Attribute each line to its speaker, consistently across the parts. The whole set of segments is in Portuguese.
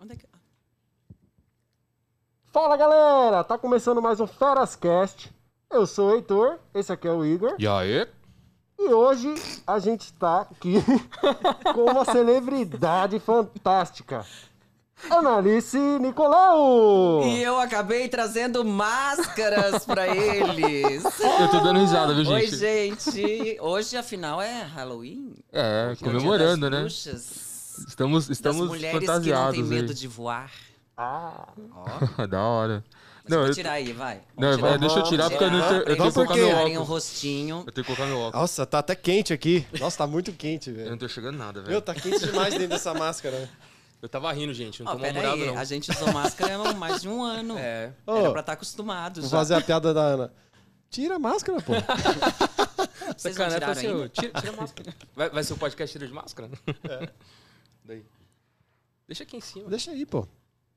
Speaker 1: Onde é que. ah,
Speaker 2: Fala galera, tá começando mais um Ferascast. Eu sou o Heitor, esse aqui é o Igor.
Speaker 3: E aí?
Speaker 2: E hoje a gente tá aqui com uma celebridade fantástica. Analice Nicolau!
Speaker 1: E eu acabei trazendo máscaras pra eles.
Speaker 3: Eu tô dando risada, viu,
Speaker 1: Oi,
Speaker 3: gente?
Speaker 1: gente. Hoje, afinal, é Halloween.
Speaker 3: É,
Speaker 1: é o dia
Speaker 3: comemorando,
Speaker 1: das
Speaker 3: né?
Speaker 1: bruxas,
Speaker 3: Estamos,
Speaker 1: das
Speaker 3: estamos
Speaker 1: mulheres que não
Speaker 3: fantasiados
Speaker 1: têm medo
Speaker 3: aí.
Speaker 1: de voar.
Speaker 2: Ah,
Speaker 1: Ó,
Speaker 3: da hora.
Speaker 1: não,
Speaker 3: eu-
Speaker 1: tirar aí, vai.
Speaker 3: Não,
Speaker 1: tirar.
Speaker 3: vai, deixa eu tirar porque eu, não, eu tenho que colocar meu óculos.
Speaker 1: rostinho.
Speaker 3: Eu tenho que colocar meu óculos.
Speaker 4: Nossa, tá até quente aqui. Nossa, tá muito quente,
Speaker 3: Eu não
Speaker 4: velho.
Speaker 3: tô chegando nada,
Speaker 4: Meu,
Speaker 3: velho.
Speaker 4: tá quente demais dentro dessa máscara.
Speaker 3: Eu tava rindo, gente. Não
Speaker 1: Ó,
Speaker 3: tô
Speaker 1: pera
Speaker 3: mal-humorado,
Speaker 1: aí,
Speaker 3: não.
Speaker 1: a gente usou máscara há mais de um ano.
Speaker 3: É.
Speaker 1: Era pra estar acostumado
Speaker 4: Vou
Speaker 1: já.
Speaker 4: fazer a piada da Ana. Tira a máscara, pô.
Speaker 1: Vocês não
Speaker 3: Sacanagem,
Speaker 1: tiraram
Speaker 3: assim,
Speaker 1: ainda?
Speaker 3: ô, tira, tira a máscara. Vai, vai ser o podcast tira de máscara? É. Daí. Deixa aqui em cima.
Speaker 4: Deixa aí, pô.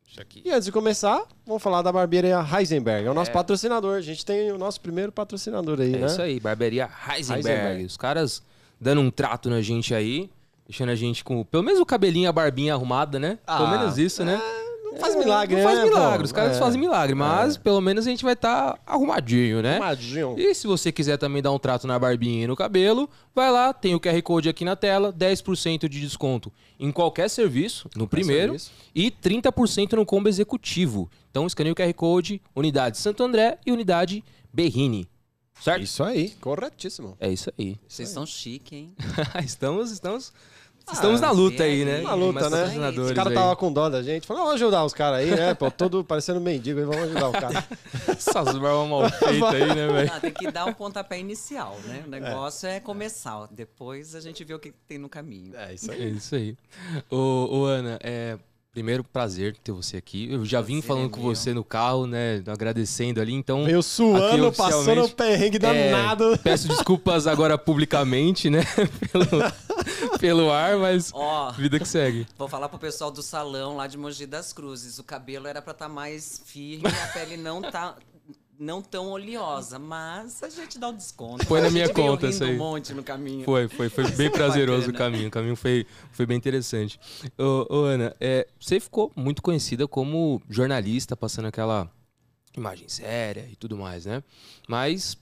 Speaker 3: Deixa aqui.
Speaker 4: E antes de começar, vamos falar da barbearia Heisenberg. É o nosso
Speaker 3: É.
Speaker 4: patrocinador. A gente tem o nosso primeiro patrocinador aí,
Speaker 3: É
Speaker 4: né?
Speaker 3: isso aí, barbearia Heisenberg.
Speaker 4: Heisenberg.
Speaker 3: Os caras dando um trato na gente aí, deixando a gente com pelo menos o cabelinho, a barbinha arrumada, né? pelo
Speaker 4: Ah,
Speaker 3: menos isso, né?
Speaker 4: Não faz milagre,
Speaker 3: Não faz
Speaker 4: né,
Speaker 3: milagre,
Speaker 4: pô?
Speaker 3: os caras
Speaker 4: É.
Speaker 3: fazem milagre, mas pelo menos a gente vai estar arrumadinho, né?
Speaker 4: Arrumadinho.
Speaker 3: E se você quiser também dar um trato na barbinha e no cabelo, vai lá, tem o QR Code aqui na tela, 10% de desconto em qualquer serviço, no primeiro,
Speaker 4: serviço.
Speaker 3: e 30% no combo executivo. Então escaneie o QR Code, unidade Santo André e unidade Berrini. Certo?
Speaker 4: Isso aí, corretíssimo.
Speaker 3: É isso aí.
Speaker 1: Vocês estão chique, hein?
Speaker 3: estamos, estamos, estamos na luta aí, né?
Speaker 1: Uma
Speaker 4: luta,
Speaker 3: Mais
Speaker 4: né? Os caras
Speaker 3: aí.
Speaker 4: tava com dó da gente. Falou, vamos ajudar os caras aí, né? Pô, todo parecendo mendigo aí, vamos ajudar o cara.
Speaker 3: Essas barbas mal feitas aí, né, velho?
Speaker 1: Ah, tem que dar um pontapé inicial, né? O negócio é, começar. Depois a gente vê o que tem no caminho.
Speaker 4: É isso
Speaker 3: É
Speaker 4: aí.
Speaker 3: isso aí. Ô, ô, Ana, é. Primeiro, prazer ter você aqui. Eu já vim
Speaker 1: Prazer
Speaker 3: falando
Speaker 1: é
Speaker 3: com
Speaker 1: meu.
Speaker 3: você no carro, né? Agradecendo ali, então.
Speaker 4: Veio
Speaker 3: Aqui,
Speaker 4: suando, passando o perrengue
Speaker 3: é,
Speaker 4: danado.
Speaker 3: Peço desculpas agora publicamente, né? Pelo, pelo ar, mas
Speaker 1: Ó,
Speaker 3: vida que segue.
Speaker 1: vou falar pro pessoal do salão lá de Mogi das Cruzes. O cabelo era pra estar mais firme, a pele não tá não tão oleosa, mas a gente dá um desconto.
Speaker 3: Na
Speaker 1: A
Speaker 3: minha
Speaker 1: gente veio
Speaker 3: conta isso aí.
Speaker 1: um monte no caminho.
Speaker 3: Foi, foi, foi bem
Speaker 1: é
Speaker 3: prazeroso o
Speaker 1: bacana.
Speaker 3: caminho. O caminho foi, foi bem interessante. Ô, ô, Ana, é, você ficou muito conhecida como jornalista, passando aquela imagem séria e tudo mais, né? Mas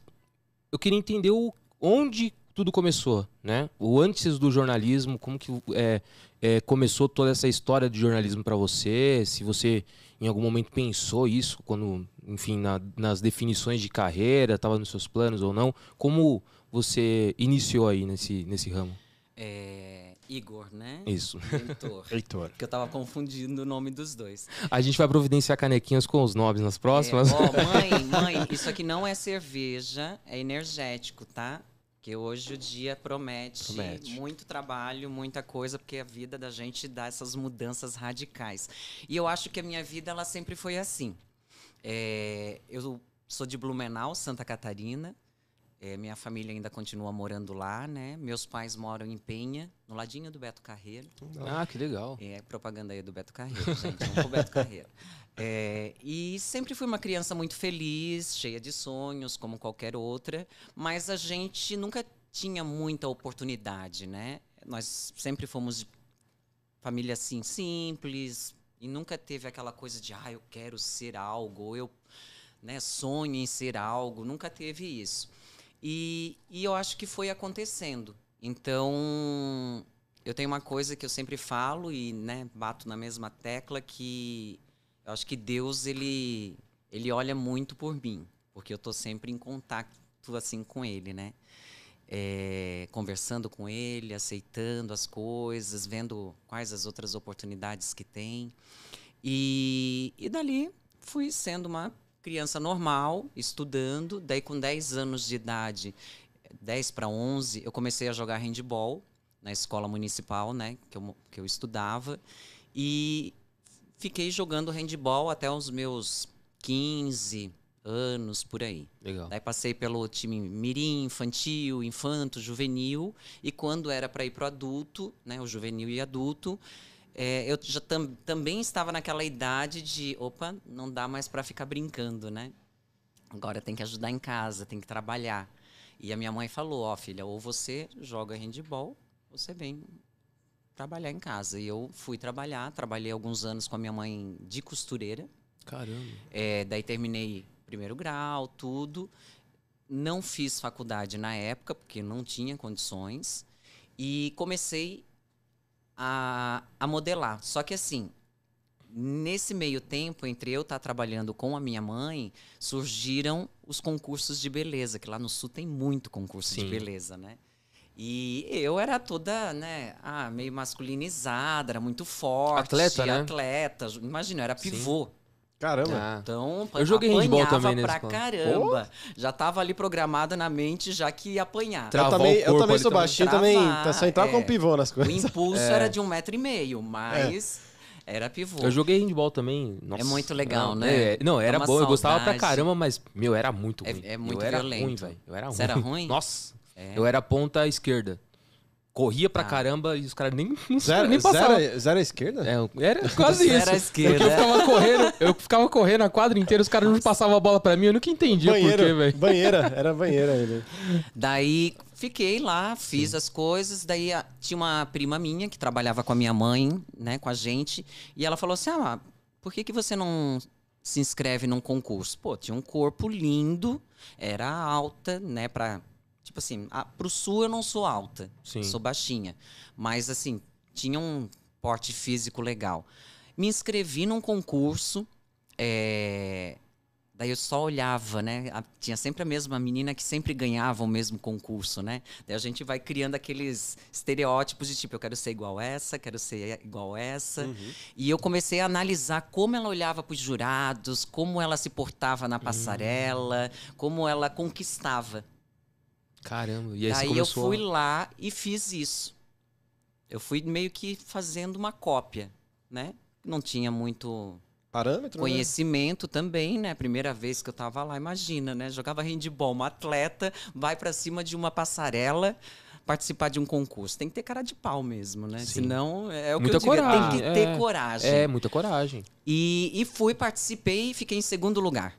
Speaker 3: eu queria entender o, onde tudo começou, né? O antes do jornalismo, como que é, é, começou toda essa história de jornalismo para você? Se você em algum momento pensou isso, quando, enfim, na- nas definições de carreira, estava nos seus planos ou não? Como você iniciou aí nesse, nesse ramo?
Speaker 1: É, Igor, né?
Speaker 3: Isso.
Speaker 1: Heitor.
Speaker 4: Heitor.
Speaker 1: Que eu tava confundindo o nome dos dois.
Speaker 3: A gente vai providenciar canequinhas com os nomes nas próximas.
Speaker 1: É, ó, mãe, mãe, isso aqui não é cerveja, é energético, tá? Que hoje o dia promete,
Speaker 4: Promete.
Speaker 1: muito trabalho, muita coisa, porque a vida da gente dá essas mudanças radicais. E eu acho que a minha vida ela sempre foi assim. É, eu sou de Blumenau, Santa Catarina. É, minha família ainda continua morando lá, né? Meus pais moram em Penha, no ladinho do Beto Carreiro.
Speaker 3: Ah, que legal.
Speaker 1: É propaganda aí do Beto Carreiro, gente. Vamos pro Beto Carreiro. É, e sempre fui uma criança muito feliz, cheia de sonhos, como qualquer outra, mas a gente nunca tinha muita oportunidade, né? Nós sempre fomos de família assim, simples, e nunca teve aquela coisa de, ah, eu quero ser algo, ou eu né, sonho em ser algo, nunca teve isso. E, e eu acho que foi acontecendo. Então, eu tenho uma coisa que eu sempre falo e né, bato na mesma tecla que eu acho que Deus ele ele olha muito por mim, porque eu tô sempre em contato assim com ele, né? É, conversando com ele, aceitando as coisas, vendo quais as outras oportunidades que tem. E, e dali fui sendo uma criança normal, estudando. Daí, com 10 anos de idade, 10 para 11, eu comecei a jogar handball na escola municipal, né, que eu, que eu estudava. E fiquei jogando handball até os meus 15 anos, por aí.
Speaker 3: Legal.
Speaker 1: Daí passei pelo time mirim, infantil, infanto, juvenil. E quando era para ir pro adulto, né, o juvenil e adulto, é, eu já tam, também estava naquela idade de, opa, não dá mais para ficar brincando, né? Agora tem que ajudar em casa, tem que trabalhar. E a minha mãe falou, ó, filha, ou você joga handball, você vem trabalhar em casa. E eu fui trabalhar, trabalhei alguns anos com a minha mãe de costureira.
Speaker 3: Caramba.
Speaker 1: É, daí terminei primeiro grau, tudo. Não fiz faculdade na época, porque não tinha condições. E comecei a, a modelar. Só que assim, nesse meio tempo, entre eu estar trabalhando com a minha mãe, surgiram os concursos de beleza, que lá no sul tem muito concurso de
Speaker 3: Sim.
Speaker 1: beleza, né? E eu era toda, né, ah, meio masculinizada, era muito forte,
Speaker 3: Atleta, né?
Speaker 1: atleta. Imagina, eu era
Speaker 3: Sim.
Speaker 4: Caramba.
Speaker 3: Ah.
Speaker 1: Então,
Speaker 3: Eu joguei handball também na
Speaker 1: pra caramba. Já tava ali programada na mente, já que ia apanhar.
Speaker 4: Eu também,
Speaker 3: o
Speaker 4: eu também sou baixinho, também tá só entrar
Speaker 1: é.
Speaker 4: com pivô nas
Speaker 1: O
Speaker 4: coisas.
Speaker 1: impulso era de um metro e meio, mas era pivô.
Speaker 3: Eu joguei handball também. Nossa,
Speaker 1: É muito legal,
Speaker 3: não,
Speaker 1: né?
Speaker 3: é- não, era
Speaker 1: uma
Speaker 3: bom, eu gostava pra
Speaker 1: saudade.
Speaker 3: caramba, mas, meu, era muito
Speaker 1: É-
Speaker 3: ruim.
Speaker 1: é muito
Speaker 3: eu era
Speaker 1: violento.
Speaker 3: ruim, velho. Eu era ruim.
Speaker 1: Você era ruim?
Speaker 3: Nossa,
Speaker 1: É.
Speaker 3: eu era ponta esquerda. Corria pra
Speaker 1: Ah.
Speaker 3: caramba e os caras nem, não
Speaker 4: Zero,
Speaker 3: nem passavam.
Speaker 4: zero, zero à esquerda?
Speaker 3: É, era quase isso.
Speaker 1: era à esquerda.
Speaker 3: Porque eu ficava correndo, eu ficava correndo a quadra inteira, os caras não passavam a bola pra mim, eu nunca entendia por quê,
Speaker 4: banheiro,
Speaker 3: velho.
Speaker 4: banheira, era banheira ainda.
Speaker 1: Daí fiquei lá, fiz as coisas. Daí a- tinha uma prima minha que trabalhava com a minha mãe, né, com a gente, e ela falou assim: "Ah, por que que você não se inscreve num concurso?" Pô, tinha um corpo lindo, era alta, né, para tipo assim, a, pro sul eu não sou alta,
Speaker 3: Sim.
Speaker 1: sou baixinha, mas assim, tinha um porte físico legal. Me inscrevi num concurso, é, Daí eu só olhava, né? A- tinha sempre a mesma menina que sempre ganhava o mesmo concurso, né? Daí a gente vai criando aqueles estereótipos de tipo, eu quero ser igual essa, quero ser igual essa. E eu comecei a analisar como ela olhava para os jurados, como ela se portava na passarela, como ela conquistava.
Speaker 3: Caramba, e aí você
Speaker 1: Daí eu fui
Speaker 3: a...
Speaker 1: lá e fiz isso. Eu fui meio que fazendo uma cópia, né? Não tinha muito
Speaker 4: Parâmetro, né?
Speaker 1: Conhecimento também, né? Primeira vez que eu tava lá, imagina, né? Jogava handball, uma atleta vai pra cima de uma passarela participar de um concurso. Tem que ter cara de pau mesmo, né?
Speaker 3: Sim.
Speaker 1: Senão, é o
Speaker 3: Muita
Speaker 1: que eu digo, tem
Speaker 3: coragem,
Speaker 1: que ter
Speaker 3: é.
Speaker 1: coragem.
Speaker 3: É, muita coragem.
Speaker 1: E, e fui, participei e fiquei em segundo lugar.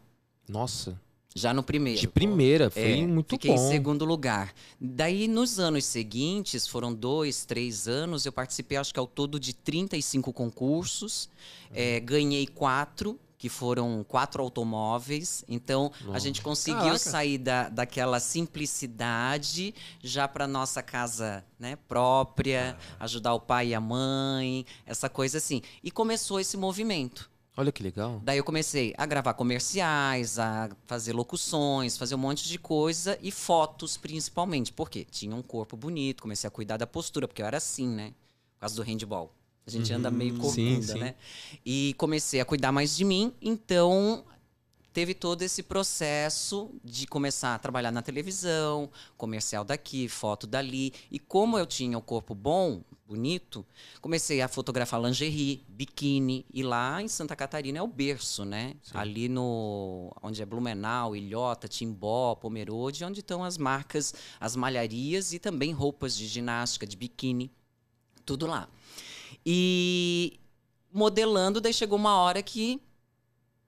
Speaker 3: Nossa,
Speaker 1: Já no primeiro.
Speaker 3: de primeira, foi
Speaker 1: É,
Speaker 3: muito
Speaker 1: fiquei
Speaker 3: bom.
Speaker 1: em segundo lugar. Daí, nos anos seguintes, foram dois, três anos, eu participei, acho que ao todo, de 35 concursos. É, ganhei quatro, que foram quatro automóveis. Então, a gente conseguiu
Speaker 4: Caraca.
Speaker 1: sair da, daquela simplicidade já para nossa casa né, própria, ajudar o pai e a mãe, essa coisa assim. E começou esse movimento.
Speaker 3: Olha que legal.
Speaker 1: Daí eu comecei a gravar comerciais, a fazer locuções, fazer um monte de coisa e fotos principalmente. Por quê? Tinha um corpo bonito, comecei a cuidar da postura, porque eu era assim, né? Por causa do handball. A gente anda meio
Speaker 3: Sim,
Speaker 1: corcunda, né? E comecei a cuidar mais de mim, então teve todo esse processo de começar a trabalhar na televisão, comercial daqui, foto dali. E como eu tinha o corpo bom, bonito, comecei a fotografar lingerie, biquíni. E lá em Santa Catarina é o berço, né? Ali no. onde é Blumenau, Ilhota, Timbó, Pomerode, onde estão as marcas, as malharias e também roupas de ginástica, de biquíni. Tudo lá. E modelando, daí chegou uma hora que.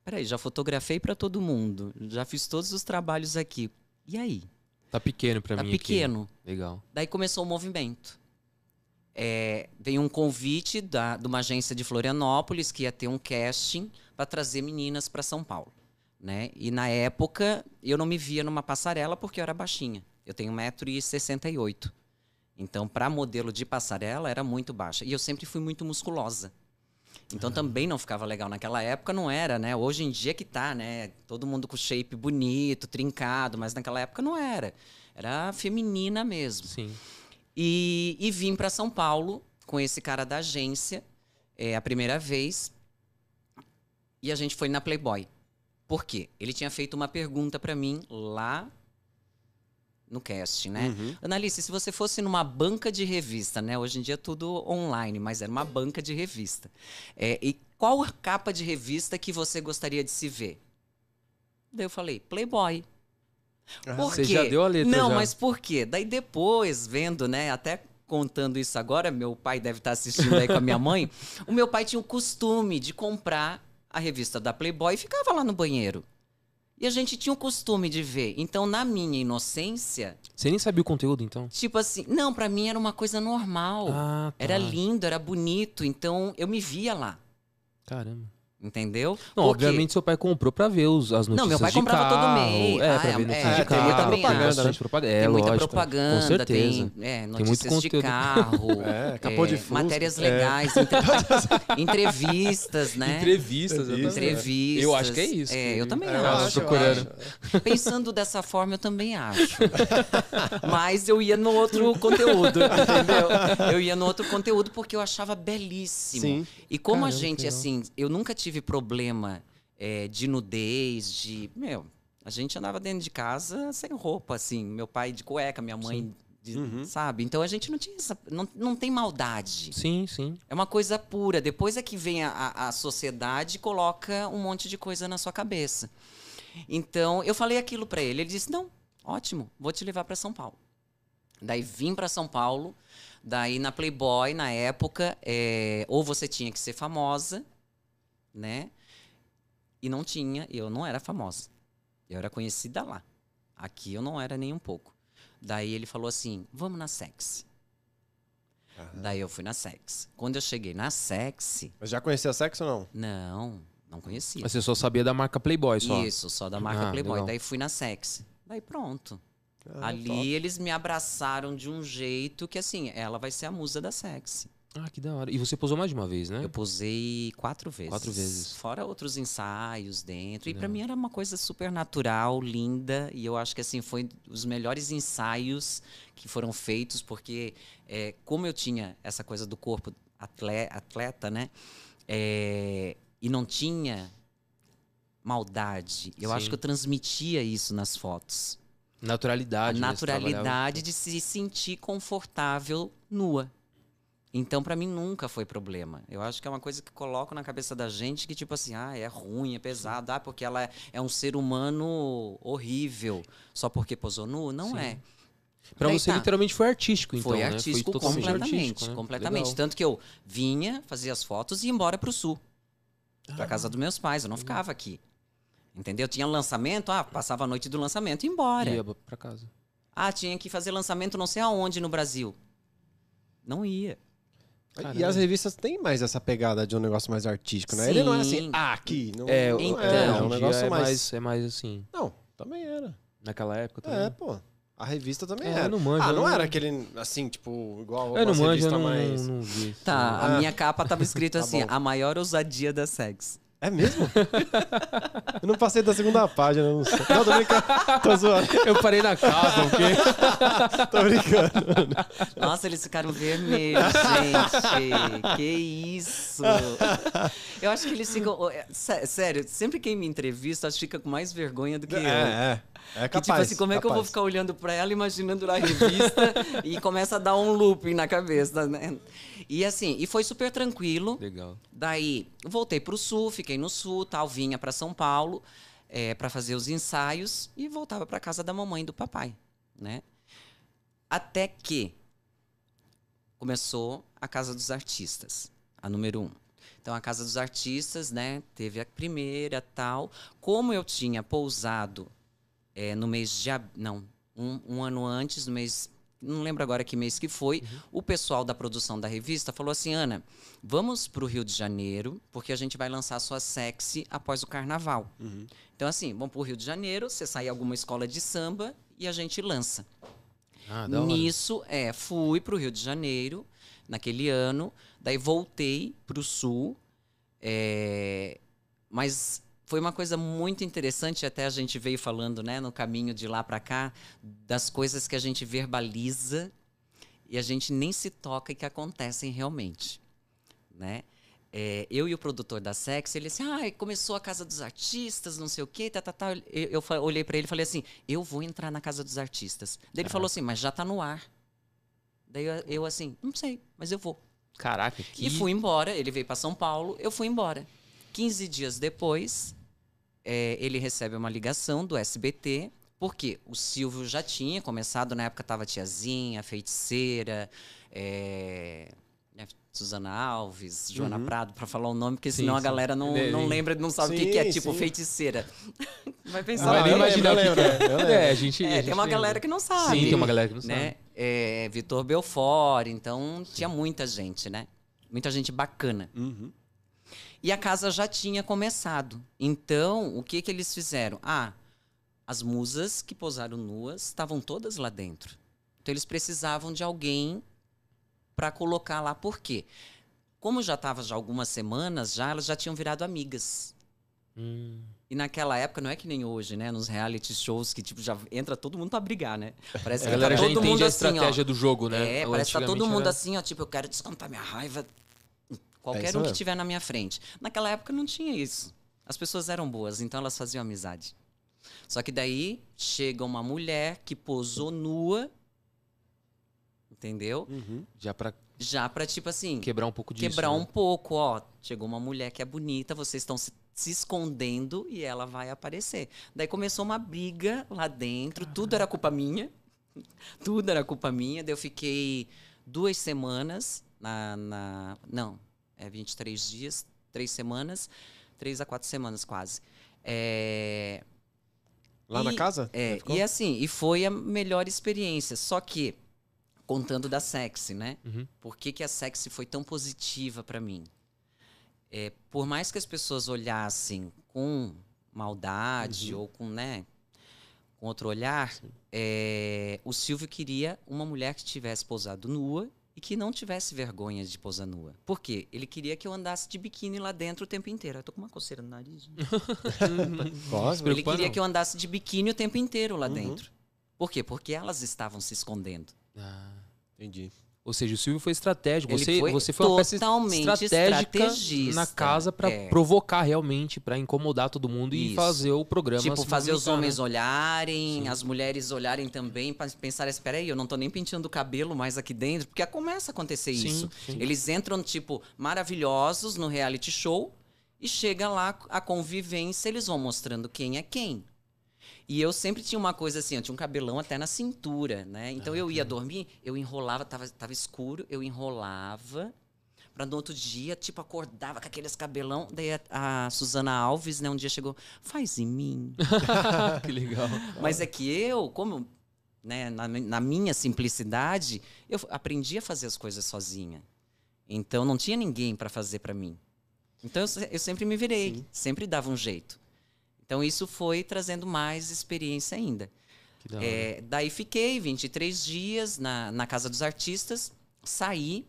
Speaker 1: Peraí, já fotografei para todo mundo. Já fiz todos os trabalhos aqui. E aí?
Speaker 3: Tá pequeno pra
Speaker 1: Tá
Speaker 3: mim aqui.
Speaker 1: pequeno.
Speaker 3: Legal.
Speaker 1: Daí começou o movimento. É, veio um convite da, de uma agência de Florianópolis que ia ter um casting para trazer meninas para São Paulo. Né? E na época eu não me via numa passarela porque eu era baixinha. Eu tenho 1,68m. Então, para modelo de passarela, era muito baixa. E eu sempre fui muito musculosa. Então também não ficava legal. Naquela época não era, né? Hoje em dia que tá, né? Todo mundo com shape bonito, trincado, mas naquela época não era. Era feminina mesmo.
Speaker 3: Sim.
Speaker 1: E, e vim para São Paulo com esse cara da agência, é a primeira vez. E a gente foi na Playboy. Por quê? Ele tinha feito uma pergunta para mim lá no cast, né?
Speaker 4: Uhum.
Speaker 1: Analice, se você fosse numa banca de revista, né? Hoje em dia é tudo online, mas era uma banca de revista. É, e qual a capa de revista que você gostaria de se ver? Daí eu falei, Playboy. Por
Speaker 3: Você
Speaker 1: quê?
Speaker 3: já deu a letra,
Speaker 1: Não,
Speaker 3: já.
Speaker 1: mas por quê? Daí depois, vendo, né, até contando isso agora, meu pai deve estar assistindo aí com a minha mãe, o meu pai tinha o costume de comprar a revista da Playboy e ficava lá no banheiro. E a gente tinha o costume de ver. Então, na minha inocência,
Speaker 3: Você nem sabia o conteúdo, então?
Speaker 1: tipo assim, não, pra mim era uma coisa normal.
Speaker 3: Ah, tá.
Speaker 1: Era lindo, era bonito, então eu me via lá.
Speaker 3: Caramba.
Speaker 1: Entendeu?
Speaker 3: Não,
Speaker 1: Porque-
Speaker 3: obviamente seu pai comprou pra ver os, as notícias
Speaker 1: Não, meu pai
Speaker 3: de
Speaker 1: comprava todo
Speaker 3: carro.
Speaker 1: mês.
Speaker 3: É,
Speaker 1: Ah,
Speaker 3: pra
Speaker 1: é,
Speaker 3: ver notícias
Speaker 1: é,
Speaker 3: de
Speaker 1: tem
Speaker 3: carro.
Speaker 1: muita
Speaker 3: bastante
Speaker 1: propaganda,
Speaker 4: né?
Speaker 3: propaganda. É,
Speaker 1: tem muita
Speaker 3: lógico,
Speaker 1: propaganda,
Speaker 3: com certeza.
Speaker 1: tem é,
Speaker 3: muito
Speaker 1: notícias de
Speaker 3: conteúdo.
Speaker 1: carro,
Speaker 4: É, capô de Fusca.
Speaker 1: matérias
Speaker 4: É.
Speaker 1: legais, entre- entrevistas, né?
Speaker 3: Entrevistas.
Speaker 1: Entrevistas.
Speaker 3: Eu acho que é isso.
Speaker 1: É, eu também
Speaker 4: É, eu
Speaker 1: acho.
Speaker 4: acho, eu
Speaker 3: procurando.
Speaker 4: acho.
Speaker 1: Pensando dessa forma, eu também acho. Mas eu ia no outro conteúdo, entendeu? Eu ia no outro conteúdo porque eu achava belíssimo.
Speaker 4: Sim.
Speaker 1: E como a
Speaker 3: Caramba, que
Speaker 1: gente, assim, eu nunca tive problema é, de nudez, de. Meu, a gente andava dentro de casa sem roupa, assim. Meu pai de cueca, minha mãe. de-
Speaker 4: Uhum.
Speaker 1: Sabe? Então a gente não tinha essa. Não, não tem maldade.
Speaker 3: Sim, sim.
Speaker 1: É uma coisa pura. Depois é que vem a, a, sociedade e coloca um monte de coisa na sua cabeça. Então, eu falei aquilo pra ele. Ele disse: Não, ótimo, vou te levar pra São Paulo. Daí vim pra São Paulo. Daí na Playboy, na época, é, ou você tinha que ser famosa, né? E não tinha, eu não era famosa. Eu era conhecida lá. Aqui eu não era nem um pouco. Daí ele falou assim: Vamos na sexy. Daí eu fui na sexy. Quando eu cheguei na sexy,
Speaker 4: Mas já conhecia sexo ou não?
Speaker 1: não, não conhecia.
Speaker 3: Mas Você só sabia da marca Playboy só.
Speaker 1: Isso, só da marca
Speaker 3: Ah,
Speaker 1: Playboy.
Speaker 3: legal.
Speaker 1: Daí fui na sexy. Daí pronto.
Speaker 4: Ah,
Speaker 1: Ali
Speaker 4: top.
Speaker 1: eles me abraçaram de um jeito que assim, ela vai ser a musa da sexy.
Speaker 3: Ah, que da hora. E você posou mais de uma vez, né?
Speaker 1: Eu posei quatro vezes.
Speaker 3: Quatro vezes.
Speaker 1: Fora outros ensaios dentro. E pra
Speaker 3: Não.
Speaker 1: mim era uma coisa super natural, linda. E eu acho que assim, foi os melhores ensaios que foram feitos, porque é, como eu tinha essa coisa do corpo atle- atleta, né? É, e não tinha maldade. Eu
Speaker 3: Sim.
Speaker 1: acho que eu transmitia isso nas fotos.
Speaker 3: Naturalidade.
Speaker 1: a
Speaker 3: né? Trabalhava-
Speaker 1: naturalidade de se sentir confortável nua. Então, pra mim, nunca foi problema. Eu acho que é uma coisa que coloco na cabeça da gente que, tipo assim, ah, é ruim, é pesado, ah, porque ela é, é um ser humano horrível só porque posou nu. Não
Speaker 3: Sim.
Speaker 1: é.
Speaker 3: Pra
Speaker 1: Daí
Speaker 3: você,
Speaker 1: tá.
Speaker 3: literalmente, foi artístico, então,
Speaker 1: foi
Speaker 3: né?
Speaker 1: artístico
Speaker 3: totalmente
Speaker 1: completamente.
Speaker 3: artístico, né?
Speaker 1: completamente.
Speaker 3: Legal.
Speaker 1: Tanto que eu vinha, fazia as fotos e ia embora pro sul. Pra
Speaker 3: Ah.
Speaker 1: casa dos meus pais. Eu não ficava aqui. Entendeu? Tinha lançamento, ah, passava a noite do lançamento e ia embora.
Speaker 3: Ia pra casa.
Speaker 1: Ah, tinha que fazer lançamento não sei aonde no Brasil. Não ia.
Speaker 4: E
Speaker 3: Caramba.
Speaker 4: as revistas têm mais essa pegada de um negócio mais artístico, né? Ele não é assim,
Speaker 1: Sim.
Speaker 4: ah, aqui. Não,
Speaker 3: É,
Speaker 4: não
Speaker 1: Então.
Speaker 4: é, é um negócio
Speaker 3: é
Speaker 4: mais...
Speaker 3: mais... É mais assim,
Speaker 4: Não, também era.
Speaker 3: naquela época também.
Speaker 4: É, pô. A revista também
Speaker 3: É,
Speaker 4: era.
Speaker 3: não manjo,
Speaker 4: ah, não
Speaker 3: não-
Speaker 4: era aquele, assim, tipo, igual
Speaker 3: Eu não manjo, eu não,
Speaker 4: mais...
Speaker 3: não vi.
Speaker 1: Tá,
Speaker 4: Ah.
Speaker 1: a minha capa tava escrito
Speaker 4: Tá
Speaker 1: assim:
Speaker 4: bom.
Speaker 1: a maior ousadia da sex.
Speaker 4: É mesmo? eu não passei da segunda página, eu não sei. Não, tô brincando. Tô zoando,
Speaker 3: Eu parei na capa, porque...
Speaker 4: tô brincando.
Speaker 1: Nossa, eles ficaram vermelhos, gente. Que isso. Eu acho que eles ficam. é, sé- Sério, sempre quem me entrevista, acho que fica com mais vergonha do que eu.
Speaker 4: É, é. É
Speaker 1: Que
Speaker 4: capaz.
Speaker 1: tipo assim, como é que eu vou
Speaker 4: capaz.
Speaker 1: ficar olhando pra ela, imaginando a revista e começa a dar um looping na cabeça, né? E assim, e foi super tranquilo.
Speaker 3: Legal.
Speaker 1: Daí, voltei pro sul, fiquei no sul, tal, vinha pra São Paulo é, para fazer os ensaios e voltava pra casa da mamãe e do papai, né? Até que começou a Casa dos Artistas, a número um. Então, a Casa dos Artistas, né, teve a primeira, tal. Como eu tinha pousado é, no mês de... ab- Não, um, um ano antes, no mês... Não lembro agora que mês que foi. O pessoal da produção da revista falou assim, Ana, vamos pro Rio de Janeiro, porque a gente vai lançar a sua sexy após o carnaval.
Speaker 4: Uhum.
Speaker 1: Então, assim, vamos pro Rio de Janeiro, você sai em alguma escola de samba e a gente lança.
Speaker 3: Ah.
Speaker 1: Nisso, é, fui pro Rio de Janeiro naquele ano, daí voltei pro sul, é, mas foi uma coisa muito interessante, até a gente veio falando, né, no caminho de lá para cá, das coisas que a gente verbaliza e a gente nem se toca e que acontecem realmente, né? É, eu e o produtor da Sex, ele disse, ah, começou a Casa dos Artistas, não sei o quê, tá, tá, tá. Eu, eu olhei para ele e falei assim, eu vou entrar na Casa dos Artistas. Daí ele falou assim, mas já tá no ar. Daí eu, eu assim, não sei, mas eu vou.
Speaker 3: Caraca, que...
Speaker 1: E fui embora, ele veio para São Paulo, eu fui embora. 15 dias depois, é, ele recebe uma ligação do SBT, porque o Silvio já tinha começado, na época tava Tiazinha, Feiticeira, é, né, Suzana Alves, Joana
Speaker 2: Uhum.
Speaker 1: Prado, pra falar o nome, porque
Speaker 3: Sim,
Speaker 1: senão a
Speaker 3: sim.
Speaker 1: galera não, não lembra, não sabe o que, que é, tipo
Speaker 2: sim.
Speaker 1: feiticeira. Vai pensar.
Speaker 2: Ah,
Speaker 3: nem
Speaker 2: eu
Speaker 3: imaginar
Speaker 2: lembro,
Speaker 3: que
Speaker 2: eu
Speaker 3: que é.
Speaker 2: lembro, lembro.
Speaker 3: É, a gente. a
Speaker 1: É,
Speaker 3: gente
Speaker 1: tem uma
Speaker 3: lembra.
Speaker 1: galera que não sabe.
Speaker 3: Sim, tem uma galera que não
Speaker 1: né?
Speaker 3: sabe.
Speaker 1: É, Vitor Belfort, então tinha muita gente, né? Muita gente bacana.
Speaker 2: Uhum.
Speaker 1: E a casa já tinha começado. Então, o que que eles fizeram? Ah, as musas que posaram nuas estavam todas lá dentro. Então eles precisavam de alguém para colocar lá. Por quê? Como já estava já algumas semanas, já elas já tinham virado amigas.
Speaker 3: Hum.
Speaker 1: E naquela época, não é que nem hoje, né? Nos reality shows que tipo já entra todo mundo pra brigar, né? Parece
Speaker 3: A
Speaker 1: que
Speaker 3: galera
Speaker 1: tá todo mundo
Speaker 3: a
Speaker 1: assim, ó.
Speaker 3: estratégia do jogo, né?
Speaker 1: É, parece que tá todo mundo
Speaker 3: era-
Speaker 1: assim, ó, tipo, eu quero descontar minha raiva. Qualquer
Speaker 2: É
Speaker 1: um que
Speaker 2: mesmo.
Speaker 1: tiver na minha frente. Naquela época não tinha isso. As pessoas eram boas, então elas faziam amizade. Só que daí chega uma mulher que posou nua, entendeu?
Speaker 2: Uhum.
Speaker 3: Já pra
Speaker 1: Já pra, tipo assim,
Speaker 3: quebrar um pouco disso.
Speaker 1: quebrar um
Speaker 3: né?
Speaker 1: pouco, ó. Chegou uma mulher que é bonita, vocês estão se, se escondendo e ela vai aparecer. Daí começou uma briga lá dentro, tudo era culpa minha. Tudo era culpa minha. Daí eu fiquei duas semanas na. na não, é 23 dias, três semanas, três a quatro semanas quase. É,
Speaker 2: Lá na
Speaker 1: E-
Speaker 2: casa?
Speaker 1: é, e assim, e foi a melhor experiência. Só que, contando da sexy, né?
Speaker 3: Uhum.
Speaker 1: Por que, que a sexy foi tão positiva pra mim? É, por mais que as pessoas olhassem com maldade ou com, né, com outro olhar, é, o Silvio queria uma mulher que tivesse pousado nua e que não tivesse vergonha de posar nua. Por quê? Ele queria que eu andasse de biquíni lá dentro o tempo inteiro. Eu tô com uma coceira no nariz.
Speaker 3: Se
Speaker 1: Ele queria
Speaker 3: não.
Speaker 1: que eu andasse de biquíni o tempo inteiro lá
Speaker 2: Uhum.
Speaker 1: dentro. Por quê? Porque elas estavam se escondendo.
Speaker 3: Ah.
Speaker 2: Entendi.
Speaker 3: Ou seja, o Silvio foi estratégico.
Speaker 1: Ele
Speaker 3: Você
Speaker 1: foi
Speaker 3: você foi uma peça
Speaker 1: totalmente
Speaker 3: estratégica na casa pra
Speaker 1: É.
Speaker 3: provocar realmente, pra incomodar todo mundo e
Speaker 1: Isso.
Speaker 3: fazer o programa.
Speaker 1: Tipo, fazer os homens
Speaker 3: né?
Speaker 1: olharem,
Speaker 3: Sim.
Speaker 1: as mulheres olharem também, pra pensar, espera aí, eu não tô nem penteando o cabelo mais aqui dentro, porque começa a acontecer
Speaker 3: Sim,
Speaker 1: isso.
Speaker 3: sim.
Speaker 1: Eles entram, tipo, maravilhosos no reality show e chega lá a convivência, eles vão mostrando quem é quem. E eu sempre tinha uma coisa assim, eu tinha um cabelão até na cintura, né? Então eu ia dormir, eu enrolava, tava, tava escuro, eu enrolava pra no outro dia, tipo, acordava com aqueles cabelão. Daí a, a Suzana Alves, né, um dia chegou, faz em mim.
Speaker 3: que legal.
Speaker 1: Mas é que eu, como né, na, na minha simplicidade, eu aprendi a fazer as coisas sozinha. Então não tinha ninguém para fazer para mim. Então eu, eu sempre me virei,
Speaker 2: Sim.
Speaker 1: sempre dava um jeito. Então isso foi trazendo mais experiência ainda.
Speaker 3: Da.
Speaker 1: É, daí fiquei 23 dias na, na Casa dos Artistas, saí.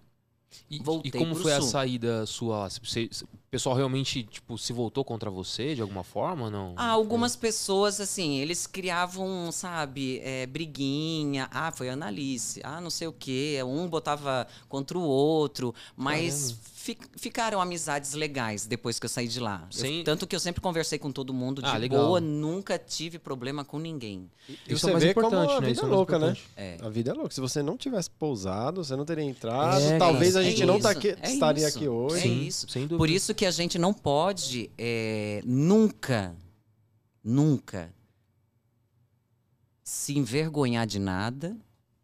Speaker 3: E,
Speaker 1: voltei
Speaker 3: e como foi a
Speaker 1: sul.
Speaker 3: saída sua? Você- o pessoal realmente tipo, se voltou contra você de alguma forma não?
Speaker 1: Ah, algumas pessoas, assim, eles criavam, sabe, é, briguinha. Ah, foi a Analice. Ah, não sei o quê. Um botava contra o outro. Mas
Speaker 3: Caramba.
Speaker 1: Fi- ficaram amizades legais depois que eu saí de lá. Eu- tanto que eu sempre conversei com todo mundo de
Speaker 3: Ah, legal.
Speaker 1: boa, nunca tive problema com ninguém.
Speaker 2: E
Speaker 3: Isso
Speaker 2: você
Speaker 3: é mais
Speaker 2: vê como
Speaker 3: importante,
Speaker 2: a
Speaker 3: né?
Speaker 2: vida
Speaker 3: Isso
Speaker 2: é
Speaker 3: é
Speaker 2: louca, né?
Speaker 1: É.
Speaker 2: A vida é louca. Se você não tivesse pousado, você não teria entrado.
Speaker 3: É,
Speaker 2: talvez a gente
Speaker 1: É
Speaker 2: não tá aqui-
Speaker 1: é
Speaker 2: estaria
Speaker 1: isso.
Speaker 2: aqui hoje.
Speaker 1: É
Speaker 3: Sim,
Speaker 1: isso.
Speaker 3: Sem dúvida.
Speaker 1: Por isso que a gente não pode é, nunca, nunca se envergonhar de nada,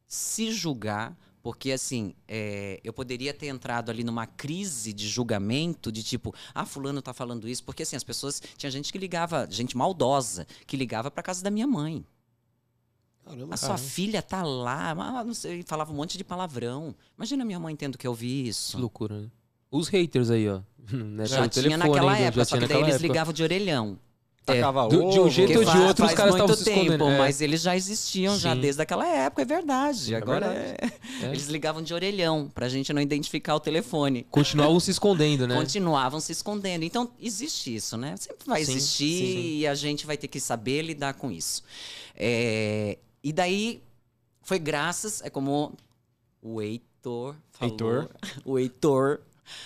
Speaker 1: se julgar, porque assim, é, eu poderia ter entrado ali numa crise de julgamento, de tipo, ah, fulano tá falando isso, porque assim, as pessoas, tinha gente que ligava, gente maldosa, que ligava pra casa da minha mãe.
Speaker 2: Caramba,
Speaker 1: A sua
Speaker 2: caramba.
Speaker 1: filha tá lá, não sei, falava um monte de palavrão. Imagina minha mãe tendo que ouvir
Speaker 3: Que
Speaker 1: isso.
Speaker 3: loucura, né? Os haters aí, ó. Né,
Speaker 1: Já
Speaker 3: pelo
Speaker 1: tinha
Speaker 3: telefone
Speaker 1: naquela
Speaker 3: ainda,
Speaker 1: época,
Speaker 3: já
Speaker 1: só que daí eles
Speaker 3: época.
Speaker 1: ligavam de orelhão.
Speaker 2: Tacava
Speaker 3: do- de um jeito ou de outro, os caras estavam se escondendo.
Speaker 1: tempo,
Speaker 3: É.
Speaker 1: mas eles já existiam já
Speaker 3: Sim.
Speaker 1: desde aquela época, é verdade.
Speaker 2: É
Speaker 1: Agora é-
Speaker 3: É.
Speaker 1: eles ligavam de orelhão pra gente não identificar o telefone.
Speaker 3: Continuavam se escondendo, né?
Speaker 1: Continuavam se escondendo. Então, existe isso, né? Sempre vai
Speaker 3: Sim,
Speaker 1: existir
Speaker 3: sim,
Speaker 1: e a gente vai ter que saber lidar com isso. É, E daí, foi graças, é como o Heitor falou.
Speaker 2: Heitor.
Speaker 1: O Heitor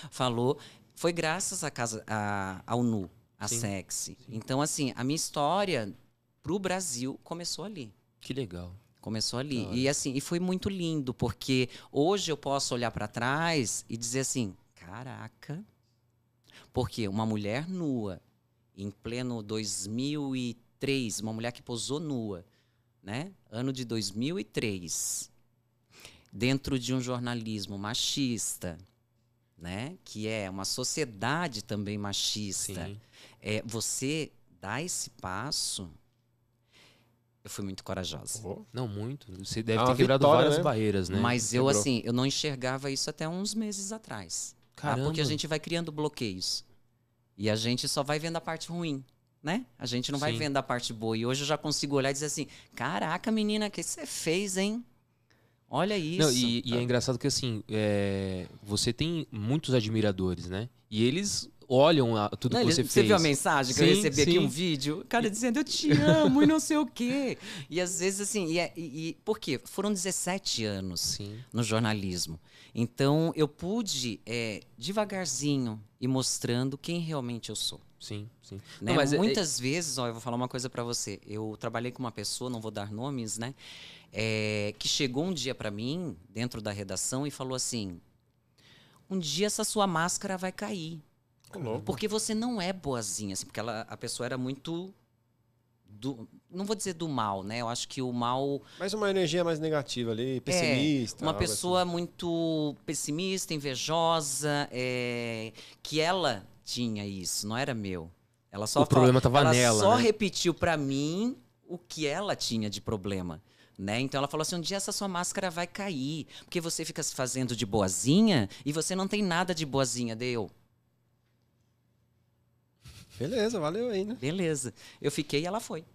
Speaker 1: falou. Foi graças à casa, a, ao Nu, a
Speaker 3: Sim,
Speaker 1: Sexy. Então, assim, a minha história pro Brasil começou ali.
Speaker 3: Que legal.
Speaker 1: Começou ali.
Speaker 2: Hora.
Speaker 1: E assim, e foi muito lindo, porque hoje eu posso olhar pra trás e dizer assim: caraca. Porque uma mulher nua, em pleno 2003, uma mulher que posou nua, né? Ano de 2003, dentro de um jornalismo machista, né? Que é uma sociedade também machista.
Speaker 3: Sim.
Speaker 1: É, você dá esse passo. Eu fui muito corajosa.
Speaker 4: Oh,
Speaker 3: Não, muito. Você deve
Speaker 4: É
Speaker 3: ter quebrado
Speaker 4: vitória,
Speaker 3: várias
Speaker 4: né?
Speaker 3: barreiras, né?
Speaker 1: Mas eu, assim, eu não enxergava isso até uns meses atrás. tá?
Speaker 3: Caramba.
Speaker 1: Porque a gente vai criando bloqueios. E a gente só vai vendo a parte ruim, né? A gente não vai
Speaker 3: Sim.
Speaker 1: vendo a parte boa. E hoje eu já consigo olhar e dizer assim: caraca, menina, o que você fez, hein? Olha isso.
Speaker 3: Não, e, e é engraçado que assim, é, você tem muitos admiradores, né? E eles olham a- tudo
Speaker 1: Não,
Speaker 3: que
Speaker 1: ele-
Speaker 3: você
Speaker 1: você
Speaker 3: fez.
Speaker 1: viu a mensagem que eu
Speaker 3: Sim,
Speaker 1: recebi aqui,
Speaker 3: sim.
Speaker 1: um vídeo? O cara dizendo, eu te amo e não sei o quê. E às vezes, assim, e, é- e- e- por quê? Foram 17 anos
Speaker 3: Sim.
Speaker 1: no jornalismo. Então, eu pude, é, devagarzinho, ir mostrando quem realmente eu sou.
Speaker 3: Sim, sim.
Speaker 1: né?
Speaker 3: Não, mas é-
Speaker 1: Muitas vezes, ó, eu vou falar uma coisa pra você. Eu trabalhei com uma pessoa, não vou dar nomes, né? é, que chegou um dia pra mim, dentro da redação, e falou assim: Um dia essa sua máscara vai cair. Porque você não é boazinha, assim, porque ela, a pessoa era muito. Do, não vou dizer do mal, né? Eu acho que o mal.
Speaker 4: Mais uma energia mais negativa ali, pessimista.
Speaker 1: É, uma
Speaker 4: assim.
Speaker 1: pessoa muito pessimista, invejosa, é, que ela tinha isso, não era meu. Ela só
Speaker 3: O problema tava
Speaker 1: ela
Speaker 3: nela,
Speaker 1: só
Speaker 3: né?
Speaker 1: repetiu pra mim o que ela tinha de problema. Né? Então ela falou assim: um dia essa sua máscara vai cair, porque você fica se fazendo de boazinha e você não tem nada de boazinha, deu.
Speaker 4: Beleza, valeu aí, né?
Speaker 1: Beleza. Eu fiquei e ela foi.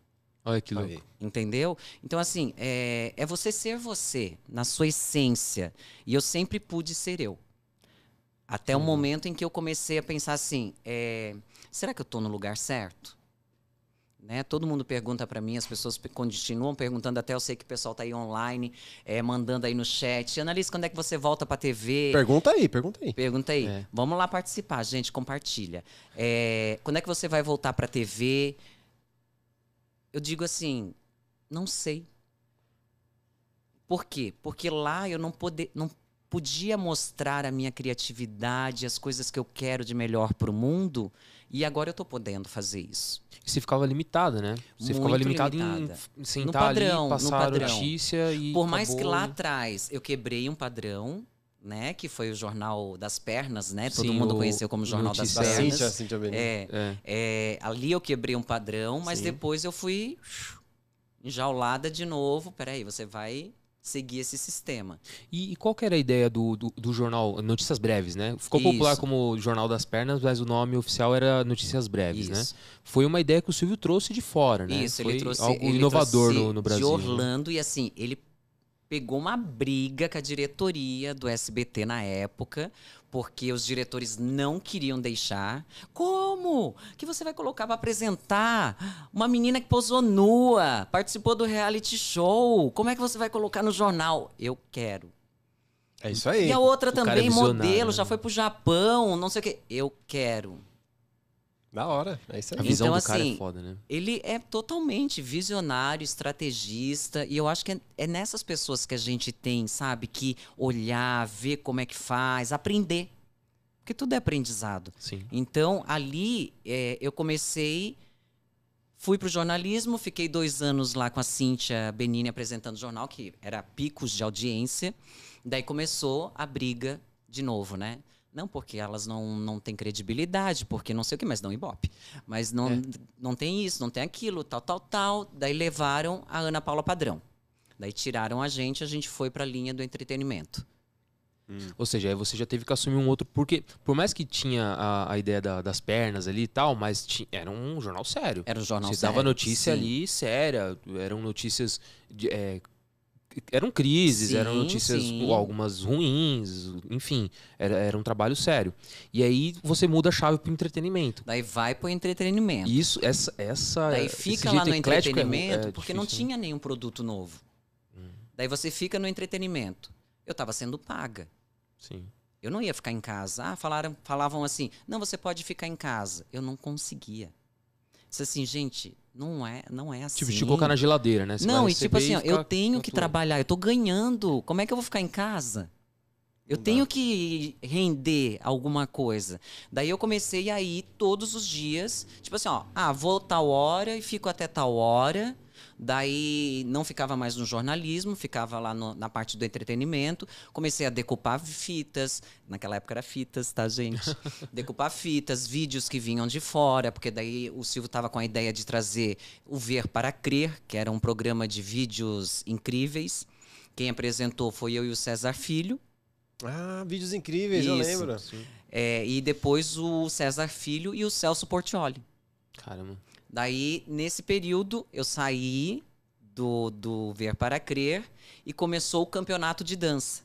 Speaker 3: Olha que louco.
Speaker 1: Entendeu? Então, assim, é, é você ser você, na sua essência. E eu sempre pude ser eu. Até o momento em que eu comecei a pensar assim: é, será que eu tô no lugar certo? Né? Todo mundo pergunta pra mim, as pessoas pe- continuam perguntando, até eu sei que o pessoal tá aí online, é, mandando aí no chat. Analisa quando é que você volta pra TV?
Speaker 4: Pergunta aí, pergunta aí.
Speaker 1: Pergunta aí.
Speaker 3: É.
Speaker 1: Vamos lá participar, gente, compartilha. É, quando é que você vai voltar pra TV? Eu digo assim, não sei. Por quê? Porque lá eu não, pode, não podia mostrar a minha criatividade, as coisas que eu quero de melhor pro mundo, e agora eu tô podendo fazer isso.
Speaker 3: E você ficava limitada, né? Você ficava
Speaker 1: Muito
Speaker 3: limitado em,
Speaker 1: limitada.
Speaker 3: em sentar
Speaker 1: padrão,
Speaker 3: ali,
Speaker 1: no
Speaker 3: passar a
Speaker 1: padrão.
Speaker 3: notícia e
Speaker 1: Por mais que
Speaker 3: acabou.
Speaker 1: lá atrás eu quebrei um padrão, né, que foi o Jornal das Pernas, né? Todo
Speaker 3: Sim,
Speaker 1: mundo
Speaker 3: o
Speaker 1: conheceu como Jornal das Pernas.
Speaker 4: Cíntia, Cíntia.
Speaker 1: É,
Speaker 3: É.
Speaker 1: É, ali eu quebrei um padrão, mas
Speaker 4: Sim.
Speaker 1: depois eu fui enjaulada de novo. Peraí, você vai seguir esse sistema.
Speaker 3: E, e qual era a ideia do, do, do jornal Notícias Breves, né? Ficou popular
Speaker 1: Isso.
Speaker 3: como Jornal das Pernas, mas o nome oficial era Notícias Breves, né?
Speaker 1: Isso.
Speaker 3: Foi uma ideia que o Silvio trouxe de fora, né?
Speaker 1: Isso,
Speaker 3: Foi
Speaker 1: ele trouxe
Speaker 3: algo
Speaker 1: ele
Speaker 3: inovador
Speaker 1: trouxe
Speaker 3: no, no Brasil.
Speaker 1: De
Speaker 3: né?
Speaker 1: Orlando, e assim, ele pegou uma briga com a diretoria do SBT na época, porque os diretores não queriam deixar. Como? Que você vai colocar para apresentar uma menina que posou nua, participou do reality show? Como é que você vai colocar no jornal? Eu quero.
Speaker 4: É isso aí.
Speaker 1: E a outra
Speaker 3: O é
Speaker 1: também, modelo,
Speaker 3: né?
Speaker 1: já foi pro Japão, não sei o quê. Eu quero.
Speaker 4: Da hora. É isso
Speaker 3: A
Speaker 4: aí.
Speaker 3: visão
Speaker 1: Então,
Speaker 3: do cara é
Speaker 1: assim,
Speaker 3: foda, né?
Speaker 1: Ele é totalmente visionário, estrategista, e eu acho que é, é nessas pessoas que a gente tem, sabe, que olhar, ver como é que faz, aprender. Porque tudo é aprendizado.
Speaker 3: Sim.
Speaker 1: Então, ali, é, eu comecei, fui pro jornalismo, fiquei dois anos lá com a Cíntia Benini apresentando o jornal, que era picos de audiência. Daí começou a briga de novo, né? Não porque elas não, não têm credibilidade, porque não sei o que, mas dão ibope. Mas não,
Speaker 3: É.
Speaker 1: não tem isso, não tem aquilo, tal, tal, tal. Daí levaram a Ana Paula Padrão. Daí tiraram a gente, a gente foi pra linha do entretenimento.
Speaker 3: Ou seja, aí você já teve que assumir um outro. Porque, por mais que tinha a, a ideia da- das pernas ali e tal, mas ti- era um jornal sério.
Speaker 1: Era um jornal
Speaker 3: Você dava
Speaker 1: sério,
Speaker 3: notícia
Speaker 1: sim.
Speaker 3: ali séria, eram notícias. de- é, eram crises, eram
Speaker 1: Sim,
Speaker 3: notícias
Speaker 1: sim.
Speaker 3: algumas ruins, enfim, era, era um trabalho sério. E aí você muda a chave pro entretenimento.
Speaker 1: Daí vai pro entretenimento.
Speaker 3: Isso, essa, essa
Speaker 1: Daí fica lá no
Speaker 3: é
Speaker 1: entretenimento
Speaker 3: é
Speaker 1: porque não
Speaker 3: difícil, né?
Speaker 1: tinha nenhum produto novo.
Speaker 3: Hum.
Speaker 1: Daí você fica no entretenimento. Eu estava sendo paga.
Speaker 3: Sim.
Speaker 1: Eu não ia ficar em casa. Ah, falaram, falavam assim: não, você pode ficar em casa. Eu não conseguia. Disse assim, gente, não é, não é assim.
Speaker 3: Tipo, te colocar na geladeira, né? Você
Speaker 1: não, e tipo assim, ó, eu tenho que trabalhar, eu tô ganhando. Como é que eu vou ficar em casa? Eu
Speaker 4: Não
Speaker 1: tenho
Speaker 4: dá.
Speaker 1: que render alguma coisa. Daí eu comecei a ir todos os dias, tipo assim, ó, ah, vou tal hora e fico até tal hora. Daí não ficava mais no jornalismo, ficava lá no- na parte do entretenimento. Comecei a decupar fitas. Naquela época era fitas, tá, gente? decupar fitas, vídeos que vinham de fora, porque daí o Silvio tava com a ideia de trazer o Ver para Crer, que era um programa de vídeos incríveis. Quem apresentou foi eu e o César Filho.
Speaker 4: Ah, vídeos incríveis, eu
Speaker 1: Isso.
Speaker 4: lembro.
Speaker 1: É, e depois o César Filho e o Celso Portioli.
Speaker 3: Caramba.
Speaker 1: Daí, nesse período, eu saí do, do Ver para Crer e começou o campeonato de dança.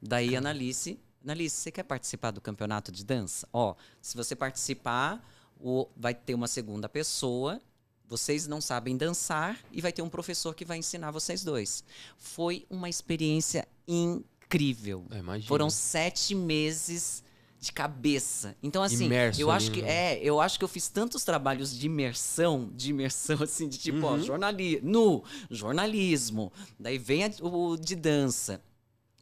Speaker 1: Daí, Analice, Analice, você quer participar do campeonato de dança? Ó, se você participar, o- vai ter uma segunda pessoa. Vocês não sabem dançar e vai ter um professor que vai ensinar vocês dois. Foi uma experiência incrível. Foram sete meses de cabeça. Então, assim,
Speaker 3: Imerso
Speaker 1: eu acho que
Speaker 3: no-
Speaker 1: é, eu acho que eu fiz tantos trabalhos de imersão, de imersão, assim, de tipo, ó,
Speaker 4: Uhum.
Speaker 1: jornali no jornalismo. Daí vem a- o de dança.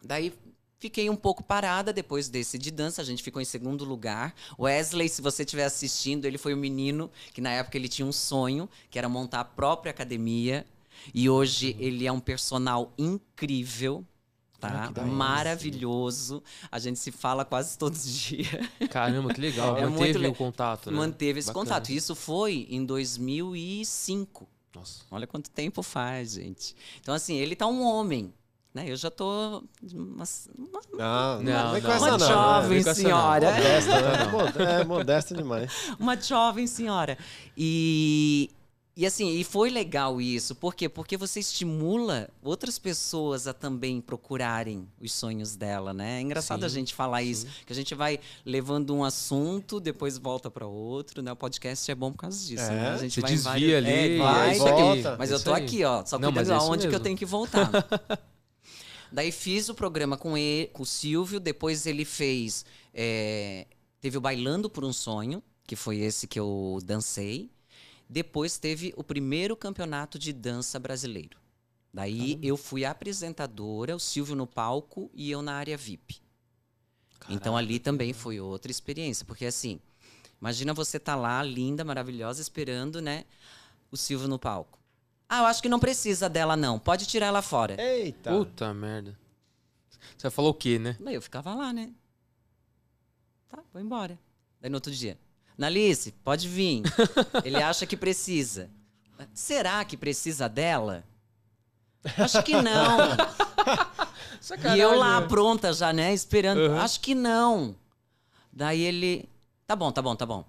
Speaker 1: Daí fiquei um pouco parada depois desse de dança. A gente ficou em segundo lugar. Wesley, se você estiver assistindo, ele foi o menino que na época ele tinha um sonho, que era montar a própria academia. E hoje ele é um personal incrível. Tá?
Speaker 3: Ah.
Speaker 1: Maravilhoso. A gente se fala quase todos os dias.
Speaker 3: Caramba, que legal.
Speaker 1: É
Speaker 3: Manteve
Speaker 1: le-
Speaker 3: o contato, né?
Speaker 1: Manteve esse
Speaker 3: Bacana.
Speaker 1: contato. Isso foi em 2005.
Speaker 3: Nossa.
Speaker 1: Olha quanto tempo faz, gente. Então, assim, ele tá um homem. Né? Eu já tô. Uma, uma-
Speaker 4: Não, não,
Speaker 3: Não,
Speaker 4: com
Speaker 3: não.
Speaker 4: essa
Speaker 1: Uma
Speaker 4: não.
Speaker 1: jovem
Speaker 3: com essa
Speaker 1: senhora.
Speaker 4: Modesta, né? Mod- É, modesta demais.
Speaker 1: uma jovem senhora. E, e assim, e foi legal isso. Por quê? Porque você estimula outras pessoas a também procurarem os sonhos dela, né? É engraçado
Speaker 3: Sim,
Speaker 1: a gente falar isso, que a gente vai levando um assunto, depois volta para outro, né? O podcast é bom por causa disso,
Speaker 4: É,
Speaker 1: né? A gente
Speaker 3: Você
Speaker 1: vai
Speaker 3: desvia
Speaker 1: vários-
Speaker 3: ali,
Speaker 1: é, vai,
Speaker 3: volta.
Speaker 1: Mas eu tô
Speaker 3: aí.
Speaker 1: aqui, ó, só
Speaker 3: Não,
Speaker 1: cuidando
Speaker 3: é
Speaker 1: aonde que eu tenho que voltar. Daí fiz o programa com ele, com o Silvio, depois ele fez. é, teve o Bailando por um Sonho, que foi esse que eu dancei. Depois teve o primeiro campeonato de dança brasileiro. Daí eu fui apresentadora, o Silvio no palco e eu na área VIP. Então ali também foi outra experiência, porque assim, imagina você tá lá, linda, maravilhosa, esperando, né, o Silvio no palco. Ah, eu acho que não precisa dela não, pode tirar ela fora.
Speaker 4: Eita.
Speaker 3: Puta merda. Você falou o quê, né?
Speaker 1: Daí eu ficava lá, né? Tá, vou embora. Daí no outro dia, Nalice, pode vir. Ele acha que precisa. Será que precisa dela? Acho que não. E eu lá pronta já, né? Esperando.
Speaker 3: Uhum.
Speaker 1: Acho que não. Daí ele. Tá bom, tá bom, tá bom.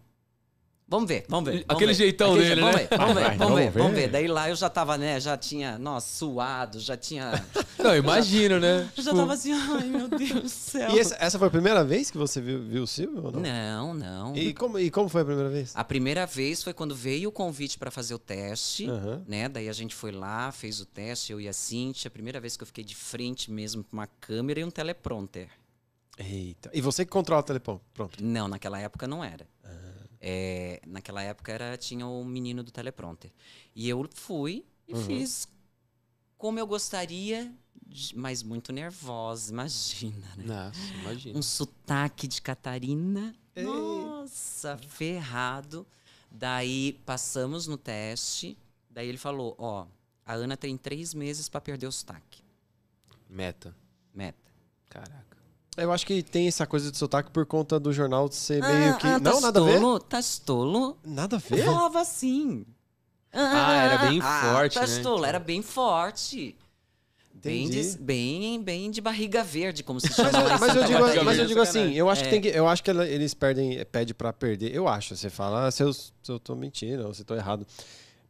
Speaker 1: Vamos ver, vamos ver. vamos
Speaker 3: Aquele
Speaker 1: ver.
Speaker 3: jeitão
Speaker 1: Aquele
Speaker 3: dele,
Speaker 1: je- vamos
Speaker 3: né?
Speaker 1: Ver, vamos ver,
Speaker 4: Vai,
Speaker 1: vamos ver,
Speaker 4: vamos
Speaker 1: vamos
Speaker 4: ver.
Speaker 1: ver. Daí lá eu já tava, né? Já tinha, nossa, suado, já tinha.
Speaker 3: Não, imagino, né?
Speaker 1: Eu já
Speaker 3: Tipo,
Speaker 1: tava assim, ai meu Deus do céu.
Speaker 4: E essa, essa foi a primeira vez que você viu, viu o Silvio ou não?
Speaker 1: Não, não.
Speaker 4: E como, e como foi a primeira vez?
Speaker 1: A primeira vez foi quando veio o convite para fazer o teste,
Speaker 4: Aham.
Speaker 1: né? Daí a gente foi lá, fez o teste, eu e a Cintia. A primeira vez que eu fiquei de frente mesmo com uma câmera e um teleprompter.
Speaker 4: Eita. E você que controla o. Pronto.
Speaker 1: Não, naquela época não era. É, naquela época era tinha o menino do teleprompter. E eu fui e
Speaker 4: Uhum.
Speaker 1: fiz como eu gostaria, de- mas muito nervosa, imagina, né?
Speaker 3: Nossa, imagina.
Speaker 1: um sotaque de Catarina.
Speaker 4: Ei.
Speaker 1: Nossa, ferrado. Daí passamos no teste. Daí ele falou: Ó, a Ana tem três meses pra perder o sotaque.
Speaker 3: Meta.
Speaker 1: Meta.
Speaker 3: Caraca.
Speaker 4: Eu acho que tem essa coisa de sotaque por conta do jornal ser meio que.
Speaker 1: ah,
Speaker 4: não,
Speaker 1: tá
Speaker 4: nada a ver.
Speaker 1: Tá tolo?
Speaker 4: Nada a
Speaker 1: Eu
Speaker 4: ver?
Speaker 1: falava assim.
Speaker 3: Ah, era bem forte,
Speaker 1: tá
Speaker 3: né?
Speaker 1: tolo, era bem forte. Bem de, bem, bem de barriga verde, como se chama
Speaker 4: Mas, eu- mas eu digo, mas eu digo assim, eu acho que
Speaker 1: É.
Speaker 4: tem que, eu acho que ela- eles perdem, pede pra perder. Eu acho. Você fala ah, se eu, se eu tô mentindo ou se eu tô errado.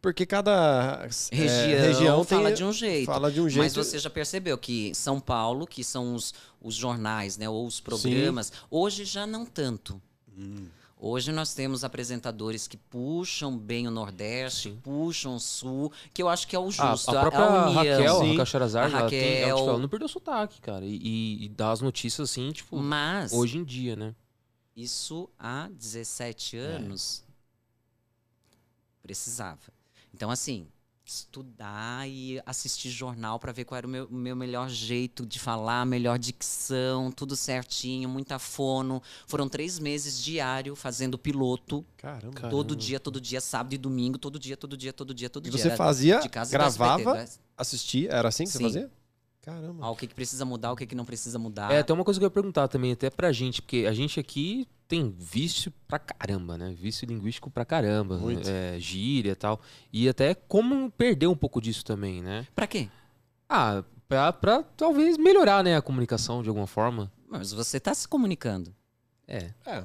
Speaker 4: Porque cada é,
Speaker 1: Região,
Speaker 4: região tem,
Speaker 1: fala de um jeito.
Speaker 4: fala de um jeito.
Speaker 1: Mas você já percebeu que São Paulo, que são os, os jornais, né, ou os programas, hoje já não tanto.
Speaker 4: Hum.
Speaker 1: Hoje nós temos apresentadores que puxam bem o Nordeste, puxam o Sul, que eu acho que é o
Speaker 3: Ah,
Speaker 1: justo.
Speaker 3: a própria
Speaker 1: união.
Speaker 3: Raquel,
Speaker 4: Sim.
Speaker 3: a Raquel
Speaker 1: A
Speaker 3: ela, tem, ela, tipo,
Speaker 1: Raquel.
Speaker 3: ela não perdeu o sotaque, cara. E, e, e dá as notícias assim, tipo,
Speaker 1: Mas
Speaker 3: hoje em dia, né?
Speaker 1: isso há 17
Speaker 3: É.
Speaker 1: anos precisava. Então, assim, estudar e assistir jornal para ver qual era o meu, meu melhor jeito de falar, melhor dicção, tudo certinho, muita fono. Foram três meses diário fazendo piloto,
Speaker 4: Caramba.
Speaker 3: Caramba.
Speaker 1: todo dia, todo dia, sábado e domingo, todo dia, todo dia, todo dia, todo
Speaker 4: E
Speaker 1: dia.
Speaker 4: você
Speaker 1: Era
Speaker 4: fazia,
Speaker 1: de casa do SBT,
Speaker 4: gravava, assistia, era assim que você
Speaker 1: Sim.
Speaker 4: fazia? Caramba.
Speaker 1: Ah, o que, que precisa mudar, o que, que não precisa mudar.
Speaker 3: É, tem uma coisa que eu ia perguntar também, até pra gente, porque a gente aqui tem vício pra caramba, né? Vício linguístico pra caramba.
Speaker 4: Muito.
Speaker 3: É, gíria e tal. E até como perder um pouco disso também, né?
Speaker 1: Pra quê?
Speaker 3: Ah, pra, pra talvez melhorar, né, a comunicação de alguma forma.
Speaker 1: Mas você tá se comunicando.
Speaker 3: É.
Speaker 4: É.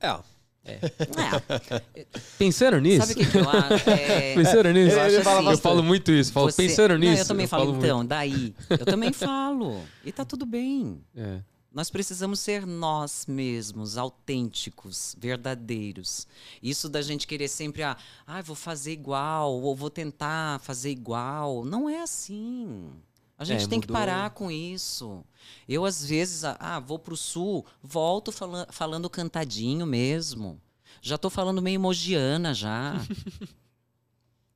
Speaker 4: É.
Speaker 1: É,
Speaker 3: Pensando nisso.
Speaker 1: sabe o que, que eu acho? É,
Speaker 3: Pensando nisso,
Speaker 1: eu acho
Speaker 3: eu,
Speaker 1: assim,
Speaker 3: falo muito isso. Falo,
Speaker 1: você-
Speaker 3: pensando
Speaker 1: Não,
Speaker 3: nisso.
Speaker 1: eu também falo,
Speaker 3: muito.
Speaker 1: então, daí. Eu também falo. E tá tudo bem.
Speaker 3: É.
Speaker 1: Nós precisamos ser nós mesmos, autênticos, verdadeiros. Isso da gente querer sempre, ah, ah, vou fazer igual, ou vou tentar fazer igual. Não é assim. A gente
Speaker 3: É,
Speaker 1: tem que
Speaker 3: mudou.
Speaker 1: parar com isso. Eu, às vezes, ah, vou pro sul, volto fala- falando cantadinho mesmo. Já tô falando meio emojiana já.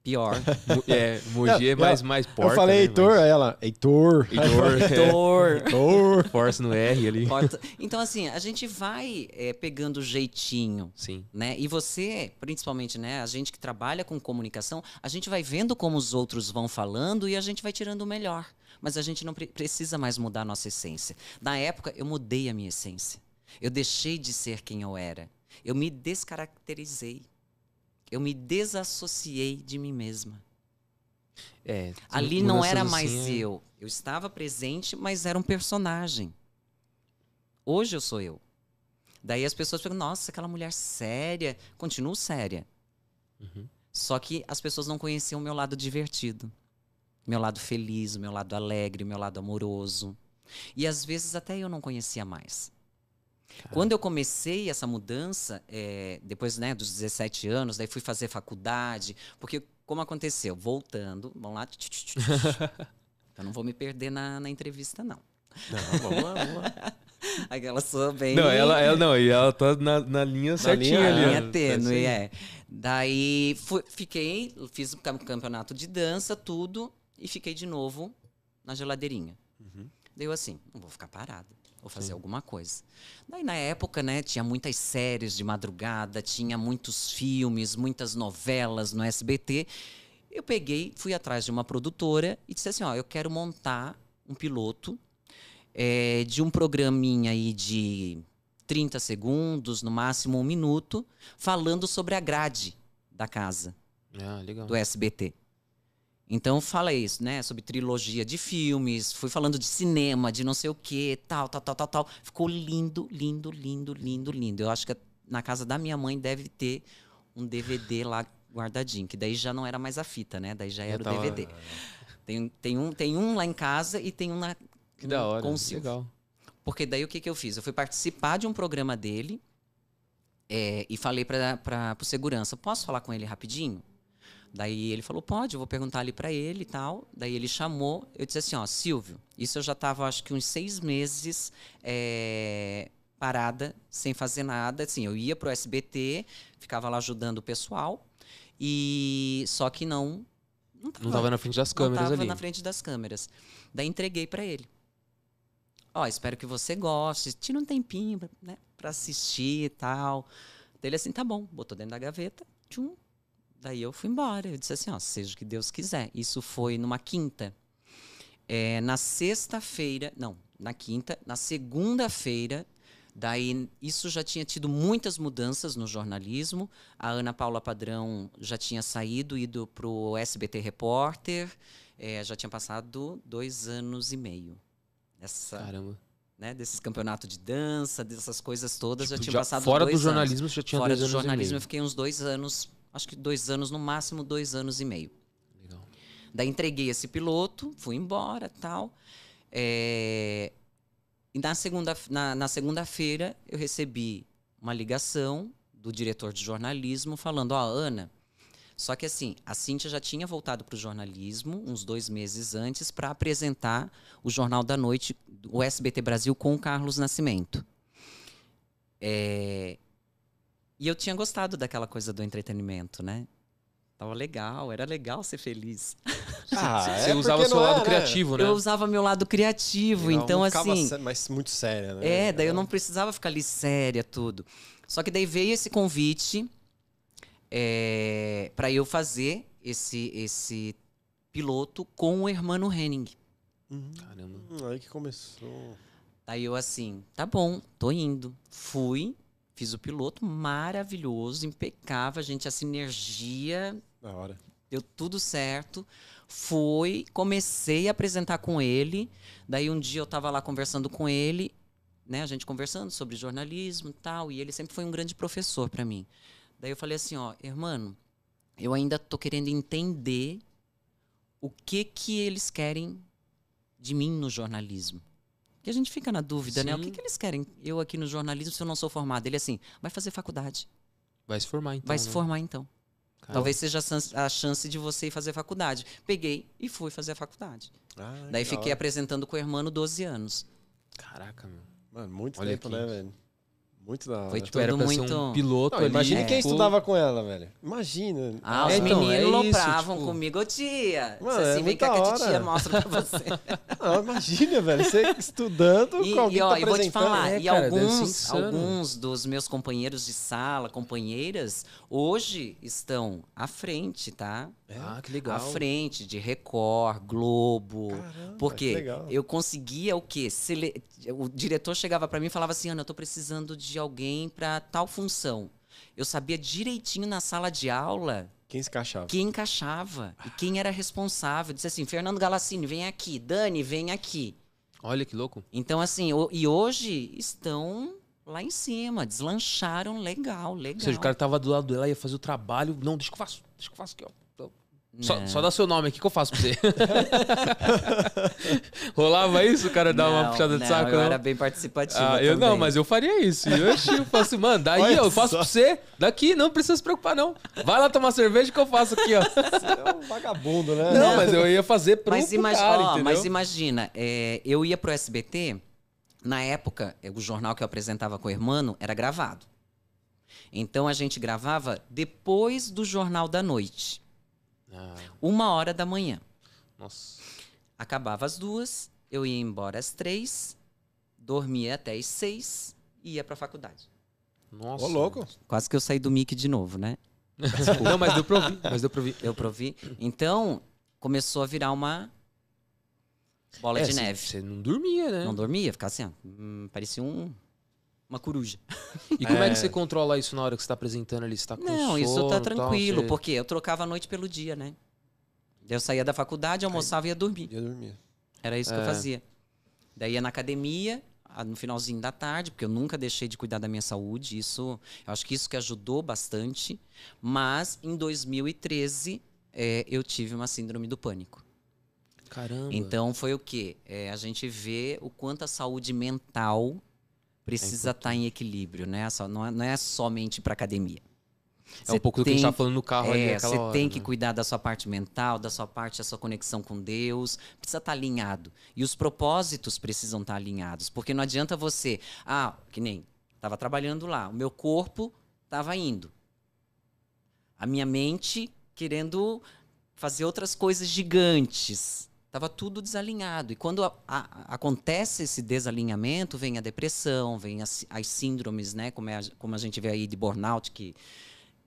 Speaker 1: Pior.
Speaker 3: É, Mogi é mais, mais porta,
Speaker 4: eu falei
Speaker 3: né,
Speaker 4: Heitor,
Speaker 3: mas-
Speaker 4: ela, Heitor.
Speaker 3: Heitor.
Speaker 1: Dor.
Speaker 4: Heitor.
Speaker 3: Force no R ali.
Speaker 1: Então, assim, a gente vai é, pegando o jeitinho.
Speaker 3: Sim.
Speaker 1: né? E você, principalmente, né? A gente que trabalha com comunicação, a gente vai vendo como os outros vão falando e a gente vai tirando o melhor. Mas a gente não pre- precisa mais mudar a nossa essência. Na época, eu mudei a minha essência. Eu deixei de ser quem eu era. Eu me descaracterizei. Eu me desassociei de mim mesma.
Speaker 3: É,
Speaker 1: Ali não era mais
Speaker 3: assim
Speaker 1: eu. Eu estava presente, mas era um personagem. Hoje eu sou eu. Daí as pessoas perguntam, nossa, aquela mulher séria. Continuo séria.
Speaker 3: Uhum.
Speaker 1: Só que as pessoas não conheciam o meu lado divertido. Meu lado feliz, o meu lado alegre, o meu lado amoroso. E às vezes até eu não conhecia mais. Quando eu comecei essa mudança, é, depois né, dos 17 anos, daí fui fazer faculdade, porque como aconteceu? Voltando, vamos lá. Eu não vou me perder na, na entrevista, não.
Speaker 4: Não, vamos lá, vamos lá.
Speaker 1: Aquela sou bem.
Speaker 3: Não, ela, ela não, e ela tá na, na linha certinha
Speaker 4: linha-
Speaker 3: ali.
Speaker 1: A
Speaker 3: ó.
Speaker 1: linha tênue,
Speaker 3: Tá
Speaker 1: é. Daí fui- fiquei, fiz o cam- campeonato de dança, tudo, e fiquei de novo na geladeirinha. Daí eu assim, não vou ficar parada, vou fazer alguma coisa. Daí na época, né, tinha muitas séries de madrugada, tinha muitos filmes, muitas novelas no SBT. Eu peguei, fui atrás de uma produtora e disse assim, ó, eu quero montar um piloto é, de um programinha aí de 30 segundos, no máximo um minuto, falando sobre a grade da casa
Speaker 3: Ah,
Speaker 1: do SBT. Então falei isso, né? Sobre trilogia de filmes, fui falando de cinema, de não sei o que, tal, tal, tal, tal, tal. Ficou lindo, lindo, lindo, lindo, lindo. Eu acho que na casa da minha mãe deve ter um DVD lá guardadinho, que daí já não era mais a fita, né? Daí já era o DVD. Tem, tem, um, tem um lá em casa e tem um na.
Speaker 3: Que da hora.
Speaker 1: com o Silvio.
Speaker 3: legal.
Speaker 1: Porque daí o que, que eu fiz? Eu fui participar de um programa dele é, e falei para o segurança: posso falar com ele rapidinho? Daí ele falou: pode, eu vou perguntar ali para ele e tal. Daí ele chamou, eu disse assim: ó, Silvio, isso eu já estava acho que uns seis meses é, parada, sem fazer nada. Assim, eu ia pro SBT, ficava lá ajudando o pessoal, e só que não. Não
Speaker 3: Não tava na frente das câmeras
Speaker 1: não tava
Speaker 3: ali.
Speaker 1: na frente das câmeras. Daí entreguei pra ele. Ó, espero que você goste. Tira um tempinho né, pra assistir e tal. Daí ele assim, tá bom. Botou dentro da gaveta. Tchum. Daí eu fui embora. Eu disse assim, ó, seja o que Deus quiser. Isso foi numa quinta. É, na sexta-feira, não, na quinta, na segunda-feira, daí isso já tinha tido muitas mudanças no jornalismo. A Ana Paula Padrão já tinha saído, ido para o SBT Repórter, é, já tinha passado dois anos e meio. Essa,
Speaker 3: Caramba.
Speaker 1: né, desses campeonatos de dança, dessas coisas todas, já
Speaker 3: Tipo,
Speaker 1: tinha
Speaker 3: já
Speaker 1: passado
Speaker 3: fora
Speaker 1: dois
Speaker 3: do
Speaker 1: anos.
Speaker 3: jornalismo você já tinha
Speaker 1: Fora
Speaker 3: dois
Speaker 1: do
Speaker 3: anos e
Speaker 1: jornalismo
Speaker 3: meio.
Speaker 1: eu fiquei uns dois anos, acho que dois anos, no máximo dois anos e meio.
Speaker 3: Legal.
Speaker 1: Daí entreguei esse piloto, fui embora tal. É, E na segunda na, na segunda-feira eu recebi uma ligação do diretor de jornalismo falando, ó, Ana, só que assim, a Cíntia já tinha voltado para o jornalismo uns dois meses antes para apresentar o Jornal da Noite, o SBT Brasil com o Carlos Nascimento. É, E eu tinha gostado daquela coisa do entretenimento, né? tava legal, era legal ser feliz.
Speaker 4: Ah,
Speaker 3: Você
Speaker 4: é
Speaker 3: usava seu lado
Speaker 4: é, né?
Speaker 3: criativo, né?
Speaker 1: Eu usava meu lado criativo, então
Speaker 4: não ficava
Speaker 1: assim.
Speaker 4: sé- Mas muito séria, né?
Speaker 1: É, daí eu não precisava ficar ali séria, tudo. Só que daí veio esse convite é, para eu fazer esse, esse piloto com o Hermano Henning.
Speaker 3: Caramba.
Speaker 4: Hum, aí que começou.
Speaker 1: Daí eu assim, tá bom, tô indo. Fui, fiz o piloto maravilhoso, impecável, a gente, a sinergia,
Speaker 4: Da hora.
Speaker 1: deu tudo certo. Fui, comecei a apresentar com ele. Daí um dia eu tava lá conversando com ele, né, a gente conversando sobre jornalismo e tal, e ele sempre foi um grande professor para mim. Daí eu falei assim, ó, irmão, eu ainda tô querendo entender o que que eles querem de mim no jornalismo. Porque a gente fica na dúvida, né? O que,
Speaker 3: Sim.
Speaker 1: que eles querem eu aqui no jornalismo se eu não sou formado? Ele assim, vai fazer faculdade,
Speaker 3: Vai se formar então.
Speaker 1: vai se
Speaker 3: né?
Speaker 1: formar então.
Speaker 3: Caramba.
Speaker 1: Talvez seja a chance- de você ir fazer faculdade. Peguei e fui fazer a faculdade.
Speaker 4: Ah,
Speaker 1: Daí
Speaker 4: que
Speaker 1: fiquei
Speaker 4: hora.
Speaker 1: apresentando com o irmão 12 anos.
Speaker 3: Caraca, meu.
Speaker 4: Mano, muito
Speaker 3: Olha
Speaker 4: tempo,
Speaker 3: aqui.
Speaker 4: né, velho? Muito da hora.
Speaker 1: Foi
Speaker 3: Tu era pra ser
Speaker 1: muito-
Speaker 3: um piloto
Speaker 4: Não,
Speaker 3: ali.
Speaker 4: imagine
Speaker 1: É.
Speaker 4: quem
Speaker 3: tipo,
Speaker 4: estudava com ela, velho. Imagina.
Speaker 1: Ah, os
Speaker 3: É, então,
Speaker 1: meninos
Speaker 3: é
Speaker 1: lopravam
Speaker 3: tipo-
Speaker 1: comigo, tia.
Speaker 4: Mano,
Speaker 1: Disse
Speaker 4: é
Speaker 1: assim, vem
Speaker 4: muito
Speaker 1: cá que a
Speaker 4: hora.
Speaker 1: mostra pra você.
Speaker 4: Não, imagina, velho. Você estudando
Speaker 1: E,
Speaker 4: com alguém
Speaker 1: e, ó,
Speaker 4: tá
Speaker 1: e vou te falar,
Speaker 3: É,
Speaker 1: e
Speaker 3: cara,
Speaker 1: alguns, alguns dos meus companheiros de sala, companheiras, hoje estão à frente, tá?
Speaker 3: Ah, que legal.
Speaker 1: À frente de Record, Globo.
Speaker 4: Caramba, que
Speaker 1: Porque eu conseguia o quê? Sele- O diretor chegava pra mim e falava assim: Ana, eu tô precisando de alguém pra tal função. Eu sabia direitinho na sala de aula
Speaker 4: Quem se encaixava?
Speaker 1: quem encaixava e quem era responsável. Disse assim: Fernando Galassini, vem aqui. Dani, vem aqui.
Speaker 3: Olha que louco.
Speaker 1: Então, assim, e hoje estão lá em cima, deslancharam legal, legal.
Speaker 3: Ou seja, o cara tava do lado dela, ia fazer o trabalho. Não, deixa que eu faço. Deixa que eu faço aqui, ó. Só,
Speaker 1: Não.
Speaker 3: só dá seu nome aqui que eu faço pra você. Rolava isso? O cara dá uma puxada de
Speaker 1: não,
Speaker 3: saco?
Speaker 1: Eu
Speaker 3: não?
Speaker 1: era bem participativa.
Speaker 3: Ah, eu não, mas eu faria isso. E Eu, eu faço, mano, daí
Speaker 4: Olha
Speaker 3: eu faço
Speaker 4: só.
Speaker 3: pra você. Daqui, não precisa se preocupar, não. Vai lá tomar cerveja que eu faço aqui, ó.
Speaker 4: Você é um vagabundo, né?
Speaker 3: Não, mas eu ia fazer pro,
Speaker 1: Mas,
Speaker 3: pro
Speaker 1: imagi-
Speaker 3: cara,
Speaker 1: ó,
Speaker 3: entendeu?
Speaker 1: mas imagina, é, eu ia pro SBT, na época, é, o jornal que eu apresentava com o Hermano era gravado. Então a gente gravava depois do Jornal da Noite,
Speaker 3: Ah,
Speaker 1: uma hora da manhã.
Speaker 3: nossa.
Speaker 1: Acabava às duas, eu ia embora às três, dormia até às seis e ia pra faculdade.
Speaker 3: Nossa.
Speaker 4: Ô, louco.
Speaker 1: Quase que eu saí do mic de novo, né?
Speaker 3: Não, mas deu pra ouvir. Mas deu pra ouvir.
Speaker 1: Eu provi. Então, começou a virar uma bola
Speaker 3: É,
Speaker 1: de
Speaker 3: cê-
Speaker 1: neve.
Speaker 3: Você não dormia, né?
Speaker 1: Não dormia, ficava assim, ó, hum, parecia um, uma coruja.
Speaker 3: E como é.
Speaker 4: É.
Speaker 3: que você controla isso na hora que você tá apresentando ali? Você tá com
Speaker 1: Não, isso
Speaker 3: sono,
Speaker 1: tá
Speaker 3: tal,
Speaker 1: tranquilo,
Speaker 3: você-
Speaker 1: porque eu trocava a noite pelo dia, né? Eu saía da faculdade, almoçava e ia dormir.
Speaker 4: Ia dormir.
Speaker 1: Era isso que eu
Speaker 3: É.
Speaker 1: fazia. Daí ia na academia, no finalzinho da tarde, porque eu nunca deixei de cuidar da minha saúde. Isso, eu acho que isso que ajudou bastante. Mas em 2013 é, eu tive uma síndrome do pânico.
Speaker 3: Caramba.
Speaker 1: Então foi o quê? É, a gente vê o quanto a saúde mental precisa estar em equilíbrio, né? Só- Não é, não é somente para academia.
Speaker 3: é um pouco do que a gente tá falando no carro ali
Speaker 1: É, você tem que
Speaker 3: né?
Speaker 1: cuidar da sua parte mental, da sua parte, da sua conexão com Deus. Precisa estar alinhado. E os propósitos precisam estar alinhados. Porque não adianta você. Ah, que nem. Estava trabalhando lá. O meu corpo estava indo. A minha mente querendo fazer outras coisas gigantes. Tava tudo desalinhado. E quando a- a- acontece esse desalinhamento, vem a depressão, vem as, as síndromes, né? Como, é a, como a gente vê aí de burnout, que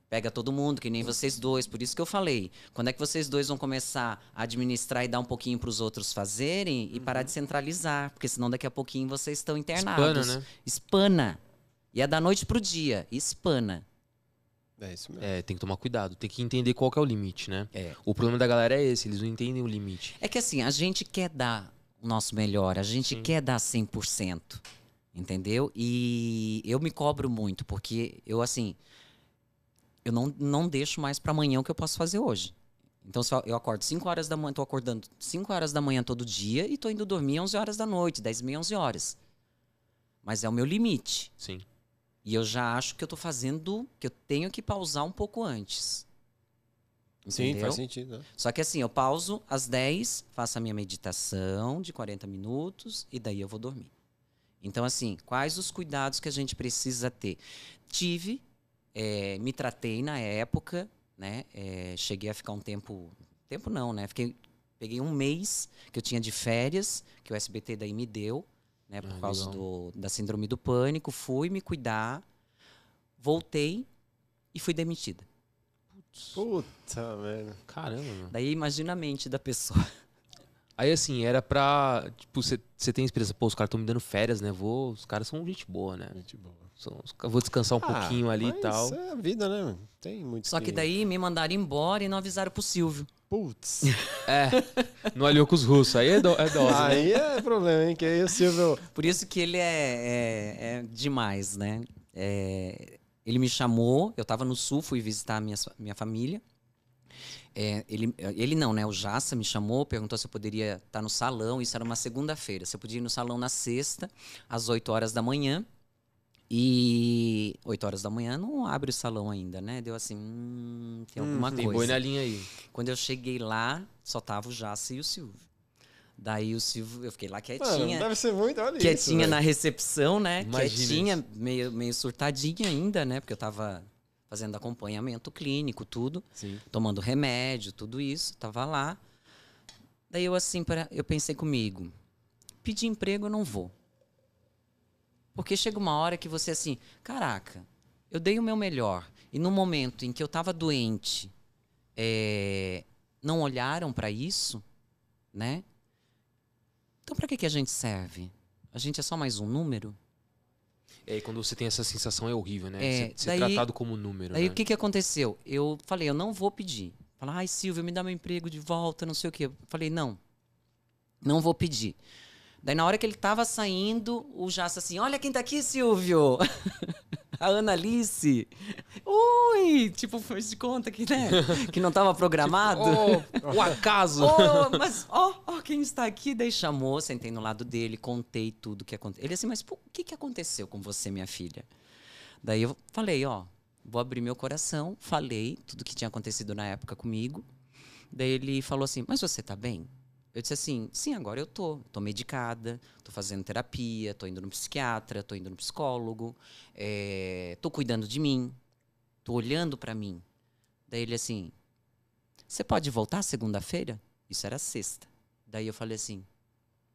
Speaker 1: pega todo mundo, que nem vocês dois. Por isso que eu falei. Quando é que vocês dois vão começar a administrar e dar um pouquinho para os outros fazerem e parar de centralizar? Porque senão daqui a pouquinho vocês estão internados.
Speaker 3: Espana, né?
Speaker 1: Espana. E é da noite pro dia. Espana.
Speaker 4: É isso mesmo.
Speaker 3: É, tem que tomar cuidado. Tem que entender qual que é o limite, né?
Speaker 1: É.
Speaker 3: O problema da galera é esse, eles não entendem o limite.
Speaker 1: É que assim, a gente quer dar o nosso melhor, a gente
Speaker 3: Sim.
Speaker 1: quer dar 100%. Entendeu? E eu me cobro muito, porque eu, assim, eu não, não deixo mais para amanhã o que eu posso fazer hoje. Então, se eu- eu acordo 5 horas da manhã, tô acordando 5 horas da manhã todo dia e tô indo dormir 11 horas da noite, 10 e meia, 11 horas. Mas é o meu limite.
Speaker 3: Sim.
Speaker 1: E eu já acho que eu tô fazendo, que eu tenho que pausar um pouco antes.
Speaker 4: Sim,
Speaker 1: Entendeu?
Speaker 4: faz sentido. né?
Speaker 1: Só que assim, eu pauso às 10, faço a minha meditação de 40 minutos e daí eu vou dormir. Então, assim, quais os cuidados que a gente precisa ter? Tive, eh, me tratei na época, né? É, cheguei a ficar um tempo, tempo não, né? Fiquei, peguei um mês que eu tinha de férias, que o SBT daí me deu, né? Por
Speaker 3: Ah,
Speaker 1: causa do, da síndrome do pânico. Fui me cuidar, voltei e fui demitida.
Speaker 4: Puta, velho.
Speaker 3: Caramba, mano.
Speaker 1: Daí imagina a mente da pessoa.
Speaker 3: Aí assim, era pra. Tipo, você tem experiência, pô, os caras estão me dando férias, né? Vou. Os caras são gente boa, né?
Speaker 4: Gente boa.
Speaker 3: São- os ca- vou descansar um pouquinho ali e
Speaker 4: Ah,
Speaker 3: tal.
Speaker 4: É a vida, né? Tem muito.
Speaker 1: Só que daí me mandaram embora e não avisaram pro Silvio.
Speaker 4: Putz.
Speaker 3: É. Não aliou com os russos. Aí é, do, é dose. né?
Speaker 4: aí é problema, hein? Que aí o Silvio.
Speaker 1: Por isso que ele é, é- é demais, né? É, ele me chamou, eu tava no sul, fui visitar a minha, minha família. É, ele, ele não, né? O Jassa me chamou, perguntou se eu poderia estar no salão. Isso era uma segunda-feira. Se eu podia ir no salão na sexta, às 8 horas da manhã. E 8 horas da manhã não abre o salão ainda, né? Deu assim, hum, tem alguma
Speaker 3: Tem
Speaker 1: coisa.
Speaker 3: boi na linha aí.
Speaker 1: Quando eu cheguei lá, só tava o Jassa e o Silvio. Daí o Silvio, eu fiquei lá
Speaker 4: Mano,
Speaker 1: quietinha
Speaker 4: deve ser muito. Olha
Speaker 1: quietinha
Speaker 4: isso.
Speaker 1: na recepção, né?
Speaker 3: Imagina
Speaker 1: quietinha, meio, meio surtadinha ainda, né? Porque eu tava fazendo acompanhamento clínico, tudo,
Speaker 3: Sim.
Speaker 1: tomando remédio, tudo isso, tava lá. Daí eu assim, pra- eu pensei comigo, pedir emprego eu não vou. Porque chega uma hora que você assim, caraca, eu dei o meu melhor. E no momento em que eu tava doente, é, não olharam para isso, né? Então para que, que a gente serve? A gente é só mais um número?
Speaker 3: E aí quando você tem essa sensação é horrível, né?
Speaker 1: É,
Speaker 3: Ser- ser
Speaker 1: daí-
Speaker 3: tratado como número.
Speaker 1: Aí
Speaker 3: né?
Speaker 1: o que, que aconteceu? Eu falei, eu não vou pedir. Falar, ai Silvio, me dá meu emprego de volta, não sei o quê. Eu falei, não, não vou pedir. Daí na hora que ele tava saindo, o Jassa assim, olha quem tá aqui, Silvio! A Ana Alice. Ui! Tipo, fez de conta que, né? Que não tava programado.
Speaker 3: Oh, o acaso!
Speaker 1: Oh, mas, ó, ó, quem está aqui? Daí chamou, sentei no lado dele, contei tudo que aconteceu. Ele assim, mas pô, o que, que aconteceu com você, minha filha? Daí eu falei, ó, vou abrir meu coração, falei tudo que tinha acontecido na época comigo. Daí ele falou assim, mas você tá bem? Eu disse assim, sim, agora eu tô. Tô medicada, tô fazendo terapia, tô indo no psiquiatra, tô indo no psicólogo, é, tô cuidando de mim, tô olhando pra mim. Daí ele assim, você pode voltar segunda-feira? Isso era sexta. Daí eu falei assim,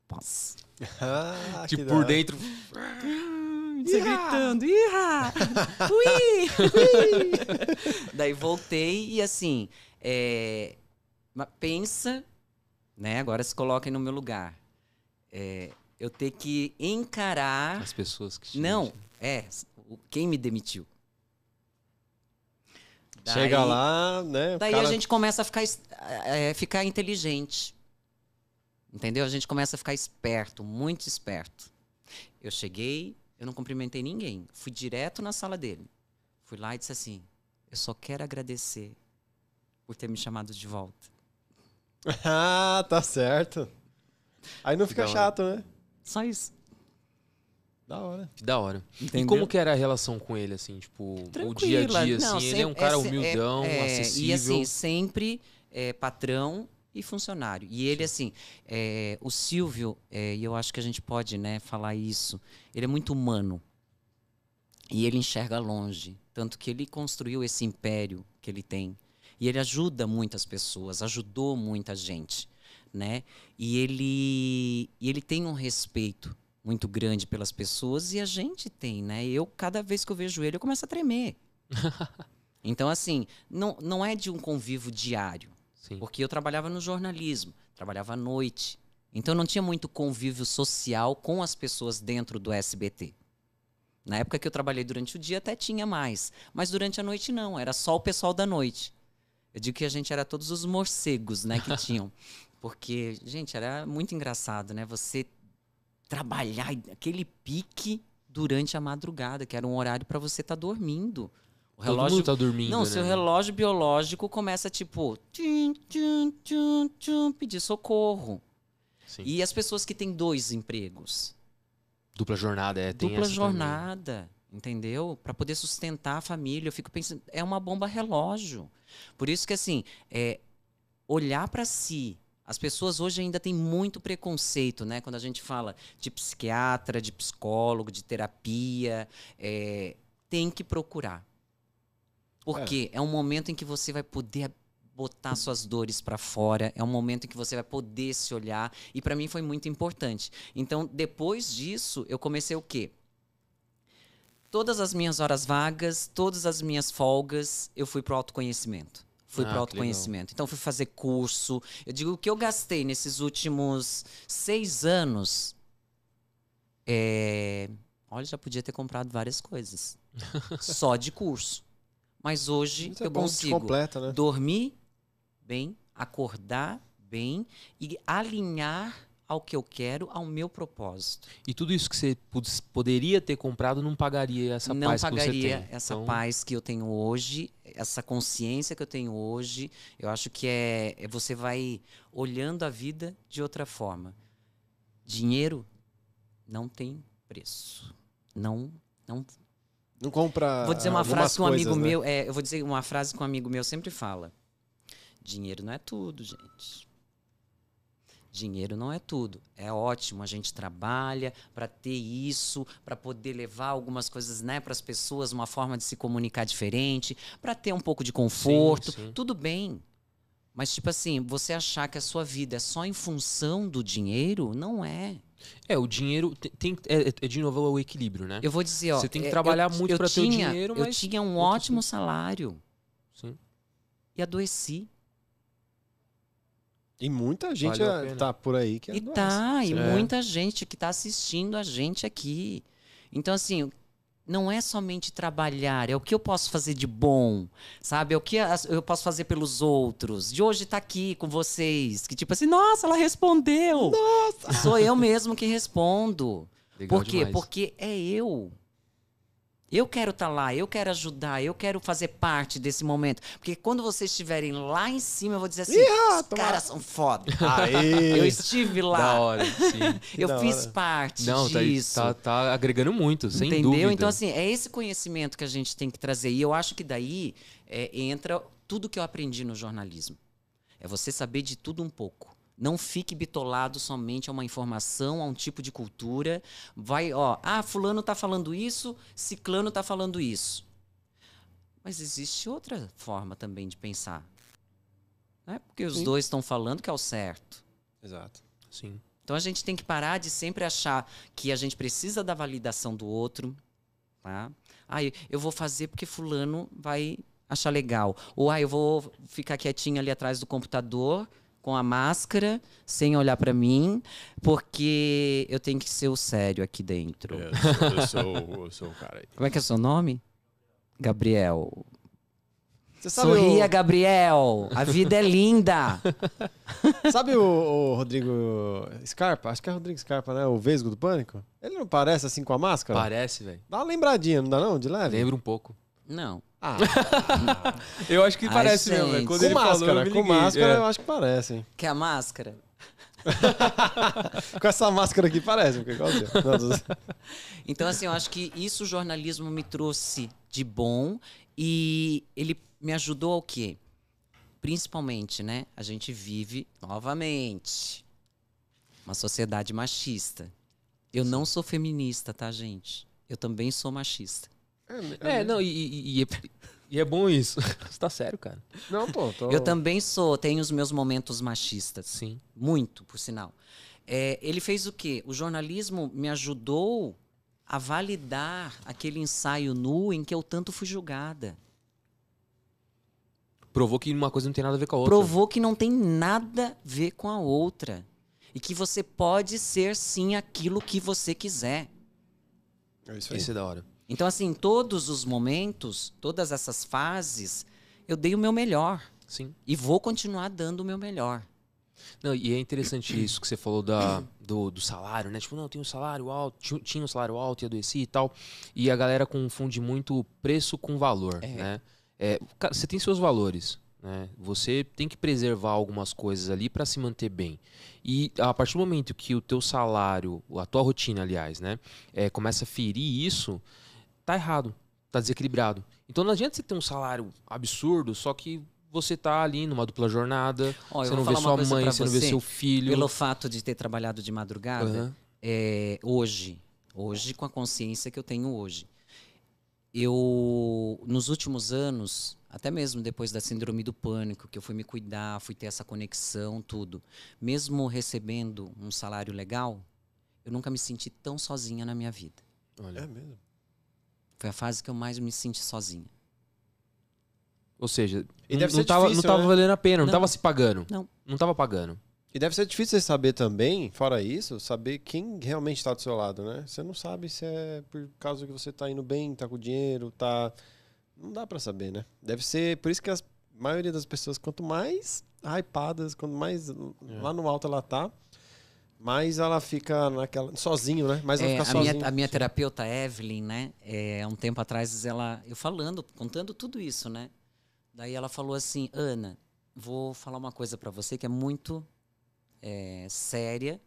Speaker 1: posso.
Speaker 4: Ah,
Speaker 3: tipo, por dentro.
Speaker 1: Você gritando, Iha! Ui! Ui! Daí voltei e assim, é, pensa, né? Agora se coloquem no meu lugar. É, eu ter que encarar.
Speaker 3: As pessoas que te
Speaker 1: Não, é, quem me demitiu.
Speaker 4: Chega
Speaker 1: Daí-
Speaker 4: lá, né?
Speaker 1: Daí
Speaker 4: cara-
Speaker 1: a gente começa a ficar, é, ficar inteligente. Entendeu? A gente começa a ficar esperto, muito esperto. Eu cheguei, eu não cumprimentei ninguém. Fui direto na sala dele. Fui lá e disse assim: Eu só quero agradecer por ter me chamado de volta.
Speaker 4: Ah, tá certo. Aí não fica
Speaker 3: Da hora.
Speaker 4: chato, né?
Speaker 1: Só isso.
Speaker 4: Da hora.
Speaker 3: Que da hora.
Speaker 1: Entendeu?
Speaker 3: E como que era a relação com ele, assim? Tipo, o dia a
Speaker 1: Tranquila.
Speaker 3: dia,
Speaker 1: Não,
Speaker 3: assim? ele é um
Speaker 1: sempre-
Speaker 3: cara
Speaker 1: se-
Speaker 3: humildão,
Speaker 1: é- é,
Speaker 3: acessível.
Speaker 1: E assim, sempre é, patrão e funcionário. E ele, assim, é, o Silvio, é, e eu acho que a gente pode né, falar isso, ele é muito humano. E ele enxerga longe. Tanto que ele construiu esse império que ele tem. E ele ajuda muitas pessoas, ajudou muita gente. Né? E ele, e ele tem um respeito muito grande pelas pessoas e a gente tem, né? Eu, cada vez que eu vejo ele, eu começo a tremer. então, assim, não, não é de um convívio diário.
Speaker 3: Sim.
Speaker 1: Porque eu trabalhava no jornalismo, trabalhava à noite. Então não tinha muito convívio social com as pessoas dentro do SBT. Na época que eu trabalhei durante o dia até tinha mais, mas durante a noite não, era só o pessoal da noite. Eu digo que a gente era todos os morcegos, né, que tinham. Porque, gente, era muito engraçado, né? Você trabalhar aquele pique durante a madrugada, que era um horário para você estar dormindo. O
Speaker 3: Todo
Speaker 1: relógio
Speaker 3: mundo tá dormindo,
Speaker 1: não,
Speaker 3: né?
Speaker 1: seu relógio biológico começa tipo. Tchum, tchum, tchum, tchum, pedir socorro.
Speaker 3: Sim.
Speaker 1: E as pessoas que têm dois empregos?
Speaker 3: Dupla jornada, é, tem
Speaker 1: Dupla jornada, entendeu? Para poder sustentar a família. Eu fico pensando, é uma bomba relógio. Por isso que, assim, é, olhar para si. As pessoas hoje ainda têm muito preconceito, né? Quando a gente fala de psiquiatra, de psicólogo, de terapia. é, tem que procurar. Porque é. um momento em que você vai poder botar suas dores para fora, é um momento em que você vai poder se olhar, e para mim foi muito importante. Então, depois disso, eu comecei o quê? Todas as minhas horas vagas, todas as minhas folgas, eu fui pro autoconhecimento. Fui ah, pro autoconhecimento. Então, fui fazer curso. Eu digo o que eu gastei nesses últimos seis anos. É... Olha, já podia ter comprado várias coisas. só de curso. Mas hoje Isso é eu é consigo
Speaker 4: completa, né?
Speaker 1: dormir bem, acordar bem e alinhar ao que eu quero, ao meu propósito.
Speaker 3: E tudo isso que você poderia ter comprado não pagaria essa
Speaker 1: não
Speaker 3: paz
Speaker 1: que você tem.
Speaker 3: Não
Speaker 1: pagaria essa então... paz que eu tenho hoje, essa consciência que eu tenho hoje. Eu acho que é, é você vai olhando a vida de outra forma. Dinheiro não tem preço. Não, não.
Speaker 4: Não compra.
Speaker 1: Vou dizer uma frase que um amigo né? meu, é, eu vou dizer uma frase que um amigo meu sempre fala. Dinheiro não é tudo, gente. Dinheiro não é tudo. É ótimo, a gente trabalha para ter isso, para poder levar algumas coisas né, para as pessoas, uma forma de se comunicar diferente, para ter um pouco de conforto. Sim, sim. Tudo bem. Mas, tipo assim, você achar que a sua vida é só em função do dinheiro, não é.
Speaker 3: É, o dinheiro tem, tem é, é, de novo o equilíbrio, né?
Speaker 1: Eu vou dizer, ó.
Speaker 3: Você tem que trabalhar
Speaker 1: eu,
Speaker 3: muito para ter o dinheiro, mas.
Speaker 1: Eu tinha um ótimo salário. Sim. E adoeci.
Speaker 4: E muita gente vale tá por aí que
Speaker 1: E tá, e é. muita gente que tá assistindo a gente aqui. Então, assim, não é somente trabalhar, é o que eu posso fazer de bom, sabe? É o que eu posso fazer pelos outros. De hoje tá aqui com vocês, que tipo assim, nossa, ela respondeu.
Speaker 4: Nossa!
Speaker 1: Sou eu mesmo que respondo. Legal Por quê? Demais. Porque é eu. Eu quero estar tá lá, eu quero ajudar, eu quero fazer parte desse momento. Porque quando vocês estiverem lá em cima, eu vou dizer assim: os caras são foda.
Speaker 4: Aê.
Speaker 1: Eu estive lá.
Speaker 3: Da hora, sim.
Speaker 1: eu da fiz hora. parte
Speaker 3: Não,
Speaker 1: tá disso.
Speaker 3: Tá, tá, agregando muito, sem
Speaker 1: Entendeu?
Speaker 3: dúvida.
Speaker 1: Então, assim, é esse conhecimento que a gente tem que trazer. E eu acho que daí é, entra tudo que eu aprendi no jornalismo. É você saber de tudo um pouco. Não fique bitolado somente a uma informação, a um tipo de cultura. Vai, ó, ah, fulano está falando isso, ciclano está falando isso. Mas existe outra forma também de pensar. Não é porque os Sim. dois estão falando que é o certo.
Speaker 4: Exato.
Speaker 3: Sim.
Speaker 1: Então a gente tem que parar de sempre achar que a gente precisa da validação do outro. Tá? Ah, eu vou fazer porque fulano vai achar legal. Ou ah, eu vou ficar quietinho ali atrás do computador com a máscara, sem olhar para mim, porque eu tenho que ser o sério aqui dentro.
Speaker 4: Eu, sou, eu, sou, eu sou o cara aí.
Speaker 1: Como é que é o seu nome? Gabriel. Sorria, o... Gabriel! A vida é linda!
Speaker 4: sabe o, o, Rodrigo Scarpa? Acho que é o Rodrigo Scarpa, né? O Vesgo do Pânico? Ele não parece assim com a máscara?
Speaker 3: Parece, velho.
Speaker 4: Dá uma lembradinha, não dá não? De leve?
Speaker 3: Lembra um pouco.
Speaker 1: Não.
Speaker 4: Ah,
Speaker 3: eu acho que Ai, parece
Speaker 1: gente.
Speaker 3: mesmo.
Speaker 4: Quando com máscara, falou, com máscara é. eu acho que parece. Hein?
Speaker 1: Quer a máscara?
Speaker 4: com essa máscara aqui parece.
Speaker 1: então, assim, eu acho que isso o jornalismo me trouxe de bom e ele me ajudou ao quê? Principalmente, né? A gente vive novamente uma sociedade machista. Eu não sou feminista, tá, gente? Eu também sou machista.
Speaker 3: É, é não, e, e, e, é, e, é, bom isso. Você tá sério, cara?
Speaker 4: Não, pô. Tô...
Speaker 1: Eu também sou, tenho os meus momentos machistas.
Speaker 3: Sim.
Speaker 1: Muito, por sinal. É, ele fez o quê? O jornalismo me ajudou a validar aquele ensaio nu em que eu tanto fui julgada.
Speaker 3: Provou que uma coisa não tem nada a ver com a outra.
Speaker 1: Provou que não tem nada a ver com a outra. E que você pode ser sim aquilo que você quiser.
Speaker 4: É isso aí.
Speaker 3: Isso é da hora.
Speaker 1: Então, assim, todos os momentos, todas essas fases, eu dei o meu melhor.
Speaker 3: Sim.
Speaker 1: E vou continuar dando o meu melhor.
Speaker 3: Não, e é interessante isso que você falou da, do, do salário, né? Tipo, não, tem um salário alto, tinha um salário alto e adoeci e tal. E a galera confunde muito preço com valor, é. né? É, você tem seus valores, né? Você tem que preservar algumas coisas ali para se manter bem. E a partir do momento que o teu salário, a tua rotina, aliás, né, é, começa a ferir isso, tá errado, tá desequilibrado. Então não adianta você ter um salário absurdo, só que você tá ali numa dupla jornada, oh, você não vê sua mãe, você, não vê seu filho.
Speaker 1: Pelo fato de ter trabalhado de madrugada, uhum. é, hoje, hoje com a consciência que eu tenho hoje, eu, nos últimos anos, até mesmo depois da síndrome do pânico, que eu fui me cuidar, fui ter essa conexão, tudo, mesmo recebendo um salário legal, eu nunca me senti tão sozinha na minha vida.
Speaker 3: Olha.
Speaker 4: É mesmo.
Speaker 1: Foi a fase que eu mais me senti sozinha.
Speaker 3: Ou seja,
Speaker 4: E
Speaker 3: não,
Speaker 4: deve
Speaker 3: não
Speaker 4: ser
Speaker 3: tava,
Speaker 4: difícil,
Speaker 3: não tava
Speaker 4: né?
Speaker 3: valendo a pena, não,
Speaker 1: Não.
Speaker 3: tava se pagando.
Speaker 1: Não.
Speaker 3: Não tava pagando.
Speaker 4: E deve ser difícil você saber também, fora isso, saber quem realmente está do seu lado, né? Você não sabe se é por causa que você tá indo bem, tá com dinheiro, tá. Não dá pra saber, né? Deve ser. Por isso que a maioria das pessoas, quanto mais hypadas, quanto mais lá no alto ela tá, mais ela fica naquela. sozinho, né? Mais ela
Speaker 1: É,
Speaker 4: fica
Speaker 1: a,
Speaker 4: sozinha.
Speaker 1: minha, a minha terapeuta Evelyn, né? É, um tempo atrás, ela, eu falando, contando tudo isso, né? Daí ela falou assim, Ana, vou falar uma coisa pra você que é muito é, séria.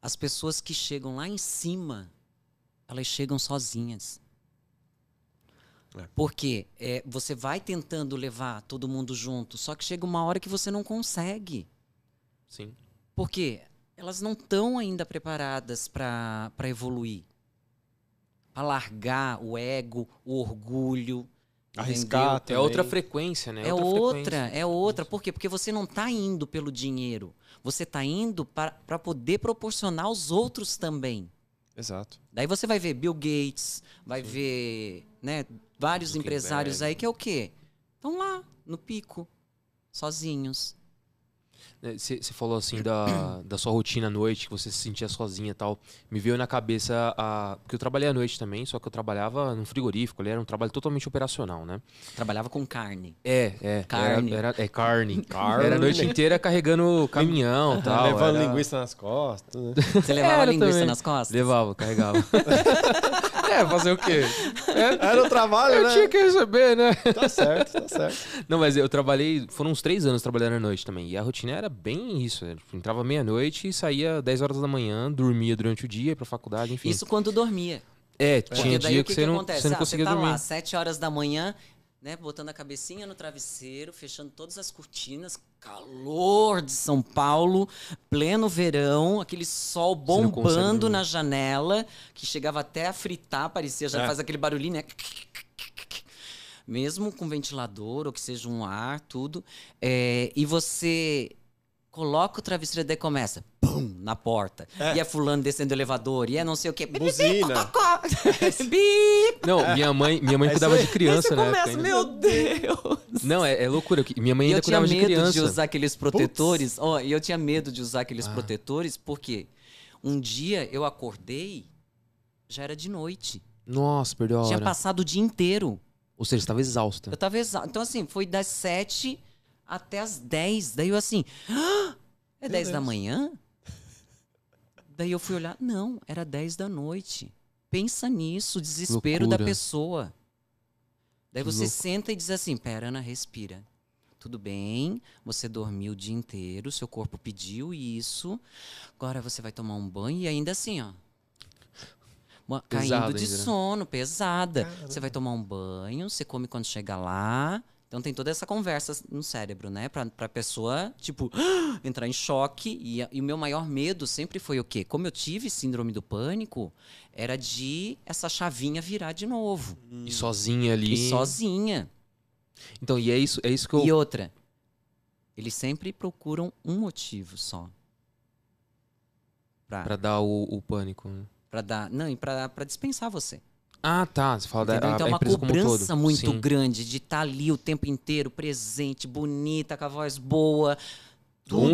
Speaker 1: As pessoas que chegam lá em cima, elas chegam sozinhas.
Speaker 4: É.
Speaker 1: Porque é, você vai tentando levar todo mundo junto, só que chega uma hora que você não consegue.
Speaker 3: Sim.
Speaker 1: Porque elas não estão ainda preparadas para evoluir. Para largar o ego, o orgulho.
Speaker 4: Arriscar
Speaker 3: É outra frequência, né?
Speaker 1: É
Speaker 3: outra,
Speaker 1: outra, é outra. Por quê? Porque você não está indo pelo dinheiro. Você está indo para poder proporcionar aos outros também.
Speaker 4: Exato.
Speaker 1: Daí você vai ver Bill Gates, vai ver né, vários
Speaker 3: Zuckerberg.
Speaker 1: empresários aí que é o quê? Estão lá, no pico, sozinhos.
Speaker 3: Você É, falou assim da, da sua rotina à noite, que você se sentia sozinha e tal. Me veio na cabeça a. Porque eu trabalhei à noite também, só que eu trabalhava num frigorífico, ali era um trabalho totalmente operacional, né?
Speaker 1: Trabalhava com carne.
Speaker 3: É, é.
Speaker 1: Carne.
Speaker 3: Era, era- é carne.
Speaker 4: Carne.
Speaker 3: Era a noite inteira carregando caminhão e tal.
Speaker 4: Levando
Speaker 3: era-
Speaker 4: linguiça nas costas. Né?
Speaker 1: Você levava
Speaker 3: Era
Speaker 1: linguiça
Speaker 3: também.
Speaker 1: nas costas?
Speaker 3: Levava, carregava. é, fazer o quê?
Speaker 4: Era o trabalho,
Speaker 3: Eu
Speaker 4: né?
Speaker 3: tinha que receber, né?
Speaker 4: Tá certo, tá certo.
Speaker 3: Não, mas eu trabalhei, foram uns três anos trabalhando à noite também. E a rotina era bem isso. né? Entrava meia-noite e saía 10 horas da manhã, dormia durante o dia, ia pra faculdade, enfim.
Speaker 1: Isso quando dormia.
Speaker 3: É,
Speaker 1: Porque
Speaker 3: tinha
Speaker 1: daí
Speaker 3: dia
Speaker 1: o
Speaker 3: que,
Speaker 1: que,
Speaker 3: você, não,
Speaker 1: acontece?
Speaker 3: você não
Speaker 1: ah,
Speaker 3: conseguia
Speaker 1: você tá
Speaker 3: dormir.
Speaker 1: lá, 7 horas da manhã, né, botando a cabecinha no travesseiro, fechando todas as cortinas, calor de São Paulo, pleno verão, aquele sol bombando na janela, que chegava até a fritar, parecia, já
Speaker 4: É.
Speaker 1: faz aquele barulhinho, né? Mesmo com ventilador, ou que seja um ar, tudo. É, e você coloca o travesseiro e daí começa, pum, na porta. E é fulano descendo do elevador, e é não sei o quê.
Speaker 4: Buzina.
Speaker 1: Bip!
Speaker 3: Não, minha mãe, minha mãe
Speaker 4: É
Speaker 3: cuidava de criança, né?
Speaker 1: começa, meu Deus!
Speaker 3: Não, é, é loucura. que Minha mãe ainda
Speaker 1: eu tinha
Speaker 3: cuidava de
Speaker 1: medo
Speaker 3: criança.
Speaker 1: de usar aqueles protetores. Ó, e eu tinha medo de usar aqueles
Speaker 3: Ah.
Speaker 1: protetores porque um dia eu acordei, já era de noite.
Speaker 3: Nossa, perdeu a
Speaker 1: Tinha
Speaker 3: hora.
Speaker 1: passado o dia inteiro.
Speaker 3: Ou seja, estava exausta.
Speaker 1: Eu tava exausto. Então, assim, foi das sete até as dez. Daí eu assim, "Ah, é dez da manhã? Daí eu fui olhar, não, era dez da noite. Pensa nisso, o desespero da
Speaker 3: Loucura.
Speaker 1: pessoa. Daí
Speaker 3: Que
Speaker 1: você
Speaker 3: louco.
Speaker 1: senta e diz assim, pera, Ana, respira. Tudo bem, você dormiu o dia inteiro, seu corpo pediu isso. Agora você vai tomar um banho e ainda assim, ó. Uma- Caindo de
Speaker 3: ainda, né?
Speaker 1: sono, pesada. Você vai tomar um banho, você come quando chega lá. Então tem toda essa conversa no cérebro, né? Pra, pra pessoa, tipo, entrar em choque. E, e o meu maior medo sempre foi o quê? Como eu tive síndrome do pânico, era de essa chavinha virar de novo.
Speaker 3: E sozinha ali.
Speaker 1: E sozinha.
Speaker 3: Então, e é isso, é isso que eu.
Speaker 1: E outra, eles sempre procuram um motivo só. Pra,
Speaker 3: Pra dar o, o pânico. né?
Speaker 1: pra dar. Não, e pra, pra dispensar você.
Speaker 3: Ah, tá. Você fala
Speaker 1: Entendeu?
Speaker 3: da
Speaker 1: então é uma
Speaker 3: um
Speaker 1: cobrança muito
Speaker 3: Sim.
Speaker 1: grande de estar ali o tempo inteiro, presente, bonita, com a voz boa.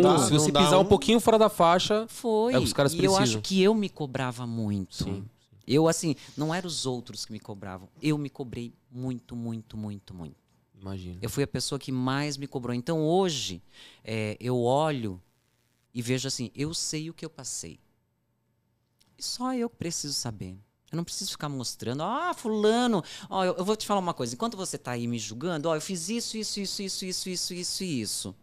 Speaker 4: Dá,
Speaker 3: se você pisar um...
Speaker 4: um-
Speaker 3: pouquinho fora da faixa,
Speaker 1: Foi.
Speaker 3: É o que os caras
Speaker 1: e eu
Speaker 3: precisam.
Speaker 1: acho que eu me cobrava muito.
Speaker 3: Sim.
Speaker 1: Eu, assim, não eram os outros que me cobravam. Eu me cobrei muito, muito, muito, muito.
Speaker 3: imagina.
Speaker 1: Eu fui a pessoa que mais me cobrou. Então hoje é, eu olho e vejo assim, eu sei o que eu passei. E só eu preciso saber. Eu não preciso ficar mostrando, ah, fulano, ó, eu, eu vou te falar uma coisa. Enquanto você tá aí me julgando, ó, eu fiz isso, isso, isso, isso, isso, isso, isso e isso.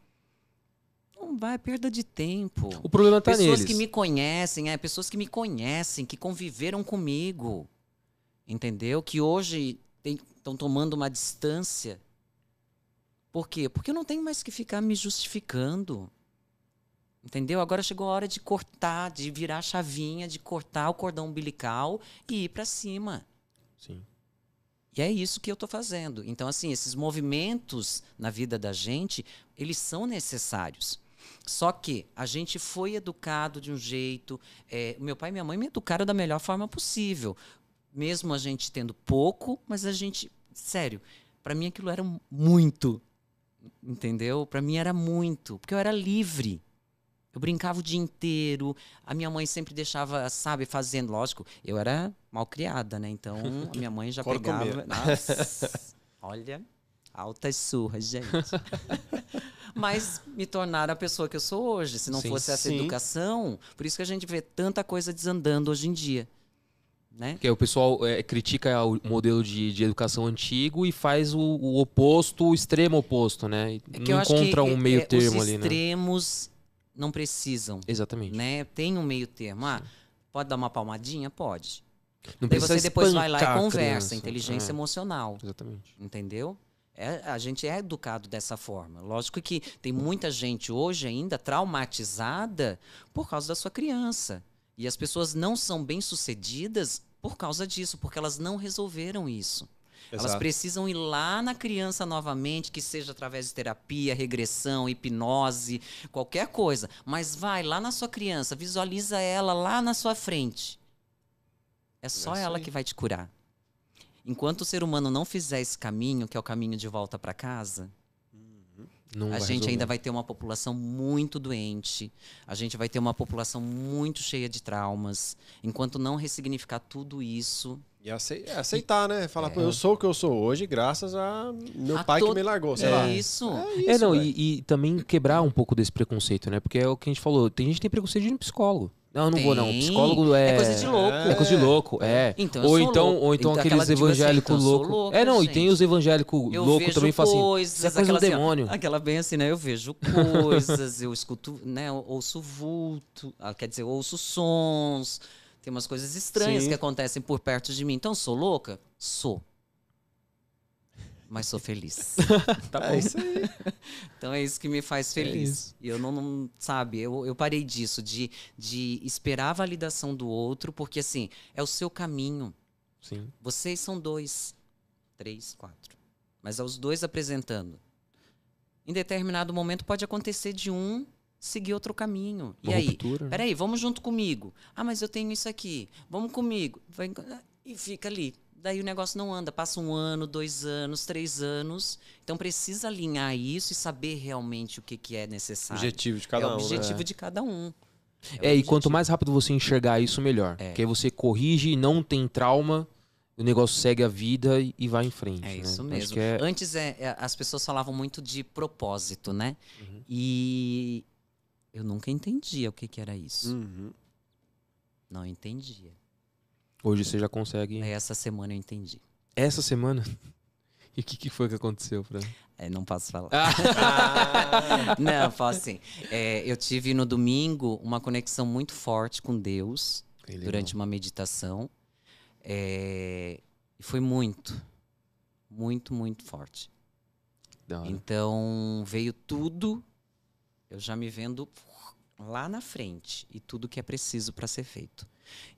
Speaker 1: Não vai, é perda de tempo.
Speaker 3: O problema tá
Speaker 1: pessoas
Speaker 3: neles.
Speaker 1: que me conhecem, é, pessoas que me conhecem, que conviveram comigo. Entendeu? Que hoje estão tomando uma distância. Por quê? Porque eu não tenho mais que ficar me justificando. Entendeu? Agora chegou a hora de cortar, de virar a chavinha, de cortar o cordão umbilical e ir pra cima.
Speaker 3: Sim.
Speaker 1: E é isso que eu estou fazendo. Então, assim, esses movimentos na vida da gente, eles são necessários. Só que a gente foi educado de um jeito. É, meu pai e minha mãe me educaram da melhor forma possível. Mesmo a gente tendo pouco, mas a gente. Sério, para mim aquilo era muito. Entendeu? Para mim era muito. Porque eu era livre. Eu brincava o dia inteiro. A minha mãe sempre deixava, sabe, fazendo. Lógico, eu era mal criada, né? Então, a minha mãe já
Speaker 4: Fora
Speaker 1: pegava.
Speaker 4: comer.
Speaker 1: Nossa, olha, altas surras, gente. Mas me tornaram a pessoa que eu sou hoje. Se não
Speaker 3: Sim.
Speaker 1: fosse essa
Speaker 4: Sim.
Speaker 1: educação, por isso que a gente vê tanta coisa desandando hoje em dia. Né?
Speaker 3: Que aí o pessoal é, critica o modelo de, de educação antigo e faz o, o oposto, o extremo oposto, né?
Speaker 1: É que
Speaker 3: não
Speaker 1: eu acho
Speaker 3: encontra
Speaker 1: que
Speaker 3: um
Speaker 1: é,
Speaker 3: meio
Speaker 1: é,
Speaker 3: termo
Speaker 1: os
Speaker 3: ali, né?
Speaker 1: extremos não precisam,
Speaker 3: Exatamente.
Speaker 1: né? Tem um meio termo. Ah, pode dar uma palmadinha? Pode.
Speaker 3: Não
Speaker 1: Daí você depois vai lá e conversa, inteligência
Speaker 3: É,
Speaker 1: emocional,
Speaker 3: Exatamente.
Speaker 1: entendeu? É, a gente é educado dessa forma. Lógico que tem muita gente hoje ainda traumatizada por causa da sua criança. E as pessoas não são bem-sucedidas por causa disso, porque elas não resolveram isso. Elas
Speaker 4: Exato.
Speaker 1: precisam ir lá na criança novamente, que seja através de terapia, regressão, hipnose, qualquer coisa. Mas vai lá na sua criança, visualiza ela lá na sua frente. É só
Speaker 4: isso
Speaker 1: ela que vai te curar. Enquanto o ser humano não fizer esse caminho, que é o caminho de volta para casa,
Speaker 3: Não
Speaker 1: a gente
Speaker 3: resolver.
Speaker 1: ainda vai ter uma população muito doente, a gente vai ter uma população muito cheia de traumas. Enquanto não ressignificar tudo isso,
Speaker 4: E é aceitar, né? Falar,
Speaker 1: É.
Speaker 4: pô, eu sou o que eu sou hoje graças a meu
Speaker 1: A
Speaker 4: pai
Speaker 1: todo-
Speaker 4: que me largou, sei
Speaker 1: é
Speaker 4: lá.
Speaker 1: isso.
Speaker 4: É
Speaker 3: É, não,
Speaker 4: velho.
Speaker 3: e, e também quebrar um pouco desse preconceito, né? Porque é o que a gente falou, tem gente que tem preconceito de ir no psicólogo. Não, não vou não.
Speaker 1: Tem.
Speaker 3: Psicólogo é.
Speaker 1: É coisa de louco.
Speaker 3: É coisa de louco, é.
Speaker 1: Então,
Speaker 3: ou, então,
Speaker 1: louco.
Speaker 3: ou então
Speaker 1: Então,
Speaker 3: aqueles
Speaker 1: aquela, tipo assim,
Speaker 3: evangélicos
Speaker 1: então,
Speaker 3: loucos. É, não, e tem
Speaker 1: gente.
Speaker 3: os evangélicos loucos também falam assim.
Speaker 1: coisas,
Speaker 3: Isso é coisa do
Speaker 1: aquela, assim, ó,
Speaker 3: demônio.
Speaker 1: aquela bem assim, né? Eu vejo coisas, eu escuto, né? eu Ouço vulto, ah, quer dizer, eu ouço sons. Tem umas coisas estranhas
Speaker 4: Sim.
Speaker 1: que acontecem por perto de mim. Então, sou louca? Sou. Mas sou feliz. tá bom?
Speaker 4: É isso aí.
Speaker 1: Então é isso que me faz feliz.
Speaker 3: isso.
Speaker 1: E eu não, não- sabe, eu, eu parei disso, de, de esperar a validação do outro, porque assim, é o seu caminho.
Speaker 3: Sim.
Speaker 1: Vocês são dois, três, quatro. Mas é os dois apresentando. Em determinado momento pode acontecer de um seguir outro caminho. E
Speaker 3: Uma
Speaker 1: aí?
Speaker 3: ruptura, né?
Speaker 1: Peraí, vamos junto comigo. Ah, mas eu tenho isso aqui. Vamos comigo. Vai- E fica ali. Daí o negócio não anda. Passa um ano, dois anos, três anos. Então precisa alinhar isso e saber realmente o que, que é necessário.
Speaker 4: Objetivo de cada
Speaker 1: é
Speaker 4: um.
Speaker 1: o
Speaker 4: né?
Speaker 1: objetivo de cada um.
Speaker 3: É, e quanto mais rápido você enxergar isso, melhor.
Speaker 1: É.
Speaker 3: Porque aí você corrige, não tem trauma, o negócio segue a vida e, e vai em frente.
Speaker 1: É
Speaker 3: né?
Speaker 1: isso mesmo.
Speaker 3: é-
Speaker 1: Antes é, é, as pessoas falavam muito de propósito, né?
Speaker 3: Uhum.
Speaker 1: E eu nunca entendia o que, que era isso.
Speaker 4: Uhum.
Speaker 1: Não entendia.
Speaker 3: Hoje você já consegue.
Speaker 1: Essa semana eu entendi.
Speaker 3: Essa semana. E o que, que foi que aconteceu, Fran?
Speaker 1: É, não posso falar.
Speaker 3: Ah.
Speaker 1: não, falo assim. é, eu tive no domingo uma conexão muito forte com Deus durante uma meditação. É, e foi muito, muito, muito forte. Então veio tudo, eu já me vendo lá na frente e tudo que é preciso para ser feito.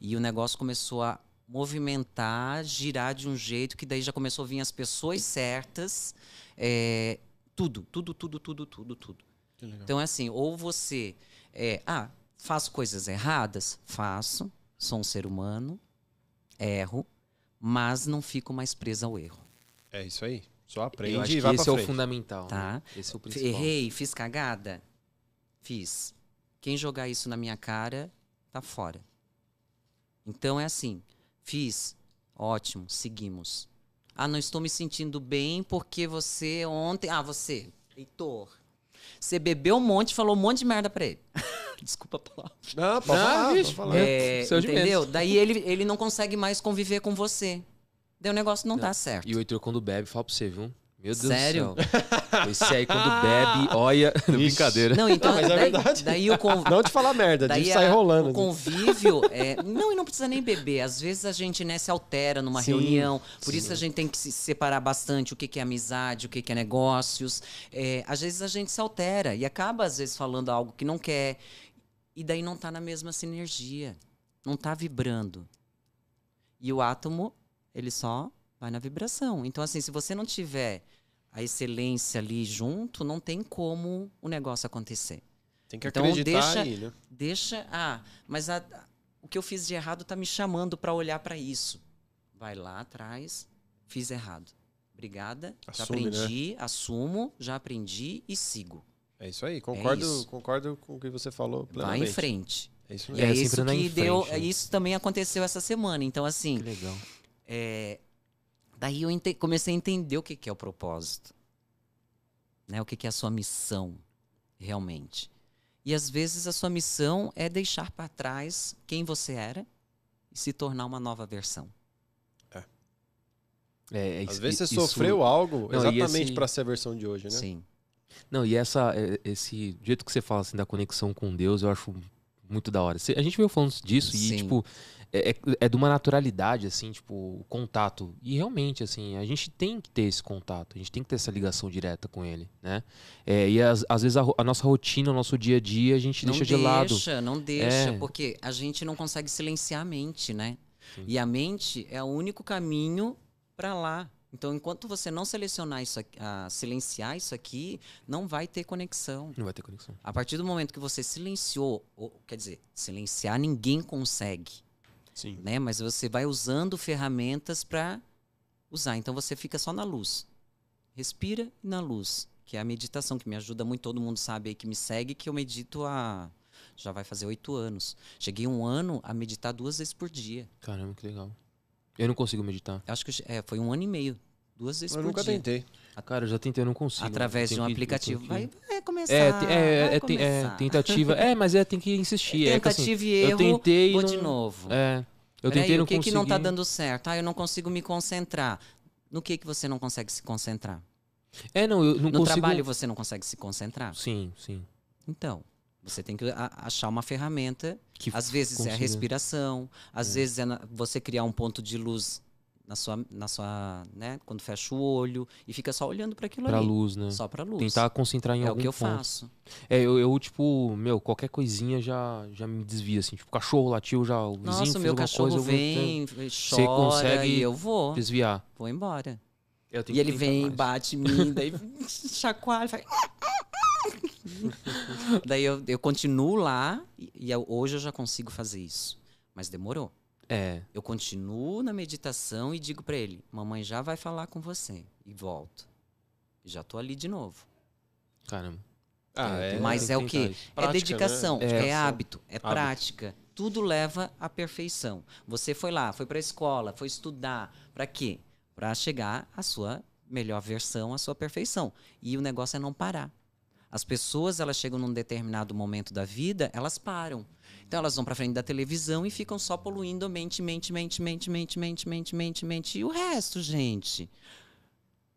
Speaker 1: E o negócio começou a movimentar, girar de um jeito que daí já começou a vir as pessoas certas, é, tudo, tudo, tudo, tudo, tudo, tudo.
Speaker 4: Que legal.
Speaker 1: Então é assim, ou você é, ah, faço coisas erradas, faço, sou um ser humano, erro, mas não fico mais presa ao erro.
Speaker 4: É isso aí. Só aprende e vai
Speaker 3: esse
Speaker 4: pra
Speaker 3: é o fundamental.
Speaker 1: Tá.
Speaker 3: né? Esse é o principal.
Speaker 1: Errei, fiz cagada? Fiz. Quem jogar isso na minha cara, tá fora. Então é assim, fiz, ótimo, seguimos. Ah, não estou me sentindo bem porque você ontem. Ah, você, Heitor. Você bebeu um monte e falou um monte de merda pra ele. Desculpa a palavra.
Speaker 4: Não, pode
Speaker 3: Não,
Speaker 4: falar,
Speaker 3: vixe,
Speaker 4: pode falar.
Speaker 1: É, entendeu? Daí ele, ele não consegue mais conviver com você. Daí o negócio não, dá certo.
Speaker 3: E o Heitor, quando bebe, fala pra você, viu? Meu Deus
Speaker 1: Sério?
Speaker 3: do céu. Esse aí, quando bebe, olha. Brincadeira.
Speaker 1: Não, então,
Speaker 4: Não, mas é
Speaker 1: daí,
Speaker 4: verdade.
Speaker 1: daí o con-
Speaker 4: Não de falar merda,
Speaker 1: Daí
Speaker 4: de sair rolando.
Speaker 1: O convívio. é, não, e não precisa nem beber. Às vezes a gente né, se altera numa
Speaker 4: Sim,
Speaker 1: reunião. Por
Speaker 4: sim.
Speaker 1: isso a gente tem que se separar bastante o que, que é amizade, o que, que é negócios. É, às vezes a gente se altera e acaba, às vezes, falando algo que não quer. E daí não tá na mesma sinergia. Não tá vibrando. E o átomo, ele só vai na vibração. Então, assim, se você não tiver a excelência ali junto, não tem como o negócio acontecer.
Speaker 4: Tem que
Speaker 1: Então,
Speaker 4: acreditar
Speaker 1: deixa-
Speaker 4: aí, né?
Speaker 1: Deixa. Ah, mas a- o que eu fiz de errado tá me chamando para olhar para isso. Vai lá atrás, fiz errado. Obrigada, já
Speaker 4: Assume, né?
Speaker 1: aprendi, assumo, já aprendi e sigo.
Speaker 4: É isso aí. Concordo,
Speaker 1: isso.
Speaker 4: concordo com o que você falou
Speaker 1: Vai
Speaker 4: plenamente.
Speaker 1: em frente.
Speaker 4: É isso
Speaker 1: E
Speaker 4: mesmo.
Speaker 1: é,
Speaker 3: É,
Speaker 1: isso que deu.
Speaker 3: frente, né?
Speaker 1: Isso também aconteceu essa semana. Então, assim,
Speaker 3: Que legal.
Speaker 1: é, daí eu comecei a entender o que, que é o propósito. Né? O que, que é a sua missão, realmente. E às vezes a sua missão é deixar para trás quem você era e se tornar uma nova versão.
Speaker 3: É, é
Speaker 4: Às
Speaker 3: isso-
Speaker 4: vezes você
Speaker 3: isso-
Speaker 4: sofreu algo
Speaker 3: Não, e
Speaker 4: exatamente pra ser a versão de hoje, né?
Speaker 1: Sim.
Speaker 3: Não, e essa, é, esse jeito que você fala assim da conexão com Deus, eu acho muito da hora. A gente veio falando disso e,
Speaker 1: Sim.
Speaker 3: tipo, é, é- é de uma naturalidade, assim, tipo, o contato. E realmente, assim, a gente tem que ter esse contato, a gente tem que ter essa ligação direta com ele, né? É, e às, às vezes a, a nossa rotina, o nosso dia a dia, a gente
Speaker 1: Não
Speaker 3: deixa de lado.
Speaker 1: deixa, não deixa,
Speaker 3: É.
Speaker 1: porque a gente não consegue silenciar a mente, né?
Speaker 3: Sim.
Speaker 1: E a mente é o único caminho para lá. Então, enquanto você não selecionar isso aqui, ah, silenciar isso aqui, não vai ter conexão.
Speaker 3: Não vai ter conexão.
Speaker 1: A partir do momento que você silenciou, ou, quer dizer, silenciar ninguém consegue,
Speaker 4: Sim.
Speaker 1: né? Mas você vai usando ferramentas para usar. Então você fica só na luz. Respira e na luz, que é a meditação que me ajuda muito. Todo mundo sabe aí que me segue que eu medito há já vai fazer oito anos. Cheguei um ano a meditar duas vezes por dia.
Speaker 3: Caramba, que legal. Eu não consigo meditar.
Speaker 1: Acho que é, foi um ano e meio, duas vezes
Speaker 4: Eu
Speaker 1: por
Speaker 4: nunca
Speaker 1: dia.
Speaker 4: tentei.
Speaker 3: Cara, eu já tentei, eu não consigo.
Speaker 1: Através
Speaker 3: Eu
Speaker 1: de um
Speaker 3: que- eu
Speaker 1: aplicativo.
Speaker 3: tenho
Speaker 1: Vai,
Speaker 3: que-
Speaker 1: vai começar.
Speaker 3: É, é,
Speaker 1: vai
Speaker 3: é, tem- é,
Speaker 1: começar.
Speaker 3: tentativa. É, mas é, tem que insistir. É, que, assim,
Speaker 1: Tentativa e
Speaker 3: eu
Speaker 1: erro,
Speaker 3: tentei e
Speaker 1: vou
Speaker 3: não-
Speaker 1: de novo.
Speaker 3: É. Eu
Speaker 1: Peraí,
Speaker 3: tentei e não
Speaker 1: o que
Speaker 3: consegui.
Speaker 1: que não tá dando certo? Ah, eu não consigo me concentrar. No que que você não consegue se concentrar?
Speaker 3: É, não, eu não
Speaker 1: No
Speaker 3: consigo.
Speaker 1: trabalho você não consegue se concentrar?
Speaker 3: Sim, sim.
Speaker 1: Então, você tem que achar uma ferramenta.
Speaker 3: Que
Speaker 1: Às vezes é a
Speaker 3: consiga.
Speaker 1: respiração, às vezes é você criar um ponto de luz na sua, na sua, né, quando fecha o olho e fica só olhando para aquilo
Speaker 3: Pra
Speaker 1: ali.
Speaker 3: luz, né?
Speaker 1: Só para luz.
Speaker 3: Tentar concentrar em
Speaker 1: é o
Speaker 3: algum
Speaker 1: que eu
Speaker 3: ponto.
Speaker 1: faço.
Speaker 3: É, eu, eu, tipo, meu, qualquer coisinha já, já me desvia, assim. Tipo, cachorro latiu, já o vizinho
Speaker 1: Nossa,
Speaker 3: fez
Speaker 1: o meu
Speaker 3: alguma
Speaker 1: cachorro
Speaker 3: coisa, eu vou
Speaker 1: vem, chora
Speaker 3: consegue
Speaker 1: e eu vou,
Speaker 3: desviar.
Speaker 1: vou embora.
Speaker 3: Eu tenho
Speaker 1: E
Speaker 3: que
Speaker 1: ele vem,
Speaker 3: mais.
Speaker 1: bate em mim, daí chacoalha, faz... daí eu, eu continuo lá e, e eu- hoje eu já consigo fazer isso. Mas demorou.
Speaker 3: É,
Speaker 1: Eu continuo na meditação e digo pra ele: "Mamãe já vai falar com você" e volto. Já tô ali de novo.
Speaker 3: caramba.
Speaker 4: Ah,
Speaker 3: É,
Speaker 4: é.
Speaker 1: Mas é
Speaker 3: que
Speaker 1: o quê?
Speaker 3: tentar isso.
Speaker 4: Prática,
Speaker 1: é dedicação,
Speaker 3: né?
Speaker 1: é,
Speaker 3: É.
Speaker 1: hábito, é prática. Tudo leva à perfeição. Você foi lá, foi pra escola, foi estudar, Pra quê? Pra chegar à sua melhor versão, à sua perfeição. E o negócio é não parar. As pessoas, elas chegam num determinado momento da vida, elas param. Então elas vão pra frente da televisão e ficam só poluindo mente, mente, mente, mente, mente, mente, mente, mente, mente. E o resto, gente?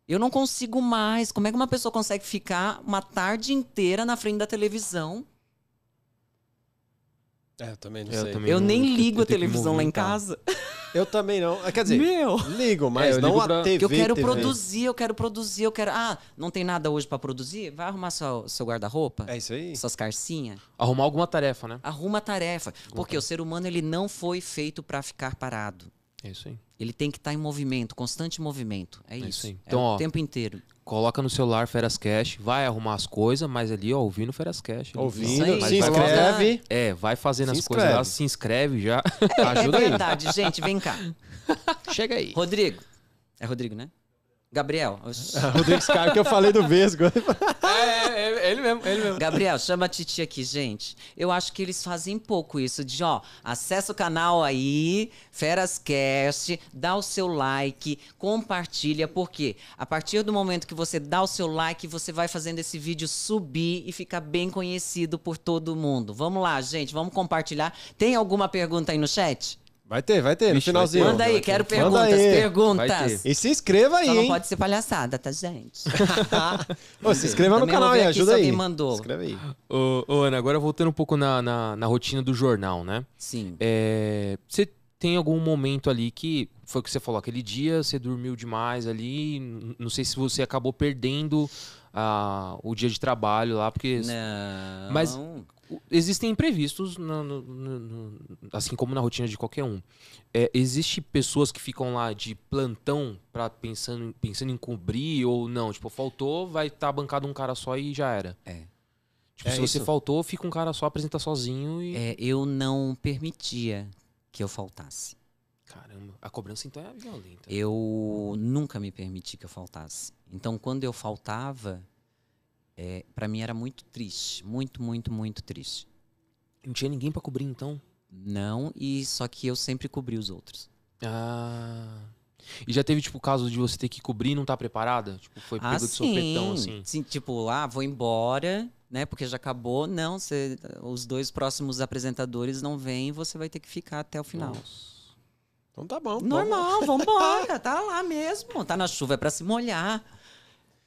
Speaker 1: Eu não consigo mais. Como é que uma pessoa consegue ficar uma tarde inteira na frente da televisão?
Speaker 4: É, eu também não
Speaker 3: Eu
Speaker 4: sei.
Speaker 3: também.
Speaker 1: Eu
Speaker 3: não-
Speaker 1: nem
Speaker 3: eu
Speaker 1: ligo a
Speaker 3: tenho que
Speaker 1: televisão lá em casa.
Speaker 4: Eu também não. Ah, Quer dizer,
Speaker 1: Meu!
Speaker 4: ligo, mas
Speaker 3: É, eu
Speaker 4: não
Speaker 3: ligo
Speaker 4: a
Speaker 3: pra-
Speaker 4: TV.
Speaker 1: Eu quero
Speaker 4: TV.
Speaker 1: produzir, eu quero produzir, eu quero. Ah, não tem nada hoje pra produzir? Vai arrumar seu, seu guarda-roupa?
Speaker 4: É isso aí?
Speaker 1: Suas carcinhas?
Speaker 3: Arrumar alguma tarefa, né?
Speaker 1: Arruma a tarefa. Porque o ser humano ele não foi feito pra ficar parado.
Speaker 3: É isso aí.
Speaker 1: Ele tem que estar em movimento, constante movimento. É,
Speaker 3: isso
Speaker 1: isso.
Speaker 3: aí.
Speaker 1: É
Speaker 3: Então,
Speaker 1: o
Speaker 3: ó,
Speaker 1: tempo inteiro.
Speaker 3: Coloca no celular Feras Cash, vai arrumar as coisas, mas ali, ó, ouvindo Feras Cash.
Speaker 4: Ouvindo,
Speaker 1: aí,
Speaker 4: se inscreve.
Speaker 3: É, vai fazendo
Speaker 4: Se
Speaker 3: as coisas lá, se inscreve já.
Speaker 4: Ajuda
Speaker 1: é
Speaker 4: aí.
Speaker 1: verdade, gente, vem cá.
Speaker 3: Chega aí.
Speaker 1: Rodrigo. É Rodrigo, né? Gabriel.
Speaker 4: Rodrigo Scar, que eu falei do Vesgo.
Speaker 3: É, é, ele mesmo, ele mesmo.
Speaker 1: Gabriel, chama a Titi aqui, gente. Eu acho que eles fazem pouco isso de, ó, acessa o canal aí, Ferascast, dá o seu like, compartilha, porque a partir do momento que você dá o seu like, você vai fazendo esse vídeo subir e ficar bem conhecido por todo mundo. Vamos lá, gente, vamos compartilhar. Tem alguma pergunta aí no chat?
Speaker 4: Vai ter, vai ter, no
Speaker 3: Vixe, vai
Speaker 4: finalzinho.
Speaker 1: Manda aí, quero
Speaker 4: Manda
Speaker 1: perguntas,
Speaker 4: aí.
Speaker 1: Perguntas.
Speaker 4: E se inscreva aí,
Speaker 1: Só não
Speaker 4: hein?
Speaker 1: pode ser palhaçada, tá, gente?
Speaker 4: Ô, se inscreva no
Speaker 1: Também vou
Speaker 4: canal
Speaker 1: ver
Speaker 4: aí,
Speaker 1: aqui se
Speaker 4: ajuda aí.
Speaker 1: alguém mandou.
Speaker 4: Se inscreve aí.
Speaker 3: Ô, ô, Ana, agora voltando um pouco na, na, na rotina do jornal, né?
Speaker 1: Sim.
Speaker 3: É, você tem algum momento ali que foi o que você falou, aquele dia você dormiu demais ali, n- não sei se você acabou perdendo ah, o dia de trabalho lá, porque
Speaker 1: Não.
Speaker 3: Mas existem imprevistos, no- no- no- no- assim como na rotina de qualquer um. É, existe pessoas que ficam lá de plantão para pensando, pensando em cobrir ou não? Tipo, faltou, vai estar bancado um cara só e já era.
Speaker 1: É.
Speaker 3: Tipo,
Speaker 4: É
Speaker 3: se você
Speaker 4: isso?
Speaker 3: faltou, fica um cara só, apresenta sozinho e.
Speaker 1: É, eu não permitia que eu faltasse.
Speaker 3: Caramba, a cobrança então é violenta.
Speaker 1: Eu nunca me permiti que eu faltasse. Então, quando eu faltava, é, para mim era muito triste, muito, muito, muito triste.
Speaker 3: Não tinha ninguém pra cobrir então?
Speaker 1: Não, e só que eu sempre cobri os outros.
Speaker 3: Ah. E já teve, tipo, o caso de você ter que cobrir e não tá preparada? Tipo, foi pego
Speaker 1: ah,
Speaker 3: de sopetão, assim.
Speaker 1: sim, tipo, ah, vou embora, né? Porque já acabou. Não, você, os dois próximos apresentadores não vêm, você vai ter que ficar até o final.
Speaker 4: Então tá bom. vamos-
Speaker 1: Normal, vambora, tá lá mesmo. Tá na chuva, é pra se molhar.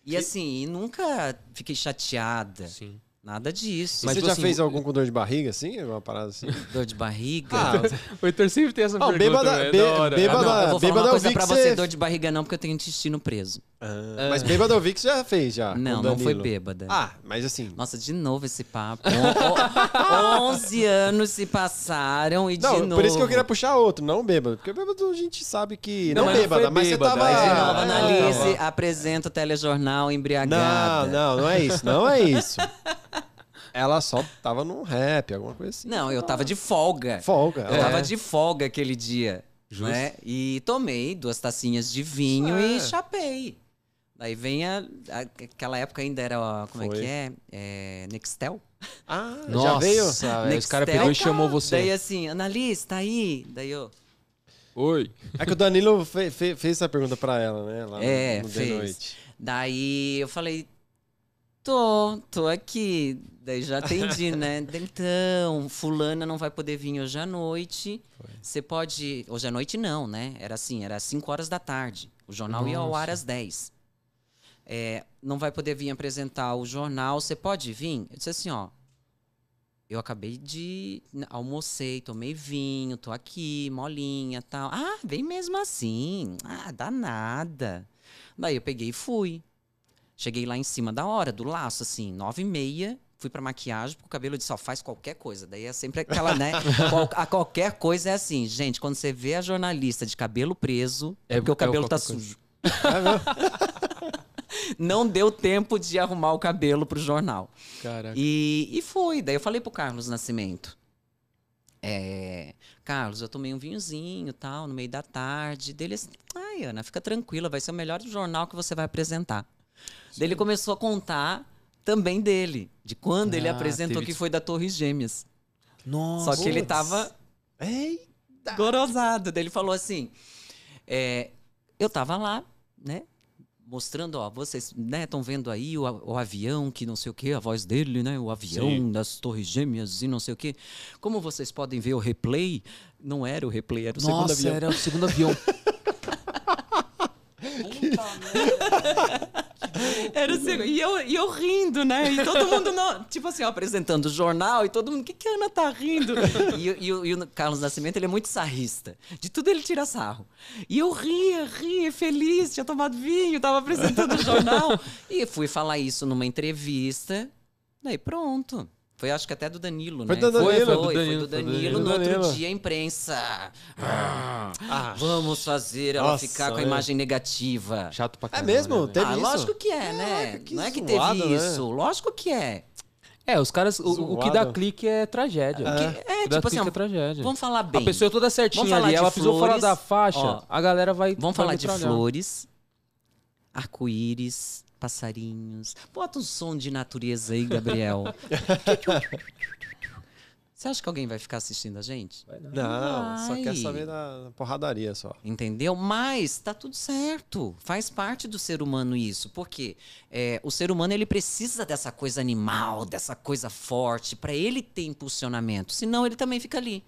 Speaker 1: E assim, e nunca fiquei chateada.
Speaker 3: Sim.
Speaker 1: Nada disso.
Speaker 3: Mas,
Speaker 4: você
Speaker 3: tipo
Speaker 4: já
Speaker 3: assim,
Speaker 4: fez algum com dor de barriga, assim? Uma parada assim?
Speaker 1: Dor de barriga.
Speaker 4: Ah,
Speaker 3: O Heitor sempre tem essa
Speaker 4: Não,
Speaker 3: pergunta,
Speaker 4: bêbada-
Speaker 3: da hora.
Speaker 4: bêbada-
Speaker 1: Ah, não, eu vou falar
Speaker 4: bêbada
Speaker 1: uma coisa pra você,
Speaker 4: você-
Speaker 1: dor de barriga não, porque eu tenho intestino preso.
Speaker 4: Ah, Mas bêbado eu vi que você já fez, já.
Speaker 1: não, não foi bêbada.
Speaker 4: Ah, mas assim.
Speaker 1: Nossa, de novo esse papo. On- on- 11 anos se passaram e de
Speaker 4: Não,
Speaker 1: novo.
Speaker 4: por isso que eu queria puxar outro, não bêbado. Porque bêbado a gente sabe que.
Speaker 3: Não,
Speaker 4: Não,
Speaker 3: mas não
Speaker 4: bêbada, mas você
Speaker 3: bêbada,
Speaker 4: tava.
Speaker 3: aí
Speaker 1: De
Speaker 3: Ah,
Speaker 1: novo,
Speaker 3: é,
Speaker 1: analise, apresenta o telejornal
Speaker 4: Não,
Speaker 1: embriagada.
Speaker 4: não, não é isso, não é isso. Ela só tava num rap, alguma coisa assim.
Speaker 1: Não, eu tava de folga.
Speaker 4: Folga.
Speaker 1: Eu
Speaker 4: ela-
Speaker 1: tava de folga aquele dia.
Speaker 3: Justo.
Speaker 1: Né? E tomei duas tacinhas de vinho
Speaker 4: É.
Speaker 1: e chapei. Daí vem a, a- Aquela época ainda era. Como
Speaker 4: Foi.
Speaker 1: é que é? é Nextel?
Speaker 4: Ah, já
Speaker 3: Nossa,
Speaker 4: veio?
Speaker 3: velho, esse cara
Speaker 1: Nextel,
Speaker 3: pegou e chamou você.
Speaker 1: Daí assim, Annalise, tá aí? Daí eu.
Speaker 3: Oi.
Speaker 4: É que o Danilo fe- fe- fez essa pergunta pra ela, né? Lá no-
Speaker 1: É,
Speaker 4: no The
Speaker 1: fez.
Speaker 4: Noite.
Speaker 1: Daí eu falei, tô, tô aqui. Daí já atendi, né? Então, fulana não vai poder vir hoje à noite. Você pode... Hoje à noite não, né? Era assim, era às 5 horas da tarde. O jornal ia ao ar às 10. É, não vai poder vir apresentar o jornal. Você pode vir? Eu disse assim, ó. Eu acabei de... Almocei, tomei vinho, tô aqui, molinha tal. Ah, vem mesmo assim. Ah, dá nada. Daí eu peguei e fui. Cheguei lá em cima da hora, do laço, assim, nove e meia. Fui pra maquiagem, porque o cabelo de só faz qualquer coisa. Daí é sempre aquela, né? qual- a qualquer coisa é assim, gente, quando você vê a jornalista de cabelo preso, é
Speaker 3: É
Speaker 1: porque o cabelo tá
Speaker 3: coisa.
Speaker 1: sujo.
Speaker 4: É?
Speaker 1: Não deu tempo de arrumar o cabelo pro jornal.
Speaker 3: Caraca.
Speaker 1: E, e foi. Daí eu falei pro Carlos Nascimento. É, Carlos, eu tomei um vinhozinho tal, no meio da tarde. Dele assim, ai, Ana, fica tranquila, vai ser o melhor jornal que você vai apresentar. Daí ele começou a contar também dele, de quando ele
Speaker 3: Ah,
Speaker 1: apresentou
Speaker 3: teve
Speaker 1: que foi da Torres Gêmeas.
Speaker 3: Nossa.
Speaker 1: Só que ele tava
Speaker 4: Ei,
Speaker 1: gorosado. Daí ele falou assim: é, eu tava lá, né? Mostrando, ó, vocês estão vendo aí o, o avião, que não sei o quê, a voz dele, né? O avião
Speaker 4: Sim.
Speaker 1: das Torres Gêmeas e não sei o quê. Como vocês podem ver o replay, não era o replay, era o segundo
Speaker 3: Nossa,
Speaker 1: avião.
Speaker 3: era o segundo avião.
Speaker 1: Era segundo. E eu, e eu rindo, né? E todo mundo, não, tipo assim, ó, apresentando o jornal e todo mundo, o que, que a Ana tá rindo? E, o- e o- e o Carlos Nascimento, ele é muito sarrista. De tudo ele tira sarro. E eu ria, ria, feliz, tinha tomado vinho, tava apresentando o jornal. E fui falar isso numa entrevista. Daí pronto. Foi, acho que até do Danilo,
Speaker 4: Foi
Speaker 1: né?
Speaker 4: do Danilo.
Speaker 1: Foi,
Speaker 3: Foi do Danilo, foi do
Speaker 1: Danilo. No
Speaker 4: Danilo.
Speaker 1: outro dia, a imprensa.
Speaker 4: Ah,
Speaker 1: Vamos fazer ela
Speaker 4: Nossa,
Speaker 1: ficar com a
Speaker 4: é.
Speaker 1: imagem negativa.
Speaker 3: Chato pra
Speaker 4: É
Speaker 3: caramba.
Speaker 4: mesmo?
Speaker 3: né?
Speaker 4: Teve
Speaker 1: ah,
Speaker 4: isso?
Speaker 1: lógico que é, né?
Speaker 4: Que
Speaker 1: não é que
Speaker 4: zoado,
Speaker 1: teve
Speaker 4: né?
Speaker 1: isso. Lógico que é.
Speaker 3: É, os caras. O, o que dá clique é tragédia.
Speaker 1: É,
Speaker 3: que dá
Speaker 1: tipo assim,
Speaker 3: é tragédia.
Speaker 1: vamos falar bem.
Speaker 3: A pessoa toda certinha ali, ela pisou fora da faixa,
Speaker 1: Ó,
Speaker 3: a galera vai.
Speaker 1: Vamos
Speaker 3: vai
Speaker 1: falar de flores, arco-íris, passarinhos. Bota um som de natureza aí, Gabriel. Você acha que alguém vai ficar assistindo a gente?
Speaker 4: Não, só
Speaker 1: Vai.
Speaker 4: quer saber da porradaria só.
Speaker 1: Entendeu? Mas tá tudo certo. Faz parte do ser humano isso. Porque é, o ser humano ele precisa dessa coisa animal, dessa coisa forte, para ele ter impulsionamento. Senão ele também fica ali.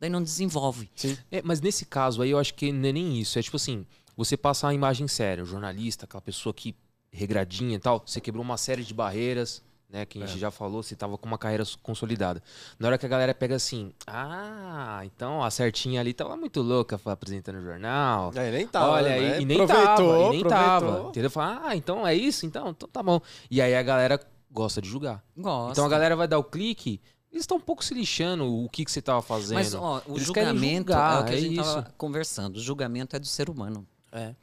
Speaker 1: Daí não desenvolve.
Speaker 3: É, mas nesse caso aí eu acho que não é nem isso. É tipo assim, você passa a imagem séria, o jornalista, aquela pessoa que regradinha e tal, você quebrou uma série de barreiras, né? Que a gente já falou, você tava com uma carreira consolidada. Na hora que a galera pega assim, ah, então a certinha ali tava muito louca apresentando o jornal.
Speaker 4: É, nem tava.
Speaker 3: Olha,
Speaker 4: né?
Speaker 3: e, e nem
Speaker 4: aproveitou,
Speaker 3: tava, e nem
Speaker 4: aproveitou.
Speaker 3: tava. Entendeu? Fala, ah, então é isso, então, então tá bom. E aí a galera gosta de julgar.
Speaker 1: Gosta.
Speaker 3: Então a galera vai dar o clique, eles estão um pouco se lixando o que, que você tava fazendo.
Speaker 1: Mas ó, o
Speaker 3: Eles
Speaker 1: julgamento
Speaker 3: julgar,
Speaker 1: é o que a
Speaker 3: é
Speaker 1: gente
Speaker 3: isso.
Speaker 1: tava conversando. O julgamento é do ser humano.
Speaker 3: É.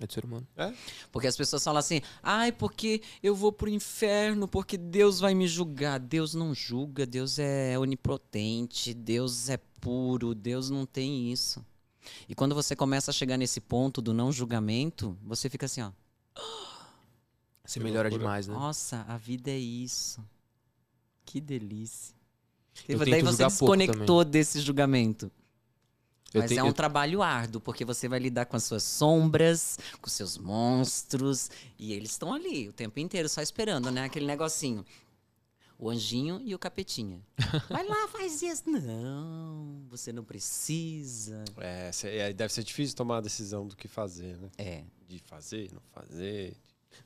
Speaker 3: É do ser humano.
Speaker 1: Porque as pessoas falam assim, ai, porque eu vou pro inferno, porque Deus vai me julgar. Deus não julga, Deus é onipotente, Deus é puro, Deus não tem isso. E quando você começa a chegar nesse ponto do não julgamento, você fica assim, ó,
Speaker 3: Você melhora demais, né?
Speaker 1: nossa, a vida é isso. Que delícia.
Speaker 3: Eu
Speaker 1: E daí você desconectou desse julgamento. Mas
Speaker 3: tenho-
Speaker 1: é um
Speaker 3: eu-
Speaker 1: trabalho árduo, porque você vai lidar com as suas sombras, com os seus monstros, e eles estão ali o tempo inteiro só esperando, né? Aquele negocinho. O anjinho e o capetinha. Vai lá, faz isso. Não, você não precisa.
Speaker 4: É, é, deve ser difícil tomar a decisão do que fazer, né?
Speaker 1: É.
Speaker 4: De fazer, não fazer.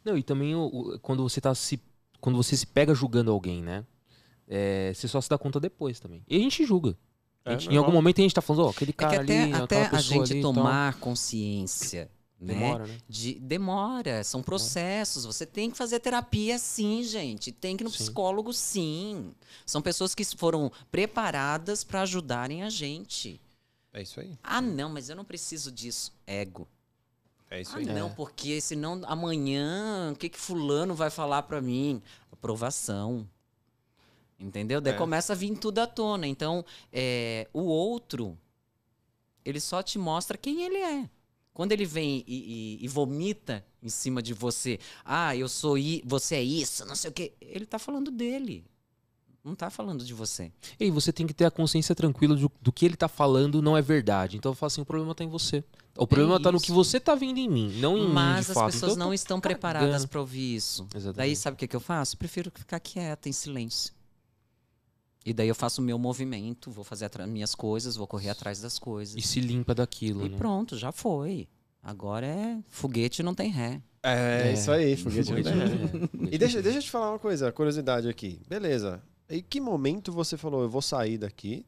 Speaker 3: Não, e também o- o- quando você tá se. Quando você se pega julgando alguém, né? É, você só se dá conta depois também. E a gente julga.
Speaker 4: É,
Speaker 3: gente- em algum momento a gente tá falando, ó, aquele
Speaker 1: É que
Speaker 3: cara
Speaker 1: até,
Speaker 3: ali,
Speaker 1: até a gente
Speaker 3: ali
Speaker 1: tomar consciência, né?
Speaker 3: Demora, né?
Speaker 1: De, demora, são processos. Você tem que fazer terapia sim, gente. Tem que ir no
Speaker 3: Sim.
Speaker 1: psicólogo sim. São pessoas que foram preparadas para ajudarem a gente.
Speaker 4: É isso aí.
Speaker 1: Ah, não, mas eu não preciso disso. Ego.
Speaker 4: É isso
Speaker 1: Ah,
Speaker 4: aí.
Speaker 1: não, porque senão amanhã o que, que fulano vai falar para mim? Aprovação. Entendeu? Daí
Speaker 4: É.
Speaker 1: começa a vir tudo à tona. Então, é, o outro, ele só te mostra quem ele é. Quando ele vem e, e- e vomita em cima de você, ah, eu sou i, você é isso, não sei o quê. Ele tá falando dele. Não tá falando de você.
Speaker 3: E você tem que ter a consciência tranquila do, do que ele tá falando não é verdade. Então eu falo assim, o problema tá em você. O problema tá no que você tá vendo em mim, não em mim,
Speaker 1: Mas
Speaker 3: de
Speaker 1: as pessoas
Speaker 3: Então, eu
Speaker 1: não estão preparadas para ouvir isso.
Speaker 3: Exatamente.
Speaker 1: Daí sabe o que, que eu faço? Prefiro ficar quieta, em silêncio. E daí eu faço o meu movimento, vou fazer as minhas coisas, vou correr atrás das coisas.
Speaker 3: E se limpa daquilo,
Speaker 1: E
Speaker 3: né?
Speaker 1: pronto, já foi. Agora é foguete não tem ré.
Speaker 4: É,
Speaker 3: É.
Speaker 4: isso aí, foguete não tem ré.
Speaker 3: É.
Speaker 4: E deixa, deixa eu te falar uma coisa, curiosidade aqui. Beleza. Em que momento você falou, eu vou sair daqui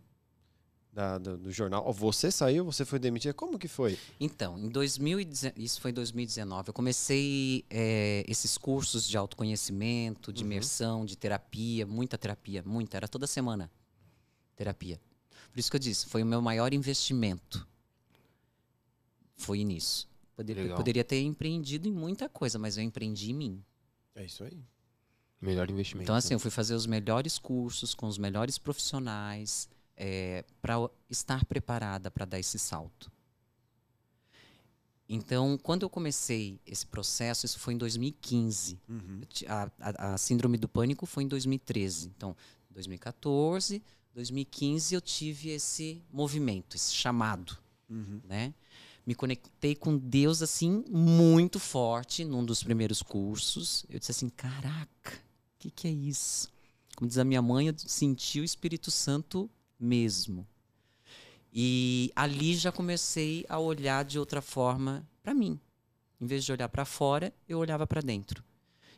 Speaker 4: da- do, do jornal? Você saiu, você foi demitida? Como que foi?
Speaker 1: Então, em 2019, isso foi em 2019, eu comecei é, esses cursos de autoconhecimento, de
Speaker 4: Uhum.
Speaker 1: imersão, de terapia, muita terapia, muita, era toda semana terapia. Por isso que eu disse, foi o meu maior investimento. Foi nisso. Poderia,
Speaker 3: Legal.
Speaker 1: poderia ter empreendido em muita coisa, mas eu empreendi em mim.
Speaker 4: É isso aí.
Speaker 3: Melhor investimento.
Speaker 1: Então, assim, eu fui fazer os melhores cursos com os melhores profissionais para estar preparada para dar esse salto. Então, quando eu comecei esse processo, isso foi em 2015.
Speaker 4: Uhum.
Speaker 1: A, a- a síndrome do pânico foi em 2013. Então, 2014, 2015 eu tive esse movimento, esse chamado
Speaker 4: Uhum.
Speaker 1: né? Me conectei com Deus assim muito forte num dos primeiros cursos. Eu disse assim, caraca, o que, que é isso? Como diz a minha mãe, eu senti o Espírito Santo mesmo. E ali já comecei a olhar de outra forma para mim. Em vez de olhar para fora, eu olhava para dentro.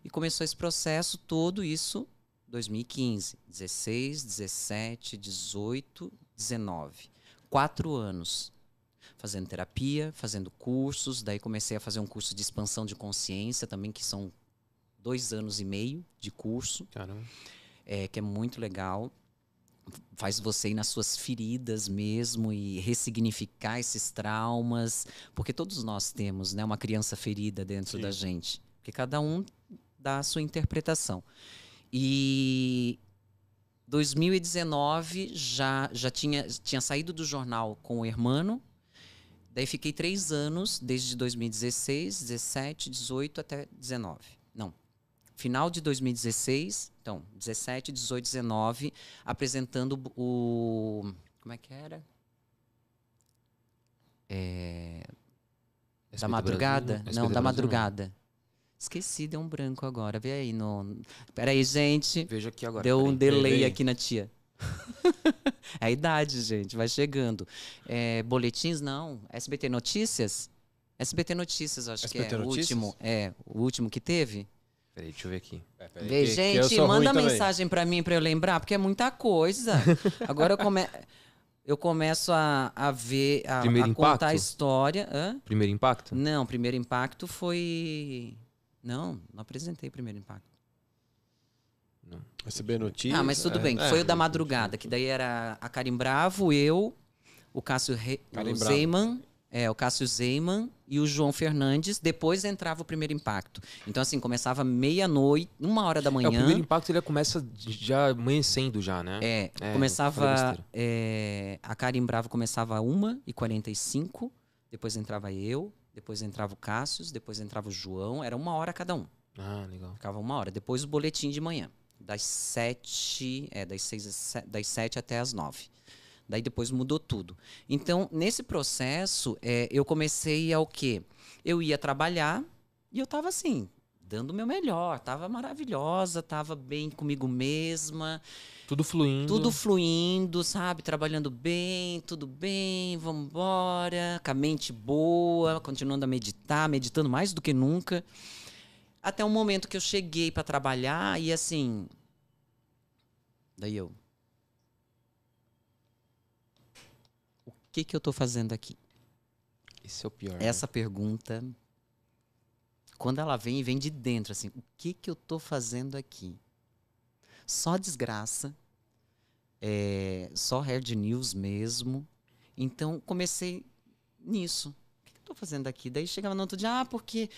Speaker 1: E começou esse processo todo isso 2015, 16, 17, 18, 19. Quatro anos fazendo terapia, fazendo cursos. Daí comecei a fazer um curso de expansão de consciência também, que são dois anos e meio de curso, é, que é muito legal. Faz você ir nas suas feridas mesmo e ressignificar esses traumas, porque todos nós temos né, uma criança ferida dentro
Speaker 4: Sim.
Speaker 1: da gente, porque cada um dá a sua interpretação. E 2019 já, já tinha, tinha saído do jornal com o Hermano, Daí fiquei três anos, desde 2016, 17, 18 até 19. Não. Final de 2016, então, 17, 18, 19, apresentando o. Como é que era? É, da madrugada?
Speaker 3: Brasil,
Speaker 1: não, da madrugada. Esqueci, deu um branco agora. Vê aí no. Peraí, gente.
Speaker 3: Veja aqui agora.
Speaker 1: Deu um delay aqui na tia. é a idade, gente, vai chegando. É, boletins, não. SBT Notícias? SBT Notícias, acho que
Speaker 4: SBT
Speaker 1: é o
Speaker 4: Notícias?
Speaker 1: último. É, o último que teve.
Speaker 3: Peraí, deixa eu ver aqui.
Speaker 1: Vê, gente, manda mensagem pra mim pra eu lembrar, porque é muita coisa. Agora eu, come... eu começo a, a ver, a,
Speaker 3: Primeiro
Speaker 1: a contar
Speaker 3: Impacto?
Speaker 1: a história. Hã?
Speaker 3: Primeiro impacto?
Speaker 1: Não, primeiro impacto foi. Não, não apresentei primeiro impacto.
Speaker 4: Receber notícia.
Speaker 1: Ah, mas tudo
Speaker 4: é,
Speaker 1: bem.
Speaker 4: é.
Speaker 1: Foi o da madrugada, que daí era a Karim Bravo, eu, o Cássio Re... Zeiman, é, o Cássio Zeiman e o João Fernandes. Depois entrava o primeiro impacto. Então, assim, começava meia-noite, uma hora da
Speaker 3: É, o
Speaker 1: manhã.
Speaker 3: primeiro impacto ele começa já amanhecendo já, né?
Speaker 1: É,
Speaker 3: É,
Speaker 1: começava. é, a Karim Bravo começava a 1h45, depois entrava eu, depois entrava o Cássio, depois entrava o João, era uma hora cada um.
Speaker 3: Ah, legal.
Speaker 1: Ficava uma hora. Depois o boletim de manhã. Das sete. É, das seis das sete até as nove. Daí depois mudou tudo. Então, nesse processo, é, eu comecei a o quê? Eu ia trabalhar e eu tava assim, dando o meu melhor. Tava maravilhosa, tava bem comigo mesma.
Speaker 3: Tudo fluindo.
Speaker 1: Tudo fluindo, sabe? Trabalhando bem, tudo bem, vamos embora. Com a mente boa, continuando a meditar, meditando mais do que nunca. Até o momento que eu cheguei para trabalhar e assim. Daí eu. O que que eu tô fazendo aqui?
Speaker 3: Esse é o pior. né?
Speaker 1: Essa pergunta, quando ela vem, vem de dentro, assim, o que que eu tô fazendo aqui? Só desgraça, é, só hard news mesmo. Então, comecei nisso. O que que eu tô fazendo aqui? Daí chegava no outro dia, ah, porque...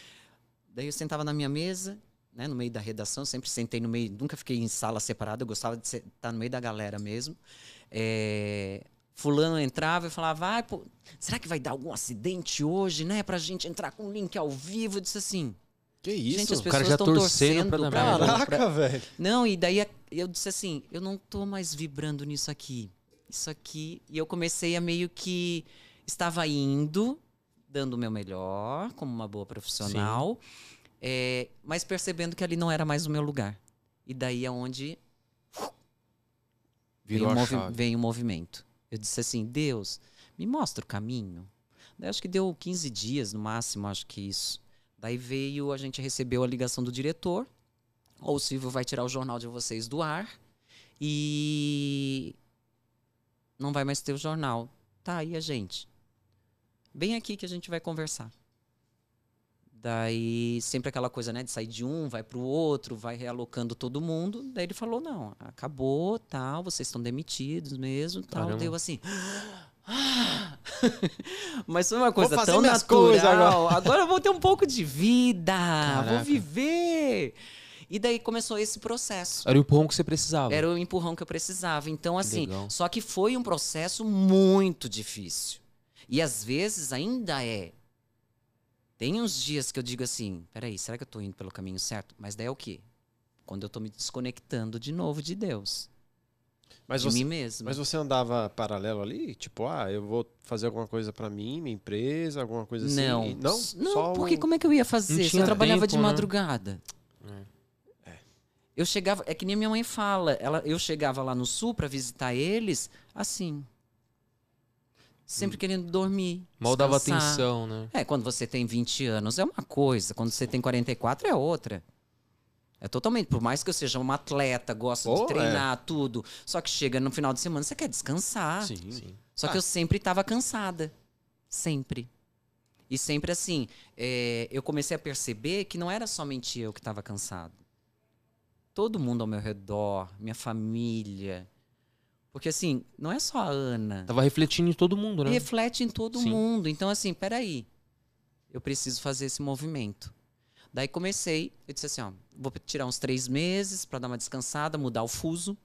Speaker 1: Daí eu sentava na minha mesa, né, no meio da redação, sempre sentei no meio, nunca fiquei em sala separada, eu gostava de estar no meio da galera mesmo. É, fulano entrava e falava, ah, pô, será que vai dar algum acidente hoje, né, pra gente entrar com o link ao vivo? Eu disse assim,
Speaker 4: Que isso?
Speaker 1: gente, as
Speaker 3: o cara
Speaker 1: pessoas
Speaker 3: já
Speaker 1: estão
Speaker 3: torcendo
Speaker 1: torcendo
Speaker 3: pra dar
Speaker 1: pra-
Speaker 3: merda.
Speaker 1: pra-
Speaker 4: Caraca, velho.
Speaker 1: não, e daí eu disse assim, eu não tô mais vibrando nisso aqui. Isso aqui. E eu comecei a meio que estava indo, dando o meu melhor, como uma boa profissional, é, mas percebendo que ali não era mais o meu lugar. E daí é onde
Speaker 3: Virou a
Speaker 1: o movi-
Speaker 3: chave.
Speaker 1: veio o movimento. Eu disse assim, Deus, me mostra o caminho. Daí acho que deu 15 dias no máximo, acho que isso. Daí veio, a gente recebeu a ligação do diretor. Ou o Silvio vai tirar o jornal de vocês do ar. E não vai mais ter o jornal. Tá, aí a gente. Bem aqui que a gente vai conversar. Daí, sempre aquela coisa, né, de sair de um, vai pro outro, vai realocando todo mundo. Daí ele falou: não, acabou, tal, vocês estão demitidos mesmo, tal.
Speaker 3: Caramba.
Speaker 1: Deu assim. Mas foi uma coisa tão natural.
Speaker 4: coisas
Speaker 1: Agora.
Speaker 4: agora.
Speaker 1: eu vou ter um pouco de vida, vou
Speaker 3: Caraca.
Speaker 1: viver. E daí começou esse processo.
Speaker 3: Era o empurrão que você precisava.
Speaker 1: Era o empurrão que eu precisava. Então, assim,
Speaker 3: legal.
Speaker 1: só que foi um processo muito difícil. E às vezes ainda é. Tem uns dias que eu digo assim: peraí, será que eu tô indo pelo caminho certo? Mas daí é o quê? Quando eu tô me desconectando de novo de Deus,
Speaker 4: Mas
Speaker 1: de
Speaker 4: você,
Speaker 1: mim mesmo.
Speaker 4: mas você andava paralelo ali? Tipo, ah, eu vou fazer alguma coisa pra mim, minha empresa, alguma coisa assim?
Speaker 1: Não.
Speaker 4: E- Não?
Speaker 1: Não,
Speaker 4: Só
Speaker 1: porque
Speaker 4: um-
Speaker 1: como é que eu ia fazer? Se eu trabalhava de
Speaker 3: tempo, né?
Speaker 1: madrugada. Eu chegava, é que nem a minha mãe fala, ela, eu chegava lá no sul pra visitar eles, assim. Sempre querendo dormir.
Speaker 3: Mal dava atenção, né?
Speaker 1: É, quando você tem 20 anos é uma coisa, quando você tem 44 é outra. É totalmente, por mais que eu seja uma atleta, gosto
Speaker 4: Pô,
Speaker 1: de treinar, tudo, só que chega no final de semana você quer descansar.
Speaker 4: Sim.
Speaker 3: Sim.
Speaker 1: Só que
Speaker 4: Ah.
Speaker 1: eu sempre estava cansada. Sempre. E sempre assim, é, eu comecei a perceber que não era somente eu que estava cansado. Todo mundo ao meu redor, minha família. Porque assim, não é só a Ana.
Speaker 3: Tava refletindo em todo mundo, né?
Speaker 1: Reflete em todo
Speaker 3: Sim.
Speaker 1: mundo. Então, assim, peraí. Eu preciso fazer esse movimento. Daí comecei, eu disse assim, ó, vou tirar uns três meses para dar uma descansada, mudar o fuso,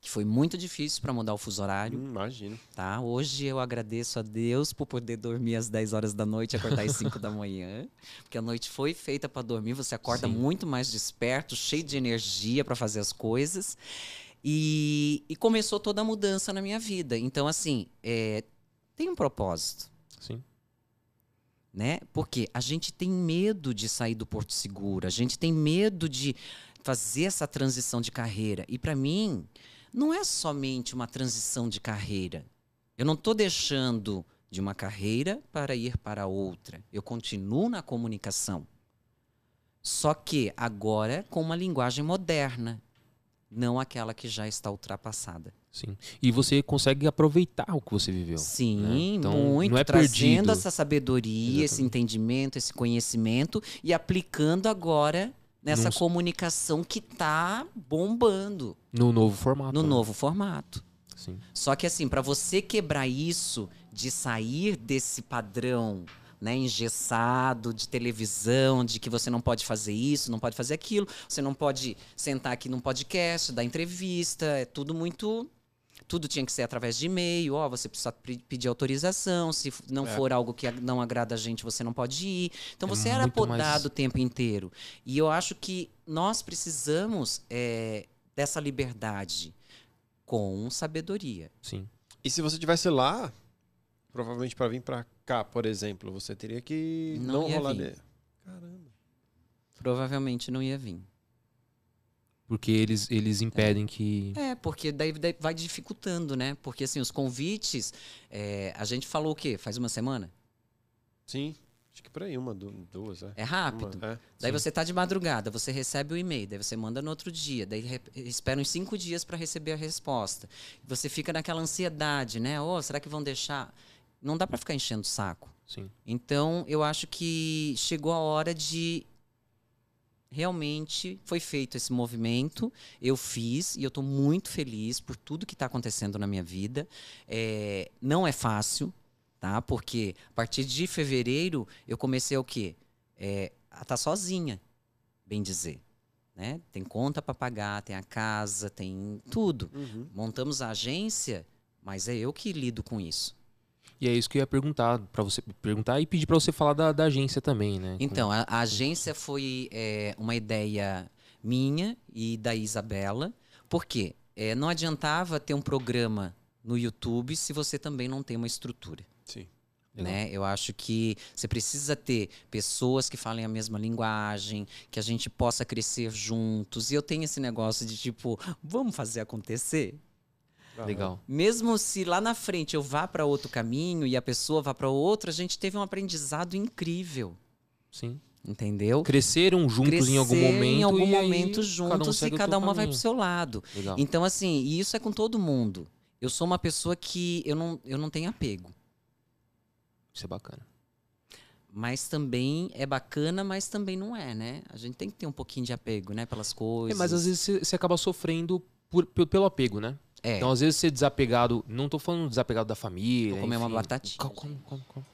Speaker 1: que foi muito difícil para mudar o fuso horário,
Speaker 4: Hum, imagino.
Speaker 1: tá? Hoje eu agradeço a Deus por poder dormir às 10 horas da noite e acordar às 5 da manhã, porque a noite foi feita para dormir, você acorda
Speaker 3: Sim.
Speaker 1: muito mais desperto, cheio de energia para fazer as coisas. E, e começou toda a mudança na minha vida. Então, assim, é, tem um propósito
Speaker 3: Sim.
Speaker 1: né? Porque a gente tem medo de sair do porto seguro, a gente tem medo de fazer essa transição de carreira. E para mim, não é somente uma transição de carreira. Eu não estou deixando de uma carreira para ir para outra. Eu continuo na comunicação. Só que agora com uma linguagem moderna, não aquela que já está ultrapassada.
Speaker 3: Sim. E você consegue aproveitar o que você viveu.
Speaker 1: Sim,
Speaker 3: né? Então,
Speaker 1: muito.
Speaker 3: não é
Speaker 1: trazendo
Speaker 3: perdido.
Speaker 1: essa sabedoria, esse
Speaker 3: Exatamente.
Speaker 1: entendimento, esse conhecimento e aplicando agora nessa
Speaker 3: Num-
Speaker 1: comunicação que tá bombando
Speaker 3: No novo formato.
Speaker 1: no
Speaker 3: né?
Speaker 1: novo formato.
Speaker 3: Sim.
Speaker 1: Só que assim, para você quebrar isso, de sair desse padrão, né, engessado de televisão, de que você não pode fazer isso, não pode fazer aquilo, você não pode sentar aqui num podcast, dar entrevista, é tudo muito tudo tinha que ser através de e-mail, ó, você precisa pe- pedir autorização, se não
Speaker 4: É.
Speaker 1: for algo que não agrada a gente, você não pode ir. Então
Speaker 3: É
Speaker 1: você era
Speaker 3: muito mais-
Speaker 1: podado o tempo inteiro. E eu acho que nós precisamos é, dessa liberdade com sabedoria.
Speaker 3: Sim.
Speaker 4: E se você tivesse lá, provavelmente pra vir pra cá, por exemplo, você teria que
Speaker 1: Não
Speaker 4: não,
Speaker 1: ia
Speaker 4: rolar
Speaker 1: vir.
Speaker 4: Caramba.
Speaker 1: Provavelmente não ia vir.
Speaker 3: Porque eles, eles impedem que.
Speaker 1: É, porque daí, daí vai dificultando, né? Porque assim, os convites, é, a gente falou o quê? Faz uma semana?
Speaker 4: Sim. Acho que por aí, uma, du- duas, é.
Speaker 1: É rápido.
Speaker 4: Uma, é.
Speaker 1: Daí
Speaker 3: Sim.
Speaker 1: você tá de madrugada, você recebe o e-mail, daí você manda no outro dia, daí espera uns cinco dias para receber a resposta. Você fica naquela ansiedade, né? Oh, será que vão deixar? Não dá para ficar enchendo o saco.
Speaker 3: Sim.
Speaker 1: Então, eu acho que chegou a hora de realmente foi feito esse movimento. Eu fiz e eu estou muito feliz por tudo que está acontecendo na minha vida. É, não é fácil, tá? Porque a partir de fevereiro eu comecei o quê? É, a estar sozinha, bem dizer. Né? Tem conta para pagar, tem a casa, tem tudo.
Speaker 4: Uhum.
Speaker 1: Montamos a agência, mas é eu que lido com isso.
Speaker 3: E é isso que eu ia perguntar para você perguntar e pedir para você falar da, da agência também, né?
Speaker 1: Então, a, a agência foi é, uma ideia minha e da Isabela. Por quê? É, não adiantava ter um programa no YouTube se você também não tem uma estrutura.
Speaker 4: Sim.
Speaker 1: Né? Eu acho que você precisa ter pessoas que falem a mesma linguagem, que a gente possa crescer juntos. E eu tenho esse negócio de tipo, vamos fazer acontecer?
Speaker 3: Legal.
Speaker 1: Mesmo se lá na frente eu vá para outro caminho e a pessoa vá para outro, a gente teve um aprendizado incrível,
Speaker 3: Sim.
Speaker 1: entendeu?
Speaker 3: Cresceram juntos em algum
Speaker 1: crescer
Speaker 3: momento.
Speaker 1: em algum
Speaker 3: e aí
Speaker 1: momento
Speaker 3: cada um
Speaker 1: juntos e
Speaker 3: o
Speaker 1: cada uma vai
Speaker 3: caminho.
Speaker 1: pro seu lado.
Speaker 3: Legal.
Speaker 1: Então, assim, e isso é com todo mundo. Eu sou uma pessoa que eu não, eu não tenho apego.
Speaker 3: Isso é bacana.
Speaker 1: Mas também é bacana, mas também não é, né? A gente tem que ter um pouquinho de apego, né? Pelas
Speaker 3: É,
Speaker 1: coisas.
Speaker 3: mas às vezes você, acaba sofrendo por- pe- pelo apego, né?
Speaker 1: É,
Speaker 3: Então, às vezes, ser desapegado. Não tô falando desapegado da família.
Speaker 1: Vou comer uma
Speaker 3: enfim.
Speaker 1: batatinha,
Speaker 3: Come, come, come, come.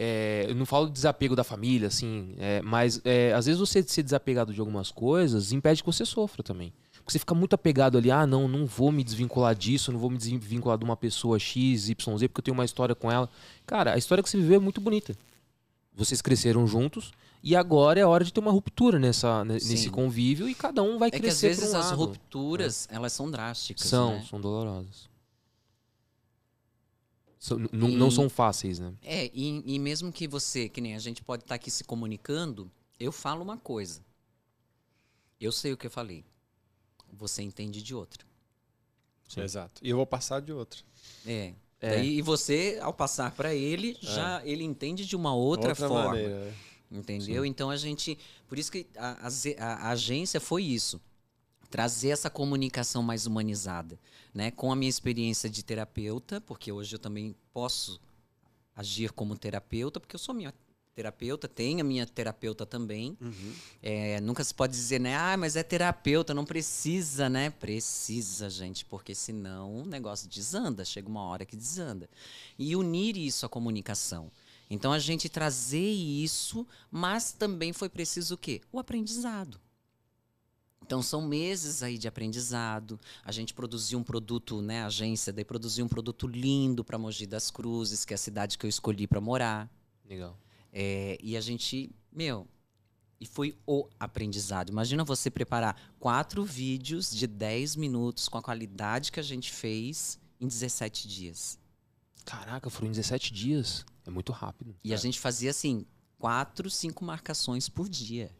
Speaker 3: É, eu não falo de desapego da família, assim, é, mas é, às vezes você ser desapegado de algumas coisas impede que você sofra também. Porque você fica muito apegado ali, ah, não, não vou me desvincular disso, não vou me desvincular de uma pessoa X, Y, Z, porque eu tenho uma história com ela. Cara, a história que você viveu é muito bonita. Vocês cresceram juntos e agora é hora de ter uma ruptura nessa,
Speaker 1: Sim.
Speaker 3: nesse convívio e cada um vai
Speaker 1: é que às
Speaker 3: crescer
Speaker 1: vezes
Speaker 3: um
Speaker 1: as
Speaker 3: lado.
Speaker 1: rupturas, elas são drásticas,
Speaker 3: São,
Speaker 1: né?
Speaker 3: são dolorosas. São- n- Não
Speaker 1: E-
Speaker 3: são fáceis, né?
Speaker 1: É, e, e mesmo que você, que nem a gente pode estar aqui se comunicando, eu falo uma coisa. Eu sei o que eu falei. Você entende de outra.
Speaker 3: Sim.
Speaker 4: Exato. E eu vou passar de outro.
Speaker 1: É.
Speaker 3: É.
Speaker 1: Daí, e você, ao passar para ele, já ele entende de uma outra, forma.
Speaker 4: maneira. né?
Speaker 1: Entendeu? Então a gente. Por isso que a, a a- agência foi isso. Trazer essa comunicação mais humanizada. Né? Com a minha experiência de terapeuta, porque hoje eu também posso agir como terapeuta, porque eu sou minha terapeuta, tenho a minha terapeuta também.
Speaker 4: Uhum.
Speaker 1: É, nunca se pode dizer, né? Ah, mas é terapeuta, não precisa, né? Precisa, gente, porque senão o negócio desanda, chega uma hora que desanda. E unir isso à comunicação. Então a gente trazer isso, mas também foi preciso o quê? O aprendizado. Então são meses aí de aprendizado. A gente produziu um produto, né, a agência daí produziu um produto lindo para Mogi das Cruzes, que é a cidade que eu escolhi para morar.
Speaker 3: Legal.
Speaker 1: É, e a gente, meu, e foi o aprendizado. Imagina você preparar quatro vídeos de 10 minutos com a qualidade que a gente fez em 17 dias.
Speaker 3: Caraca, foram 17 dias. É muito rápido.
Speaker 1: E a gente fazia assim, quatro, cinco marcações por dia.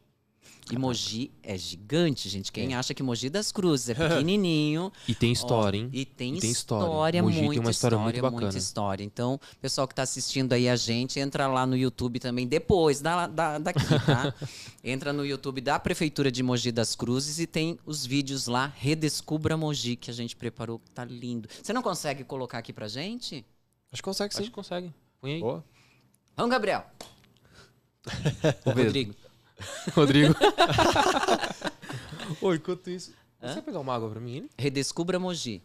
Speaker 1: E Mogi é gigante, gente. Quem acha que Mogi das Cruzes é pequenininho,
Speaker 3: E tem história,
Speaker 1: Ó,
Speaker 3: hein?
Speaker 1: E tem,
Speaker 3: E tem história.
Speaker 1: história,
Speaker 3: Mogi tem
Speaker 1: muita
Speaker 3: uma história muito
Speaker 1: história,
Speaker 3: bacana.
Speaker 1: muita história. Então, pessoal que está assistindo aí a gente, entra lá no YouTube também, depois da, da, daqui, tá? entra no YouTube da Prefeitura de Mogi das Cruzes e tem os vídeos lá, Redescubra Mogi, que a gente preparou, que tá lindo. Você não consegue colocar aqui pra gente?
Speaker 4: Acho que consegue sim.
Speaker 3: Acho que consegue. Põe aí.
Speaker 4: Boa.
Speaker 1: Vamos, Gabriel. Rodrigo.
Speaker 3: Rodrigo. Ô, enquanto isso.
Speaker 1: Hã?
Speaker 3: Você vai pegar uma água pra mim? hein?
Speaker 1: Redescubra Mogi.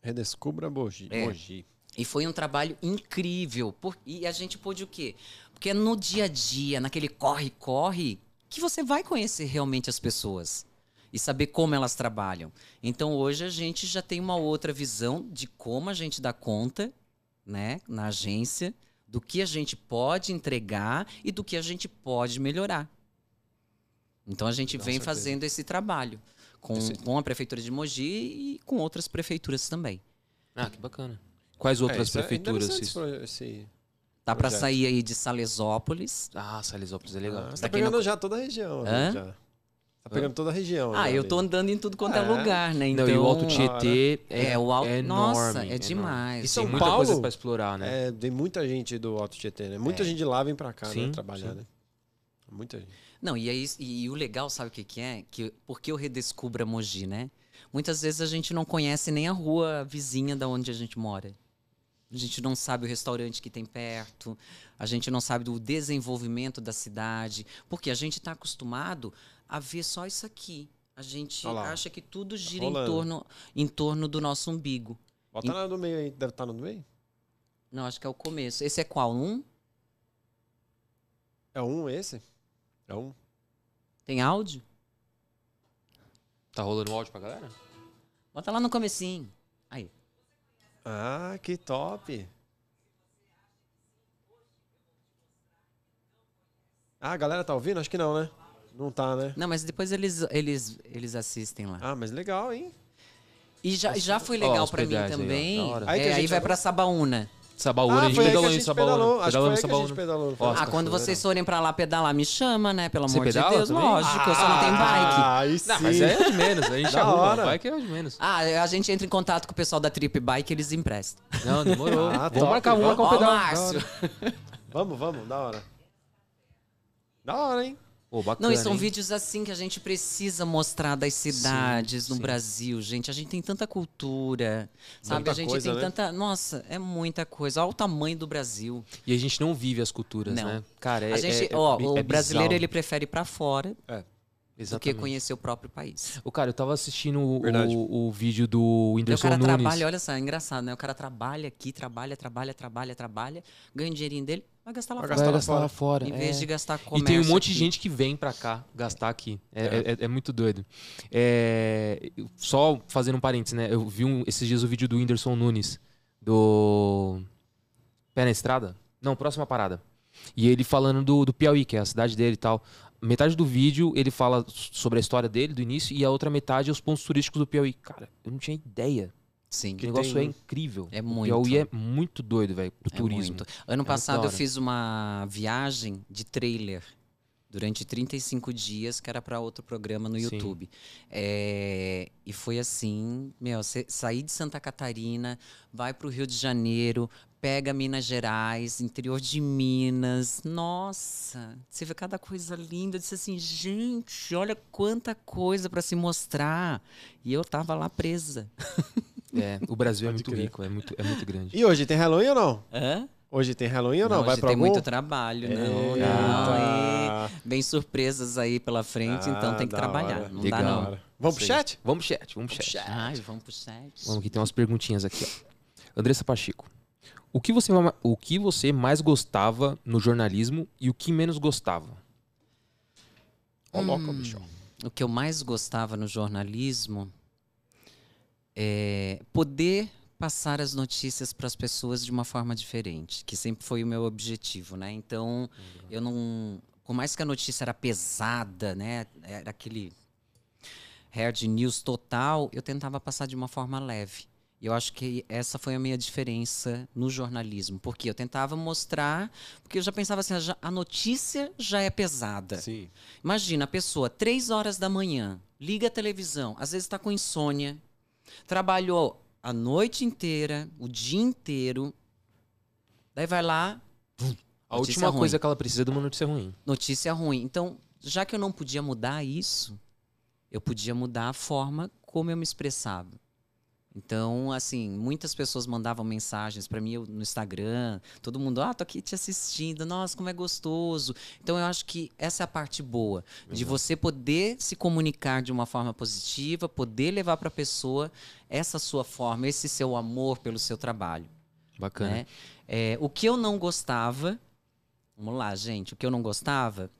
Speaker 4: Redescubra Mogi.
Speaker 1: É.
Speaker 4: Mogi.
Speaker 1: E foi um trabalho incrível. por- E a gente pôde o quê? Porque é no dia a dia, naquele corre-corre, que você vai conhecer realmente as pessoas e saber como elas trabalham. Então hoje a gente já tem uma outra visão de como a gente dá conta, né, na agência, do que a gente pode entregar e do que a gente pode melhorar. Então a gente
Speaker 4: Com
Speaker 1: vem
Speaker 4: certeza.
Speaker 1: fazendo esse trabalho com, com a prefeitura de Mogi e com outras prefeituras também.
Speaker 3: Ah, que bacana. Quais outras
Speaker 4: É, isso é
Speaker 3: prefeituras?
Speaker 4: esse esse-
Speaker 1: Tá para sair aí de Salesópolis.
Speaker 3: Ah, Salesópolis é legal.
Speaker 4: Ah, você tá pegando já toda a região.
Speaker 1: Hã?
Speaker 4: né, Já. Tá pegando toda a região.
Speaker 1: Ah, eu
Speaker 4: ali.
Speaker 1: tô andando em tudo quanto é,
Speaker 4: É.
Speaker 1: lugar, né? Então,
Speaker 3: Não, e o Alto Tietê é,
Speaker 1: É, o Alto-
Speaker 3: é
Speaker 1: Nossa,
Speaker 3: enorme.
Speaker 1: é
Speaker 3: enorme.
Speaker 1: demais.
Speaker 3: E
Speaker 4: São
Speaker 3: tem muita
Speaker 4: Paulo
Speaker 3: coisa pra explorar, né?
Speaker 4: É, tem muita gente do Alto Tietê, né? Muita
Speaker 1: É.
Speaker 4: gente de lá vem pra cá,
Speaker 3: Sim,
Speaker 4: né? Trabalhar,
Speaker 3: sim.
Speaker 4: né? Muita gente.
Speaker 1: Não, e, é isso- e o legal, sabe o que, que é? Que, porque eu redescubro a Mogi, né? Muitas vezes a gente não conhece nem a rua vizinha da onde a gente mora. A gente não sabe o restaurante que tem perto, a gente não sabe do desenvolvimento da cidade, porque a gente está acostumado a ver só isso aqui. A gente acha que tudo gira em
Speaker 4: rolando.
Speaker 1: torno, em torno do nosso umbigo.
Speaker 4: Bota na do meio aí. Deve estar no meio?
Speaker 1: Não, acho que é o começo. Esse é qual? Um?
Speaker 4: É um esse? É um?
Speaker 1: Tem áudio?
Speaker 3: Tá rolando áudio pra galera?
Speaker 1: Bota lá no comecinho. Aí.
Speaker 4: Ah, que top! Ah, a galera tá ouvindo? Acho que não, né? Não tá, né?
Speaker 1: Não, mas depois eles, eles, eles assistem lá.
Speaker 4: Ah, mas legal, hein?
Speaker 1: E já, já foi
Speaker 3: Ó,
Speaker 1: legal
Speaker 3: os
Speaker 1: pra mim
Speaker 3: aí, ó.
Speaker 1: também.
Speaker 3: Da hora.
Speaker 4: Aí que a
Speaker 1: É, aí
Speaker 4: gente
Speaker 1: vai pra Sabaúna.
Speaker 3: Sabaúna, a gente
Speaker 4: foi aí que
Speaker 3: pedalou
Speaker 4: a
Speaker 3: em
Speaker 4: gente
Speaker 3: Sabaúna.
Speaker 4: pedalou. Acho que
Speaker 3: Pedalamos
Speaker 4: foi
Speaker 3: em
Speaker 4: aí que a gente
Speaker 3: Sabaúna.
Speaker 4: pedalou.
Speaker 3: Ó,
Speaker 1: ah, quando vocês forem pra lá pedalar, me chama, né? Pelo
Speaker 3: Você
Speaker 1: amor de
Speaker 3: pedala
Speaker 1: Deus.
Speaker 3: também?
Speaker 1: Lógico, eu só não tenho bike.
Speaker 4: Ah, aí sim.
Speaker 3: Não, mas é de menos. A gente
Speaker 4: Da
Speaker 3: arruma.
Speaker 4: hora.
Speaker 3: Bike é de menos.
Speaker 1: Ah, a gente entra em contato com o pessoal da Trip Bike, eles emprestam.
Speaker 3: Não, demorou.
Speaker 4: Ah,
Speaker 3: vamos
Speaker 4: top.
Speaker 3: marcar, vamos marcar um
Speaker 1: Ó,
Speaker 3: pedal.
Speaker 1: Márcio.
Speaker 4: Vamos, vamos, da hora. Da hora, hein?
Speaker 3: Pô, bacana,
Speaker 1: Não, e são
Speaker 3: hein?
Speaker 1: vídeos assim que a gente precisa mostrar das cidades no
Speaker 3: sim.
Speaker 1: Brasil, gente. A gente tem tanta cultura, sabe?
Speaker 4: Muita
Speaker 1: a gente
Speaker 4: coisa,
Speaker 1: tem
Speaker 4: né?
Speaker 1: tanta. Nossa, é muita coisa. Olha o tamanho do Brasil.
Speaker 3: E a gente não vive as culturas,
Speaker 1: Não.
Speaker 3: né? Cara, é
Speaker 1: a gente,
Speaker 3: é- é
Speaker 1: ó,
Speaker 3: bi-
Speaker 1: o
Speaker 3: é
Speaker 1: brasileiro ele prefere ir pra fora do que
Speaker 3: Exatamente.
Speaker 1: conhecer o próprio país.
Speaker 3: O cara, eu tava assistindo o, o, o vídeo do
Speaker 1: E o
Speaker 3: Whindersson
Speaker 1: cara
Speaker 3: Nunes.
Speaker 1: trabalha, olha só, é engraçado, né? O cara trabalha aqui, trabalha, trabalha, trabalha, trabalha, ganha o dinheirinho dele, vai gastar lá
Speaker 4: Vai
Speaker 1: fora.
Speaker 4: gastar
Speaker 3: Vai gastar lá fora.
Speaker 1: Em
Speaker 3: é.
Speaker 1: vez de gastar
Speaker 3: E
Speaker 1: comércio
Speaker 3: tem um monte de
Speaker 1: aqui.
Speaker 3: gente que vem pra cá gastar aqui. É, é- é muito doido. É, só fazendo um parênteses, né? Eu vi um- esses dias o vídeo do Whindersson Nunes, do Pé na Estrada. Não, próxima parada. E ele falando do, do Piauí, que é a cidade dele e tal. Metade do vídeo ele fala sobre a história dele, do início, e a outra metade é os pontos turísticos do Piauí. Cara, eu não tinha ideia.
Speaker 1: Sim,
Speaker 3: O negócio
Speaker 4: tem-
Speaker 3: é incrível.
Speaker 1: É
Speaker 3: O
Speaker 1: muito.
Speaker 3: Piauí é muito doido, velho, pro
Speaker 1: é
Speaker 3: turismo.
Speaker 1: muito. Ano
Speaker 3: muito
Speaker 1: passado eu fiz uma viagem de trailer durante 35 dias, que era para outro programa no
Speaker 3: Sim.
Speaker 1: YouTube. É, e foi assim, meu, sair de Santa Catarina, vai para o Rio de Janeiro, pega Minas Gerais, interior de Minas. Nossa, você vê cada coisa linda. Eu disse assim, gente, olha quanta coisa para se mostrar. E eu tava lá presa.
Speaker 3: É, o Brasil é muito
Speaker 4: crer.
Speaker 3: rico, é muito, é muito grande.
Speaker 4: E hoje tem Halloween ou não?
Speaker 1: Hã?
Speaker 4: Hoje tem Halloween ou não? Vai
Speaker 1: hoje
Speaker 4: pra
Speaker 1: tem
Speaker 4: algum?
Speaker 1: muito trabalho, não, não.
Speaker 4: Eita.
Speaker 1: E vem surpresas aí pela frente, então
Speaker 4: Ah,
Speaker 1: tem que trabalhar.
Speaker 4: hora.
Speaker 1: Não
Speaker 3: Legal.
Speaker 1: dá, não.
Speaker 4: Vamos pro chat?
Speaker 3: Vamos pro chat, vamos pro chat.
Speaker 1: Ai, vamos pro chat.
Speaker 3: Vamos que tem umas perguntinhas aqui, ó. Andressa Pacheco. O que você, o que você mais gostava no jornalismo e o que menos gostava?
Speaker 4: Ó, louco, bicho.
Speaker 1: O que eu mais gostava no jornalismo é poder passar as notícias para as pessoas de uma forma diferente, que sempre foi o meu objetivo, né? Então, eu não, por mais que a notícia era pesada, né, era aquele hard news total, eu tentava passar de uma forma leve. E eu acho que essa foi a minha diferença no jornalismo, porque eu tentava mostrar, porque eu já pensava assim, já- a notícia já é pesada.
Speaker 4: Sim.
Speaker 1: Imagina a pessoa, três horas da manhã, liga a televisão, às vezes está com insônia, trabalhou a noite inteira, o dia inteiro, daí vai lá,
Speaker 3: A última
Speaker 1: ruim.
Speaker 3: coisa que ela precisa é de uma notícia ruim.
Speaker 1: notícia ruim. Então, já que eu não podia mudar isso, eu podia mudar a forma como eu me expressava. Então, assim, muitas pessoas mandavam mensagens para mim no Instagram, todo mundo, ah, tô aqui te assistindo, nossa, como é gostoso. Então, eu acho que essa é a parte boa, de você poder se comunicar de uma forma positiva, poder levar para a pessoa essa sua forma, esse seu amor pelo seu trabalho.
Speaker 3: Bacana.
Speaker 1: né? É, o que eu não gostava, vamos lá, gente, o que eu não gostava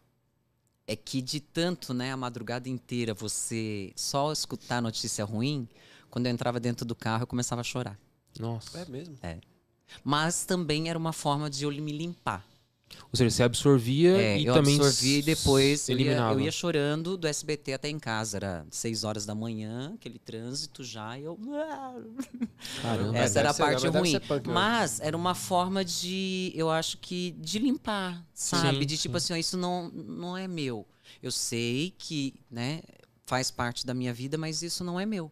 Speaker 1: é que de tanto, né, a madrugada inteira você só escutar notícia ruim, quando eu entrava dentro do carro eu começava a chorar.
Speaker 3: Nossa.
Speaker 4: É mesmo.
Speaker 1: Mas também era uma forma de eu me limpar.
Speaker 3: Ou seja, você absorvia
Speaker 1: É,
Speaker 3: e
Speaker 1: eu
Speaker 3: também
Speaker 1: absorvi e depois eu ia,
Speaker 3: eliminava.
Speaker 1: eu ia chorando do SBT até em casa. Era seis horas da manhã, aquele trânsito já, e eu.
Speaker 3: Caramba.
Speaker 1: Essa era a
Speaker 4: ser-
Speaker 1: parte
Speaker 4: deve
Speaker 1: ruim.
Speaker 4: ser punk.
Speaker 1: Mas era uma forma de, eu acho que, de limpar, sabe?
Speaker 3: Sim,
Speaker 1: de tipo assim, ó, isso não, não é meu. Eu sei que, né, faz parte da minha vida, mas isso não é meu.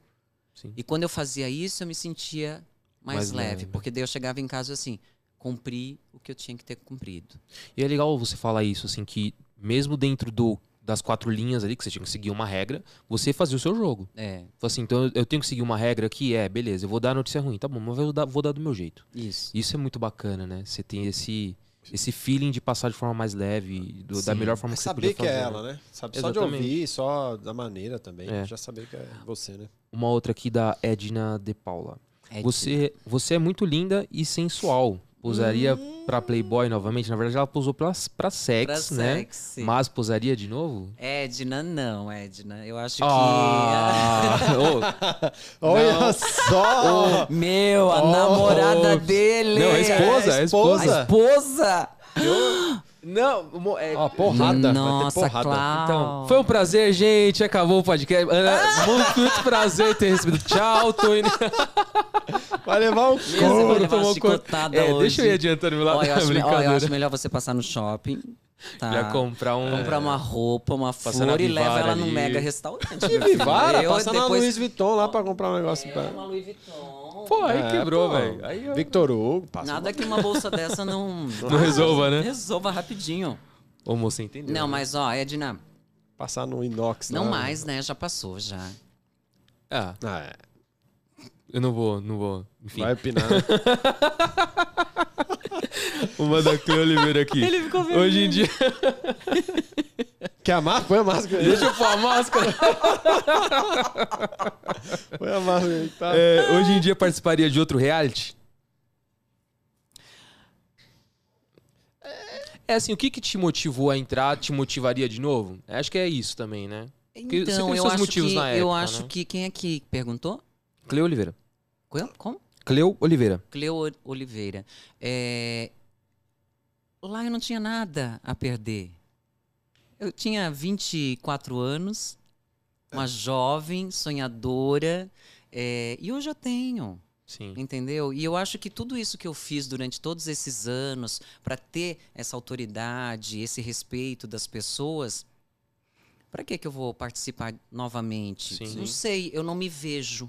Speaker 3: Sim.
Speaker 1: E quando eu fazia isso, eu me sentia mais,
Speaker 3: Mais
Speaker 1: leve,
Speaker 3: leve.
Speaker 1: Porque daí eu chegava em casa assim, cumpri o que eu tinha que ter cumprido.
Speaker 3: E é legal você falar isso, assim, que mesmo dentro do, das quatro linhas ali, que você tinha que seguir uma regra, você fazia o seu jogo.
Speaker 1: É,
Speaker 3: Fala assim, então eu- tenho que seguir uma regra aqui, é, beleza, eu vou dar notícia ruim, tá bom, mas eu vou dar, vou dar do meu jeito.
Speaker 1: isso.
Speaker 3: Isso é muito bacana, né? Você tem esse, esse feeling de passar de forma mais leve, do- da melhor forma
Speaker 4: É
Speaker 3: que você
Speaker 4: saber
Speaker 3: podia
Speaker 4: que é
Speaker 3: fazer,
Speaker 4: ela,
Speaker 3: né?
Speaker 4: né? Sabe, só de ouvir, só da maneira também.
Speaker 3: É.
Speaker 4: Já saber que é você, né?
Speaker 3: Uma outra aqui da Edna De Paula.
Speaker 1: É
Speaker 3: Você, você é muito linda e sensual. Pousaria pra Playboy novamente? Na verdade, ela posou pra, pra sex,
Speaker 1: pra
Speaker 3: né?
Speaker 1: sexy.
Speaker 3: Mas posaria de novo?
Speaker 1: Edna, não, Edna. Eu acho que.
Speaker 3: Ah! Ô,
Speaker 4: Olha só!
Speaker 1: Meu, a
Speaker 4: Oh,
Speaker 1: namorada
Speaker 3: oh.
Speaker 1: dele.
Speaker 3: Não, a esposa, a
Speaker 1: A
Speaker 3: esposa.
Speaker 1: esposa.
Speaker 3: Não, é-
Speaker 4: Ó, porrada. vai ter
Speaker 1: Nossa,
Speaker 4: porrada.
Speaker 1: Clau.
Speaker 3: Então, foi um prazer, gente. Acabou o podcast. Ana, muito, muito prazer ter recebido. Tchau, tô indo.
Speaker 4: Vai levar um
Speaker 1: Você vai
Speaker 4: couro.
Speaker 1: levar uma chicotada
Speaker 3: É,
Speaker 1: hoje.
Speaker 3: deixa eu ir adiantando meu lado.
Speaker 1: Ó, eu, acho, me- ó, eu acho melhor você passar no shopping. Tá?
Speaker 3: Já comprar um.
Speaker 1: Comprar uma roupa, uma
Speaker 3: na
Speaker 1: flor e leva ela num
Speaker 3: ali.
Speaker 1: mega restaurante.
Speaker 4: Que. Vivara,
Speaker 1: Eu
Speaker 4: passa na
Speaker 1: depois-
Speaker 4: Louis Vuitton lá pra comprar um negócio.
Speaker 1: É,
Speaker 4: pra...
Speaker 1: uma Louis Vuitton.
Speaker 3: Pô, aí
Speaker 4: É,
Speaker 3: quebrou, velho. Aí eu-
Speaker 4: Victor Hugo, passa
Speaker 1: Nada que uma bolsa dessa não...
Speaker 3: Não resolva, né?
Speaker 1: Resolva rapidinho.
Speaker 3: Ô, moça, entendeu?
Speaker 1: Não,
Speaker 3: né?
Speaker 1: mas ó, Edna,
Speaker 4: Passar no inox.
Speaker 1: não
Speaker 4: lá.
Speaker 1: mais, né? Já passou, já.
Speaker 3: Ah,
Speaker 4: Ah, é.
Speaker 3: Eu não vou, não vou. Enfim,
Speaker 4: Vai pinar.
Speaker 3: uma da Cleo Oliveira aqui.
Speaker 1: Ele ficou
Speaker 3: Hoje em dia.
Speaker 4: Quer a máscara? Põe a máscara aí.
Speaker 3: Deixa eu pôr a máscara.
Speaker 4: Põe a máscara aí, tá?
Speaker 3: É, hoje em dia participaria de outro reality? É assim, o que, que te motivou a entrar, te motivaria de novo? Acho que é isso também, né? Porque você
Speaker 1: Então,
Speaker 3: tem
Speaker 1: eu
Speaker 3: seus
Speaker 1: acho,
Speaker 3: motivos
Speaker 1: que,
Speaker 3: na
Speaker 1: eu
Speaker 3: época,
Speaker 1: acho
Speaker 3: né?
Speaker 1: que... Quem é que perguntou?
Speaker 3: Cleo Oliveira.
Speaker 1: Como?
Speaker 3: Cleo Oliveira.
Speaker 1: Cleo O- Oliveira. É, Lá eu não tinha nada a perder. Eu tinha 24 anos, uma jovem, sonhadora, é, e hoje eu tenho.
Speaker 3: Sim.
Speaker 1: Entendeu? E eu acho que tudo isso que eu fiz durante todos esses anos para ter essa autoridade, esse respeito das pessoas, para que que eu vou participar novamente?
Speaker 3: Sim.
Speaker 1: Não sei, eu não me vejo.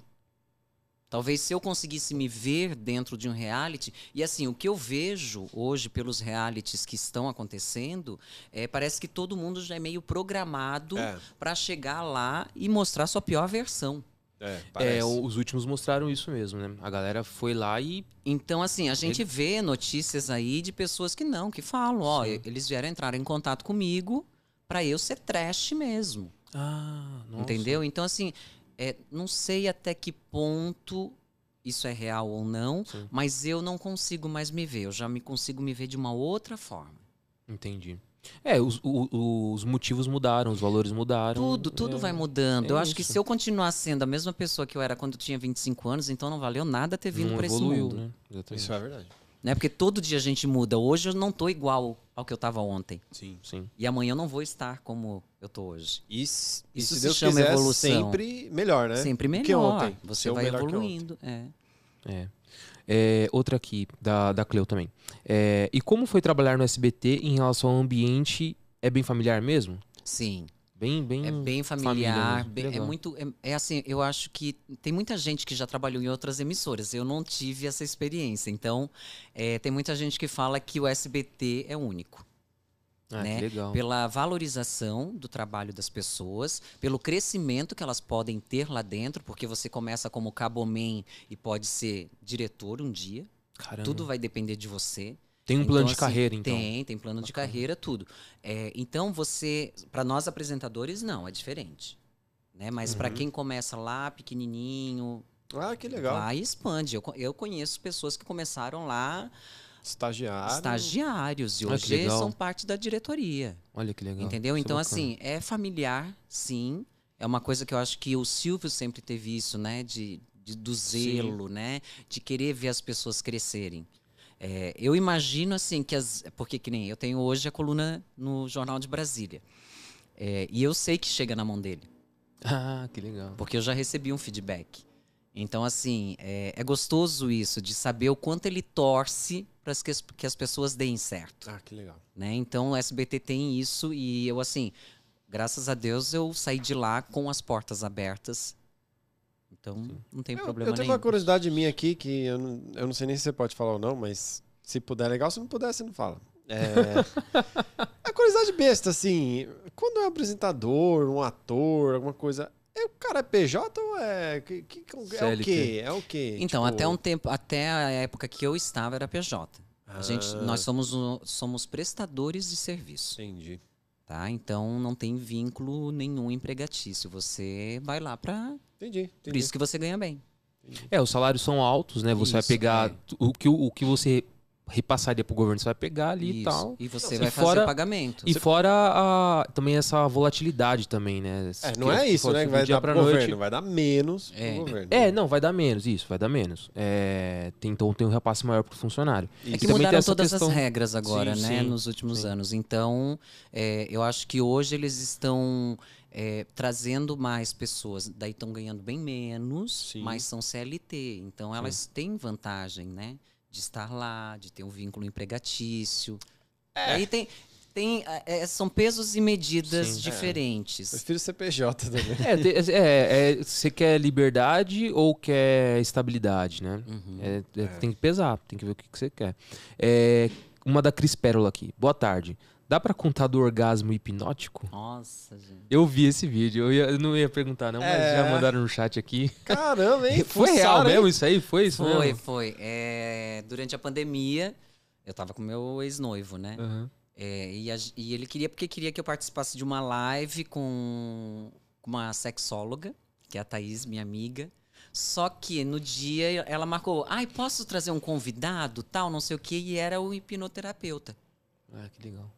Speaker 1: Talvez se eu conseguisse me ver dentro de um reality, e assim, o que eu vejo hoje pelos realities que estão acontecendo, é, parece que todo mundo já é meio programado
Speaker 4: É,
Speaker 1: para chegar lá e mostrar sua pior versão.
Speaker 4: é,
Speaker 3: É, os últimos mostraram isso mesmo, né? A galera foi lá e.
Speaker 1: Então, assim, a gente vê notícias aí de pessoas que não, que falam, ó,
Speaker 3: Sim.
Speaker 1: eles vieram entrar em contato comigo pra eu ser trash mesmo.
Speaker 3: Ah, nossa.
Speaker 1: Entendeu? Então, assim, é, não sei até que ponto isso é real ou não,
Speaker 3: Sim.
Speaker 1: mas eu não consigo mais me ver. Eu já me consigo me ver de uma outra forma.
Speaker 3: Entendi. É, os, o- os motivos mudaram, os valores mudaram.
Speaker 1: Tudo, tudo
Speaker 3: É.
Speaker 1: vai mudando.
Speaker 3: é
Speaker 1: eu acho que
Speaker 3: isso.
Speaker 1: se eu continuar sendo a mesma pessoa que eu era quando eu tinha 25 anos, então não valeu nada ter vindo
Speaker 3: Não
Speaker 1: pra esse
Speaker 3: evoluiu,
Speaker 1: mundo.
Speaker 3: né?
Speaker 4: Isso é verdade.
Speaker 1: Né? Porque todo dia a gente muda. Hoje eu não tô igual ao que eu tava ontem.
Speaker 4: Sim.
Speaker 3: Sim.
Speaker 1: E amanhã eu não vou estar como eu tô hoje.
Speaker 4: E, e
Speaker 1: Isso
Speaker 4: se
Speaker 1: se
Speaker 4: Deus
Speaker 1: chama
Speaker 4: quiser,
Speaker 1: evolução.
Speaker 4: sempre melhor, né?
Speaker 1: Sempre melhor.
Speaker 4: Que ontem.
Speaker 1: Você vai
Speaker 4: melhor que ontem.
Speaker 1: evoluindo. É.
Speaker 3: É. É, outra aqui, da, da Cleo também. É, e como foi trabalhar no SBT em relação ao ambiente? É bem familiar mesmo?
Speaker 1: Sim.
Speaker 3: Bem, bem.
Speaker 1: É bem familiar. bem- é muito. É, é assim, eu acho que tem muita gente que já trabalhou em outras emissoras. Eu não tive essa experiência. Então, é, tem muita gente que fala que o SBT é único.
Speaker 3: Ah,
Speaker 1: né?
Speaker 3: legal.
Speaker 1: Pela valorização do trabalho das pessoas, pelo crescimento que elas podem ter lá dentro, porque você começa como caboman e pode ser diretor um dia.
Speaker 3: Caramba.
Speaker 1: Tudo vai depender de você.
Speaker 3: Tem um
Speaker 1: Então,
Speaker 3: plano de
Speaker 1: assim,
Speaker 3: carreira, então.
Speaker 1: Tem, tem plano de carreira, tudo. É, então você, para nós apresentadores, não, é diferente. Né? Mas para quem começa lá pequenininho,
Speaker 4: Ah, que legal.
Speaker 1: e expande. Eu, eu conheço pessoas que começaram lá
Speaker 4: Estagiário.
Speaker 1: estagiários e
Speaker 3: Ah,
Speaker 1: hoje
Speaker 3: legal.
Speaker 1: são parte da diretoria.
Speaker 3: Olha que legal.
Speaker 1: Entendeu?
Speaker 3: Isso é
Speaker 1: Então,
Speaker 3: bacana.
Speaker 1: assim, é familiar, sim. É uma coisa que eu acho que o Silvio sempre teve isso, né? De, de- do zelo, né? De querer ver as pessoas crescerem. É, eu imagino, assim, que as. Porque que nem eu tenho hoje a coluna no Jornal de Brasília. É, e eu sei que chega na mão dele.
Speaker 3: Ah, que legal.
Speaker 1: Porque eu já recebi um feedback. Então, assim, é, é gostoso isso, de saber o quanto ele torce para que, as- que as pessoas deem certo
Speaker 4: Ah, que legal.
Speaker 1: né? Então o SBT tem isso e eu assim, graças a Deus eu saí de lá com as portas abertas. Então não tem
Speaker 4: Eu,
Speaker 1: problema
Speaker 4: eu tenho
Speaker 1: nenhum.
Speaker 4: uma curiosidade minha aqui que eu não, eu não sei nem se você pode falar ou não, mas se puder é legal, se não puder, você não fala. É, é curiosidade besta, assim. Quando é um apresentador, um ator, alguma coisa. É, o cara é PJ ou é. Que, que- é o quê? É o quê?
Speaker 1: Então,
Speaker 4: Tipo,
Speaker 1: até um tempo, até a época que eu estava era PJ. A gente,
Speaker 4: Ah.
Speaker 1: nós somos, somos prestadores de serviço,
Speaker 4: Entendi.
Speaker 1: Tá? Então não tem vínculo nenhum empregatício. Você vai lá para
Speaker 4: Entendi.
Speaker 1: por
Speaker 4: entendi.
Speaker 1: isso que você ganha bem.
Speaker 3: É, os salários são altos, né? Você vai
Speaker 1: Isso,
Speaker 3: pegar
Speaker 1: é.
Speaker 3: o, que, o que você repassaria pro governo, você vai pegar ali e
Speaker 1: Isso.
Speaker 3: tal.
Speaker 1: E você
Speaker 3: E
Speaker 1: vai fazer
Speaker 3: fora-
Speaker 1: o pagamento.
Speaker 3: E fora a- também essa volatilidade também, né?
Speaker 4: É,
Speaker 3: Que-
Speaker 4: não é
Speaker 3: que
Speaker 4: isso,
Speaker 3: pode
Speaker 4: né? Que vai dar
Speaker 3: noite.
Speaker 4: governo, vai dar menos
Speaker 1: É.
Speaker 4: governo.
Speaker 3: É, não, vai dar menos, isso, vai dar menos. É, tem, então tem um repasse maior pro funcionário.
Speaker 1: É
Speaker 3: E
Speaker 1: que mudaram
Speaker 3: essa
Speaker 1: todas
Speaker 3: questão-
Speaker 1: as regras agora,
Speaker 3: Sim,
Speaker 1: né?
Speaker 3: sim,
Speaker 1: nos últimos
Speaker 3: sim.
Speaker 1: anos. Então, é, eu acho que hoje eles estão é, trazendo mais pessoas. Daí estão ganhando bem menos,
Speaker 4: Sim.
Speaker 1: mas são CLT. Então, elas têm vantagem, né? De estar lá, de ter um vínculo empregatício.
Speaker 3: É.
Speaker 1: Aí tem... tem é, são pesos e medidas
Speaker 3: Sim.
Speaker 1: diferentes.
Speaker 4: Prefiro ser PJ também.
Speaker 3: É, é, é, você quer liberdade ou quer estabilidade, né?
Speaker 1: Uhum.
Speaker 3: É, é, Tem que pesar, tem que ver o que, que você quer. É, uma da Cris Pérola aqui. Boa tarde. Dá pra contar do orgasmo hipnótico?
Speaker 1: Nossa, gente.
Speaker 3: Eu vi esse vídeo, eu, ia- eu não ia perguntar não, mas
Speaker 4: É.
Speaker 3: já mandaram no chat aqui.
Speaker 4: Caramba, hein?
Speaker 3: Foi real
Speaker 4: hein?
Speaker 3: mesmo isso aí? Foi isso
Speaker 1: Foi,
Speaker 3: mesmo?
Speaker 1: foi. É, durante a pandemia, eu tava com meu ex-noivo, né?
Speaker 3: Aham.
Speaker 1: É, e, a- e ele queria, porque queria que eu participasse de uma live com com uma sexóloga, que é a Thaís, minha amiga. Só que no dia ela marcou, ai, posso trazer um convidado, tal, não sei o quê, e era o hipnoterapeuta.
Speaker 3: Ah, que legal.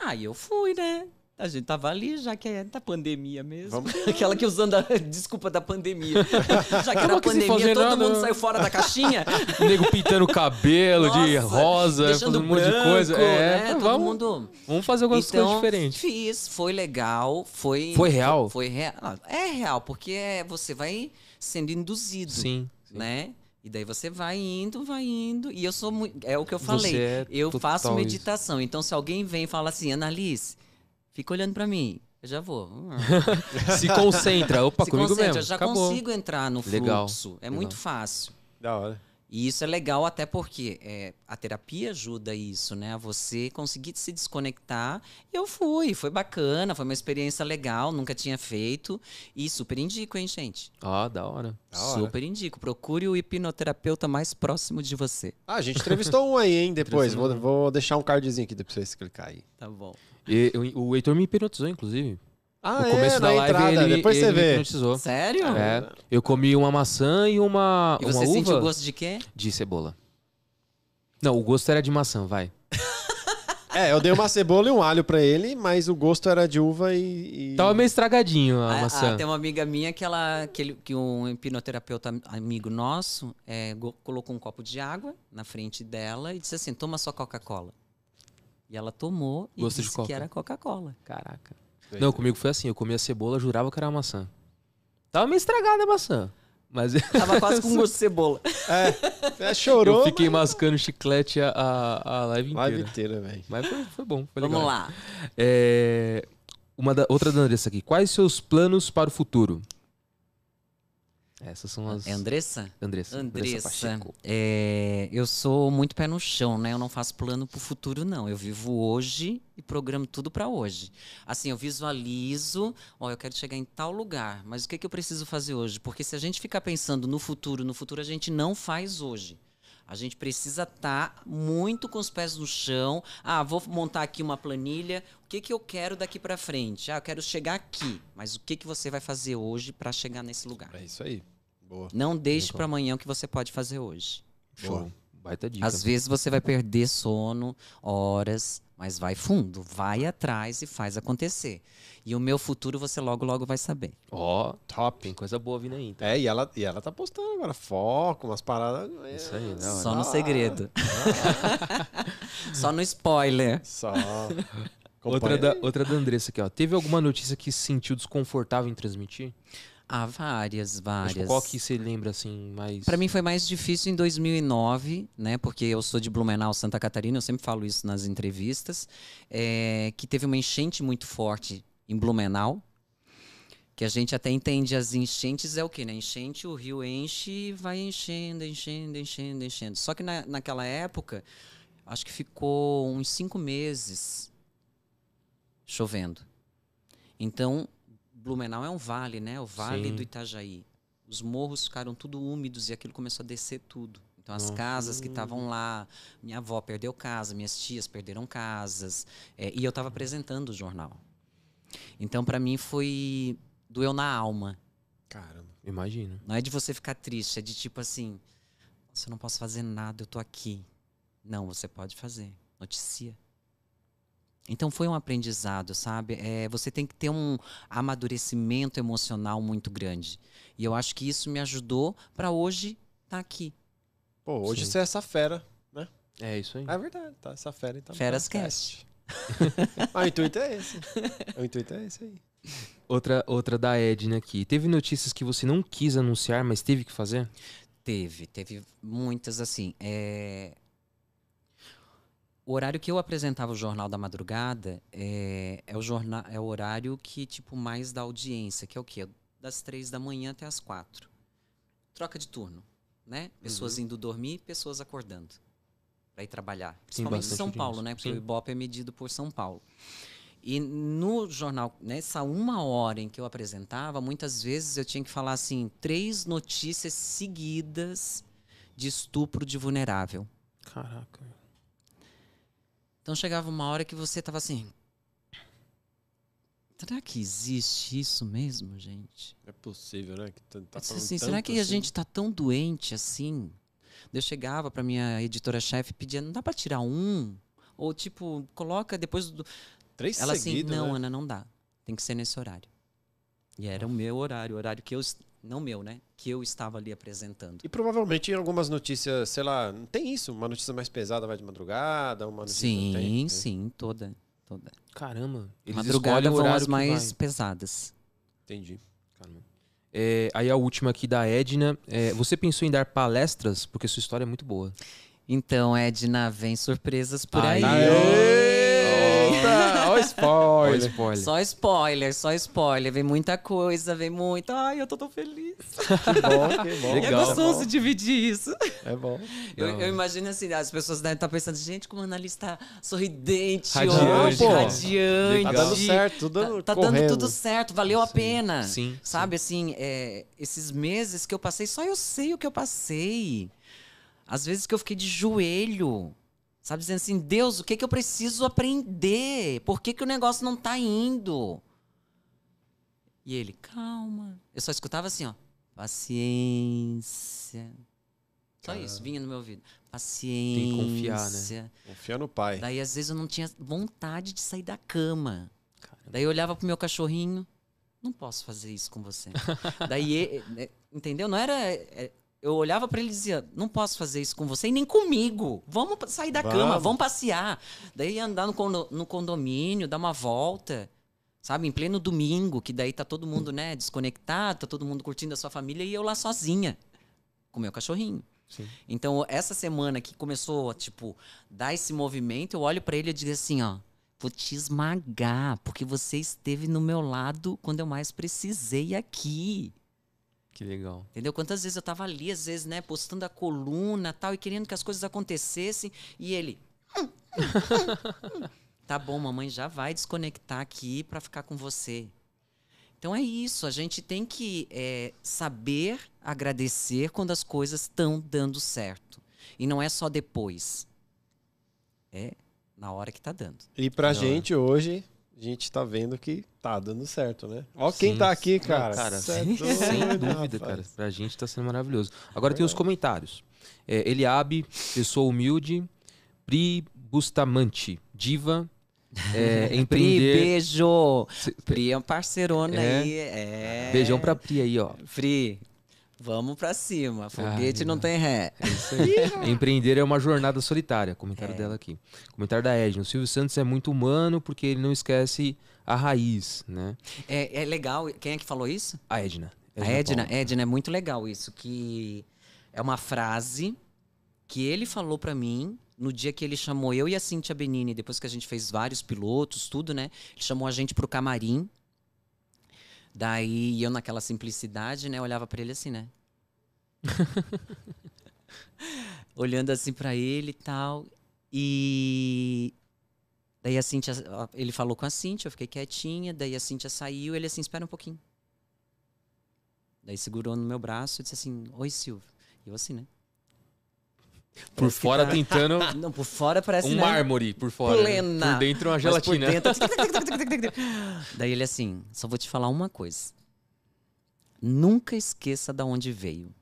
Speaker 1: Aí eu fui, né? A gente tava ali, já que é da pandemia mesmo.
Speaker 4: Vamos
Speaker 1: Aquela que usando a desculpa da pandemia. já que era
Speaker 3: Tamo aqui sem
Speaker 1: pandemia, todo
Speaker 3: nada.
Speaker 1: mundo saiu fora da caixinha.
Speaker 3: O nego pintando o cabelo de
Speaker 1: Nossa,
Speaker 3: rosa,
Speaker 1: deixando
Speaker 3: fazendo um monte de coisa. É,
Speaker 1: né? Todo
Speaker 3: vamos,
Speaker 1: mundo...
Speaker 3: vamos fazer algumas
Speaker 1: então,
Speaker 3: coisas diferentes.
Speaker 1: Fiz, foi legal, foi.
Speaker 3: Foi real?
Speaker 1: Foi, real. É real, porque é- você vai sendo induzido,
Speaker 3: Sim.
Speaker 1: né? E daí você vai indo, vai indo. E eu sou muito. É o que eu falei.
Speaker 3: É
Speaker 1: eu faço
Speaker 3: isso.
Speaker 1: meditação. Então, se alguém vem e fala assim, Annalise, fica olhando pra mim. Eu já vou.
Speaker 3: Se concentra. Opa,
Speaker 1: Se
Speaker 3: comigo
Speaker 1: concentra,
Speaker 3: mesmo.
Speaker 1: eu já
Speaker 3: Acabou.
Speaker 1: consigo entrar no
Speaker 3: Legal,
Speaker 1: fluxo. É
Speaker 3: legal.
Speaker 1: muito fácil.
Speaker 4: Da hora.
Speaker 1: E isso é legal até porque é, a terapia ajuda isso, né? A você conseguir se desconectar. E eu fui, foi bacana, foi uma experiência legal, nunca tinha feito. E super indico, hein, gente?
Speaker 3: Ah, da hora.
Speaker 4: Da hora.
Speaker 1: Super indico. Procure o hipnoterapeuta mais próximo de você.
Speaker 4: Ah, a gente entrevistou um aí, hein? Depois. Vou, vou deixar um cardzinho aqui pra vocês clicar aí.
Speaker 1: Tá bom.
Speaker 3: E, o, o Heitor me hipnotizou, inclusive.
Speaker 4: Ah,
Speaker 3: no começo da
Speaker 4: na
Speaker 3: live
Speaker 4: entrada.
Speaker 3: ele,
Speaker 4: Depois
Speaker 3: ele
Speaker 4: você vê.
Speaker 3: hipnotizou.
Speaker 1: Sério?
Speaker 3: É, eu comi uma maçã e uma,
Speaker 1: E
Speaker 3: uma
Speaker 1: você
Speaker 3: uva
Speaker 1: sentiu gosto de quê?
Speaker 3: de cebola. Não, o gosto era de maçã, vai.
Speaker 4: É, eu dei uma cebola e um alho pra ele, mas o gosto era de uva e. e-
Speaker 3: Tava meio estragadinho a
Speaker 1: Ah,
Speaker 3: maçã.
Speaker 1: ah, tem uma amiga minha que ela que, ele- que um hipnoterapeuta am- amigo nosso é, go- colocou um copo de água na frente dela e disse assim: toma sua Coca-Cola. E ela tomou e
Speaker 3: Gosto de
Speaker 1: disse
Speaker 3: Coca.
Speaker 1: que era Coca-Cola.
Speaker 3: Caraca. Não, comigo foi assim, eu comia a cebola, jurava que era uma maçã. Tava meio estragada a maçã. Mas
Speaker 1: Tava quase com gosto de cebola.
Speaker 4: É, chorou.
Speaker 3: eu fiquei mascando chiclete a, a, a live inteira.
Speaker 4: Live inteira, velho.
Speaker 3: Mas foi, foi bom, foi
Speaker 1: Vamos
Speaker 3: legal.
Speaker 1: lá.
Speaker 3: É, uma da, outra da Andressa aqui. Quais seus planos para o futuro? Essas são as.
Speaker 1: É Andressa?
Speaker 3: Andressa.
Speaker 1: Andressa,
Speaker 3: Pacheco.
Speaker 1: é, eu sou muito pé no chão, né? Eu não faço plano pro futuro, não. Eu vivo hoje e programo tudo pra hoje. Assim, eu visualizo, ó, eu quero chegar em tal lugar, mas o que, que eu preciso fazer hoje? Porque se a gente ficar pensando no futuro, no futuro a gente não faz hoje. A gente precisa estar muito com os pés no chão. Ah, vou montar aqui uma planilha. O que, que eu quero daqui pra frente? Ah, eu quero chegar aqui. Mas o que, que você vai fazer hoje pra chegar nesse lugar?
Speaker 4: É isso aí. Boa.
Speaker 1: Não deixe para amanhã o que você pode fazer hoje.
Speaker 3: Show. Baita dica.
Speaker 1: Às vezes você vai perder sono, horas, mas vai fundo, vai atrás e faz acontecer. E o meu futuro você logo, logo vai saber.
Speaker 3: Ó,
Speaker 4: Top.
Speaker 3: tem coisa boa vindo aí. Então.
Speaker 4: É, e ela, e ela tá postando agora foco, umas paradas. é,
Speaker 3: Isso aí, não,
Speaker 1: Só
Speaker 4: da
Speaker 1: no
Speaker 4: hora.
Speaker 1: segredo. Só no spoiler.
Speaker 4: Só.
Speaker 3: Outra da, outra da Andressa aqui, ó. Teve alguma notícia que se sentiu desconfortável em transmitir?
Speaker 1: Ah, várias, várias.
Speaker 3: qual que você lembra, assim, mais...
Speaker 1: Para mim foi mais difícil em 2009, né? Porque eu sou de Blumenau, Santa Catarina, eu sempre falo isso nas entrevistas, é, que teve uma enchente muito forte em Blumenau, que a gente até entende as enchentes é o quê, né? Enchente, o rio enche e vai enchendo, enchendo, enchendo, enchendo. Só que na, naquela época, acho que ficou uns cinco meses chovendo. Então, Blumenau é um vale, né? O vale
Speaker 3: Sim.
Speaker 1: do Itajaí. Os morros ficaram tudo úmidos e aquilo começou a descer tudo. Então as
Speaker 3: Nossa.
Speaker 1: casas que estavam lá, minha avó perdeu casa, minhas tias perderam casas, é, e eu estava apresentando o jornal. Então para mim foi doeu na alma.
Speaker 4: Caramba.
Speaker 3: Imagino.
Speaker 1: Não é de você ficar triste, é de tipo assim, você não posso fazer nada, eu tô aqui. Não, você pode fazer. Noticia. Então foi um aprendizado, sabe? É, você tem que ter um amadurecimento emocional muito grande. E eu acho que isso me ajudou para hoje estar aqui.
Speaker 4: Pô, hoje
Speaker 3: Sim.
Speaker 4: você é essa fera.
Speaker 3: É isso aí.
Speaker 4: É verdade, tá? Essa fera então.
Speaker 1: Feras
Speaker 4: tá
Speaker 1: Cast.
Speaker 4: Ah, o intuito é esse. o intuito é esse aí.
Speaker 3: Outra, outra da Edna aqui. Teve notícias que você não quis anunciar, mas teve que fazer?
Speaker 1: Teve, teve muitas assim. é, O horário que eu apresentava o Jornal da Madrugada é, é, o, jornal, é o horário que, tipo, mais dá audiência, que é o quê? Das três da manhã até as quatro. Troca de turno, né? Pessoas indo dormir, pessoas acordando para ir trabalhar. Principalmente em
Speaker 3: bastante
Speaker 1: São Paulo, né? Porque
Speaker 3: Sim.
Speaker 1: o Ibope é medido por São Paulo. E no jornal, nessa uma hora em que eu apresentava, muitas vezes eu tinha que falar assim, três notícias seguidas de estupro de vulnerável.
Speaker 3: Caraca.
Speaker 1: Então chegava uma hora que você tava assim. Será que existe isso mesmo, gente?
Speaker 4: É possível, né? Que tá, tá
Speaker 1: assim, será que a
Speaker 4: assim.
Speaker 1: gente tá tão doente assim? Eu chegava pra minha editora-chefe e pedia, não dá pra tirar um? Ou tipo, coloca depois do.
Speaker 4: Três
Speaker 1: Ela assim,
Speaker 4: seguidos,
Speaker 1: não,
Speaker 4: né?
Speaker 1: Ana, não dá. Tem que ser nesse horário. E era o meu horário, o horário que eu. Não meu, né? Que eu estava ali apresentando.
Speaker 4: E provavelmente em algumas notícias, sei lá, não tem isso? Uma notícia mais pesada vai de madrugada, uma notícia
Speaker 1: Sim,
Speaker 4: tem, tem.
Speaker 1: sim, toda. toda.
Speaker 3: Caramba. Eles
Speaker 1: Madrugada vão as mais
Speaker 3: vai.
Speaker 1: pesadas.
Speaker 4: Entendi.
Speaker 3: Caramba. É, aí a última aqui da Edna. É, você pensou em dar palestras? Porque sua história é muito boa.
Speaker 1: Então, Edna, vem surpresas por aí.
Speaker 4: Eita! Ó, o spoiler.
Speaker 3: Olha spoiler.
Speaker 1: Só spoiler, só spoiler. Vem muita coisa, vem muita. Ai, eu tô tão feliz.
Speaker 4: Que bom, que bom.
Speaker 3: Legal.
Speaker 1: É gostoso dividir isso.
Speaker 4: É bom.
Speaker 1: Eu, eu imagino assim, as pessoas devem estar pensando, gente, como a Ana Alice tá sorridente,
Speaker 3: Radiante,
Speaker 1: hoje, radiante.
Speaker 4: Tá dando certo, tudo
Speaker 1: Tá, tá dando tudo certo, valeu a pena.
Speaker 3: Sim.
Speaker 1: Sabe, assim, é, esses meses que eu passei, só eu sei o que eu passei. Às vezes que eu fiquei de joelho, sabe, dizendo assim, Deus, o que, que eu preciso aprender? Por que, que o negócio não tá indo? E ele, calma. Eu só escutava assim, ó, paciência. Só isso, vinha no meu ouvido. Paciência.
Speaker 3: Tem que confiar, né?
Speaker 4: Confia no pai.
Speaker 1: Daí, às vezes, eu não tinha vontade de sair da cama.
Speaker 3: Caramba.
Speaker 1: Daí eu olhava pro meu cachorrinho, não posso fazer isso com você. Daí, é, entendeu? Não era. Eu olhava pra ele e dizia, não posso fazer isso com você e nem comigo. Vamos sair da cama,
Speaker 4: Vamos.
Speaker 1: vamos passear. Daí andar no, condo- no condomínio, dar uma volta. Sabe, em pleno domingo, que daí tá todo mundo, né, desconectado, tá todo mundo curtindo a sua família e eu lá sozinha, com o meu cachorrinho.
Speaker 3: Sim.
Speaker 1: Então, essa semana que começou, tipo, dar esse movimento, eu olho pra ele e digo assim, ó, vou te esmagar, porque você esteve no meu lado quando eu mais precisei aqui.
Speaker 3: Que legal.
Speaker 1: Entendeu? Quantas vezes eu tava ali, às vezes, né, postando a coluna tal, e querendo que as coisas acontecessem, e ele. "Hum, hum, hum, hum." tá bom, mamãe já vai desconectar aqui pra ficar com você. Então é isso, a gente tem que é, saber agradecer quando as coisas estão dando certo. E não é só depois. É na hora que tá dando.
Speaker 4: E pra
Speaker 3: hora.
Speaker 4: gente hoje, a gente tá vendo que tá dando certo, né? Ó quem
Speaker 3: Sim.
Speaker 4: tá aqui, cara.
Speaker 3: cara,
Speaker 4: é
Speaker 3: sem, sem dúvida, cara. Pra gente tá sendo maravilhoso. Agora tem os comentários. É, Eliabe, pessoa humilde. Pri Bustamante, diva. É,
Speaker 1: Pri,
Speaker 3: empreender.
Speaker 1: beijo!
Speaker 3: Se-
Speaker 1: Pri é um parceirona
Speaker 3: É.
Speaker 1: aí. É.
Speaker 3: Beijão pra Pri aí, ó.
Speaker 1: Pri, vamos pra cima. Foguete
Speaker 3: Ai,
Speaker 1: não tem ré.
Speaker 3: É isso aí. Empreender é uma jornada solitária. Comentário
Speaker 1: É.
Speaker 3: dela aqui. Comentário da Edna. O Silvio Santos é muito humano porque ele não esquece a raiz, né?
Speaker 1: É, é legal. Quem é que falou isso?
Speaker 3: A Edna.
Speaker 1: A Edna,
Speaker 3: Paula.
Speaker 1: Edna é muito legal isso, que é uma frase que ele falou pra mim no dia que ele chamou eu e a Cintia Benini, depois que a gente fez vários pilotos, tudo, né? Ele chamou a gente pro camarim. Daí eu naquela simplicidade, né, olhava pra ele assim, né? Olhando assim pra ele e tal. E daí a Cintia, ele falou com a Cintia, eu fiquei quietinha, daí a Cintia saiu, ele assim, espera um pouquinho. Daí segurou no meu braço e disse assim: Oi, Silvio. E eu assim, né?
Speaker 3: Por
Speaker 1: Parece
Speaker 3: fora
Speaker 1: tá-
Speaker 3: tentando
Speaker 1: Não, por fora parece
Speaker 3: um
Speaker 1: né?
Speaker 3: mármore por fora. né?
Speaker 1: Plena.
Speaker 3: Por dentro uma gelatina.
Speaker 1: dentro- Daí ele assim: Só vou te falar uma coisa. Nunca esqueça da onde veio.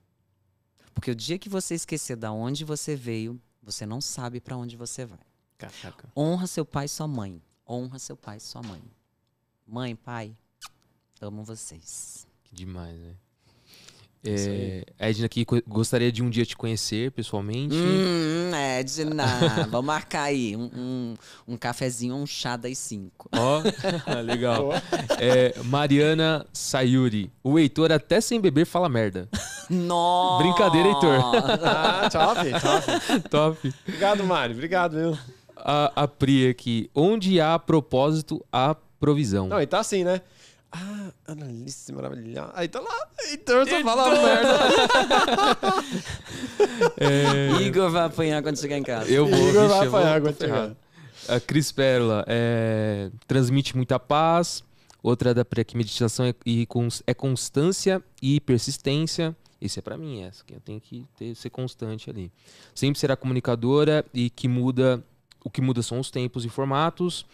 Speaker 1: Porque o dia que você esquecer da onde você veio, você não sabe pra onde você vai.
Speaker 3: Caraca.
Speaker 1: Honra seu pai e sua mãe. Honra seu pai e sua mãe. Mãe, pai, amo vocês.
Speaker 3: Que demais, velho. É, a Edna aqui co- gostaria de um dia te conhecer pessoalmente.
Speaker 1: Hum, Edna, vamos marcar aí um, um, um cafezinho, um chá das cinco.
Speaker 3: Ó, legal.
Speaker 4: Ó,
Speaker 3: É, Mariana Sayuri. O Heitor até sem beber fala merda.
Speaker 1: Nossa!
Speaker 3: Brincadeira, Heitor.
Speaker 4: Ah, top, top.
Speaker 3: Top.
Speaker 4: Obrigado, Mário. Obrigado, viu?
Speaker 3: A, a Pri aqui. Onde há propósito, há provisão.
Speaker 4: Não, e tá assim, né? Ah, analista maravilhosa. Aí tá lá. Heitor só fala merda.
Speaker 1: Igor vai apanhar quando chegar em casa.
Speaker 3: Eu vou,
Speaker 4: Igor
Speaker 3: vixe,
Speaker 4: vai
Speaker 3: eu vou-
Speaker 4: apanhar quando chegar.
Speaker 3: A Cris Pérola é, transmite muita paz. Outra da Pri aqui, meditação é, e cons- é constância e persistência. Esse é pra mim, essa que eu tenho que ter, ser constante ali. Sempre será comunicadora e que muda. O que muda são os tempos e formatos.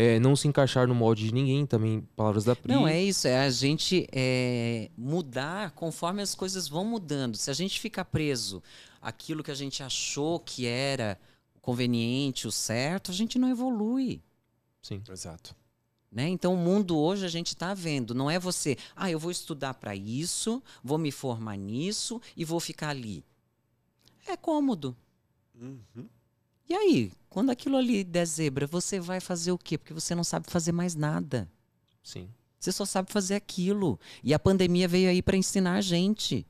Speaker 3: É, não se encaixar no molde de ninguém, também palavras da Pri.
Speaker 1: Não, é isso, é a gente é, mudar conforme as coisas vão mudando. Se a gente ficar preso àquilo que a gente achou que era o conveniente, o certo, a gente não evolui.
Speaker 3: Sim.
Speaker 4: Exato.
Speaker 1: Né? Então, o mundo hoje a gente está vendo. Não é você, ah, eu vou estudar para isso, vou me formar nisso e vou ficar ali. É cômodo.
Speaker 4: Uhum.
Speaker 1: E aí, quando aquilo ali der zebra, você vai fazer o quê? Porque você não sabe fazer mais nada.
Speaker 3: Sim.
Speaker 1: Você só sabe fazer aquilo. E a pandemia veio aí para ensinar a gente.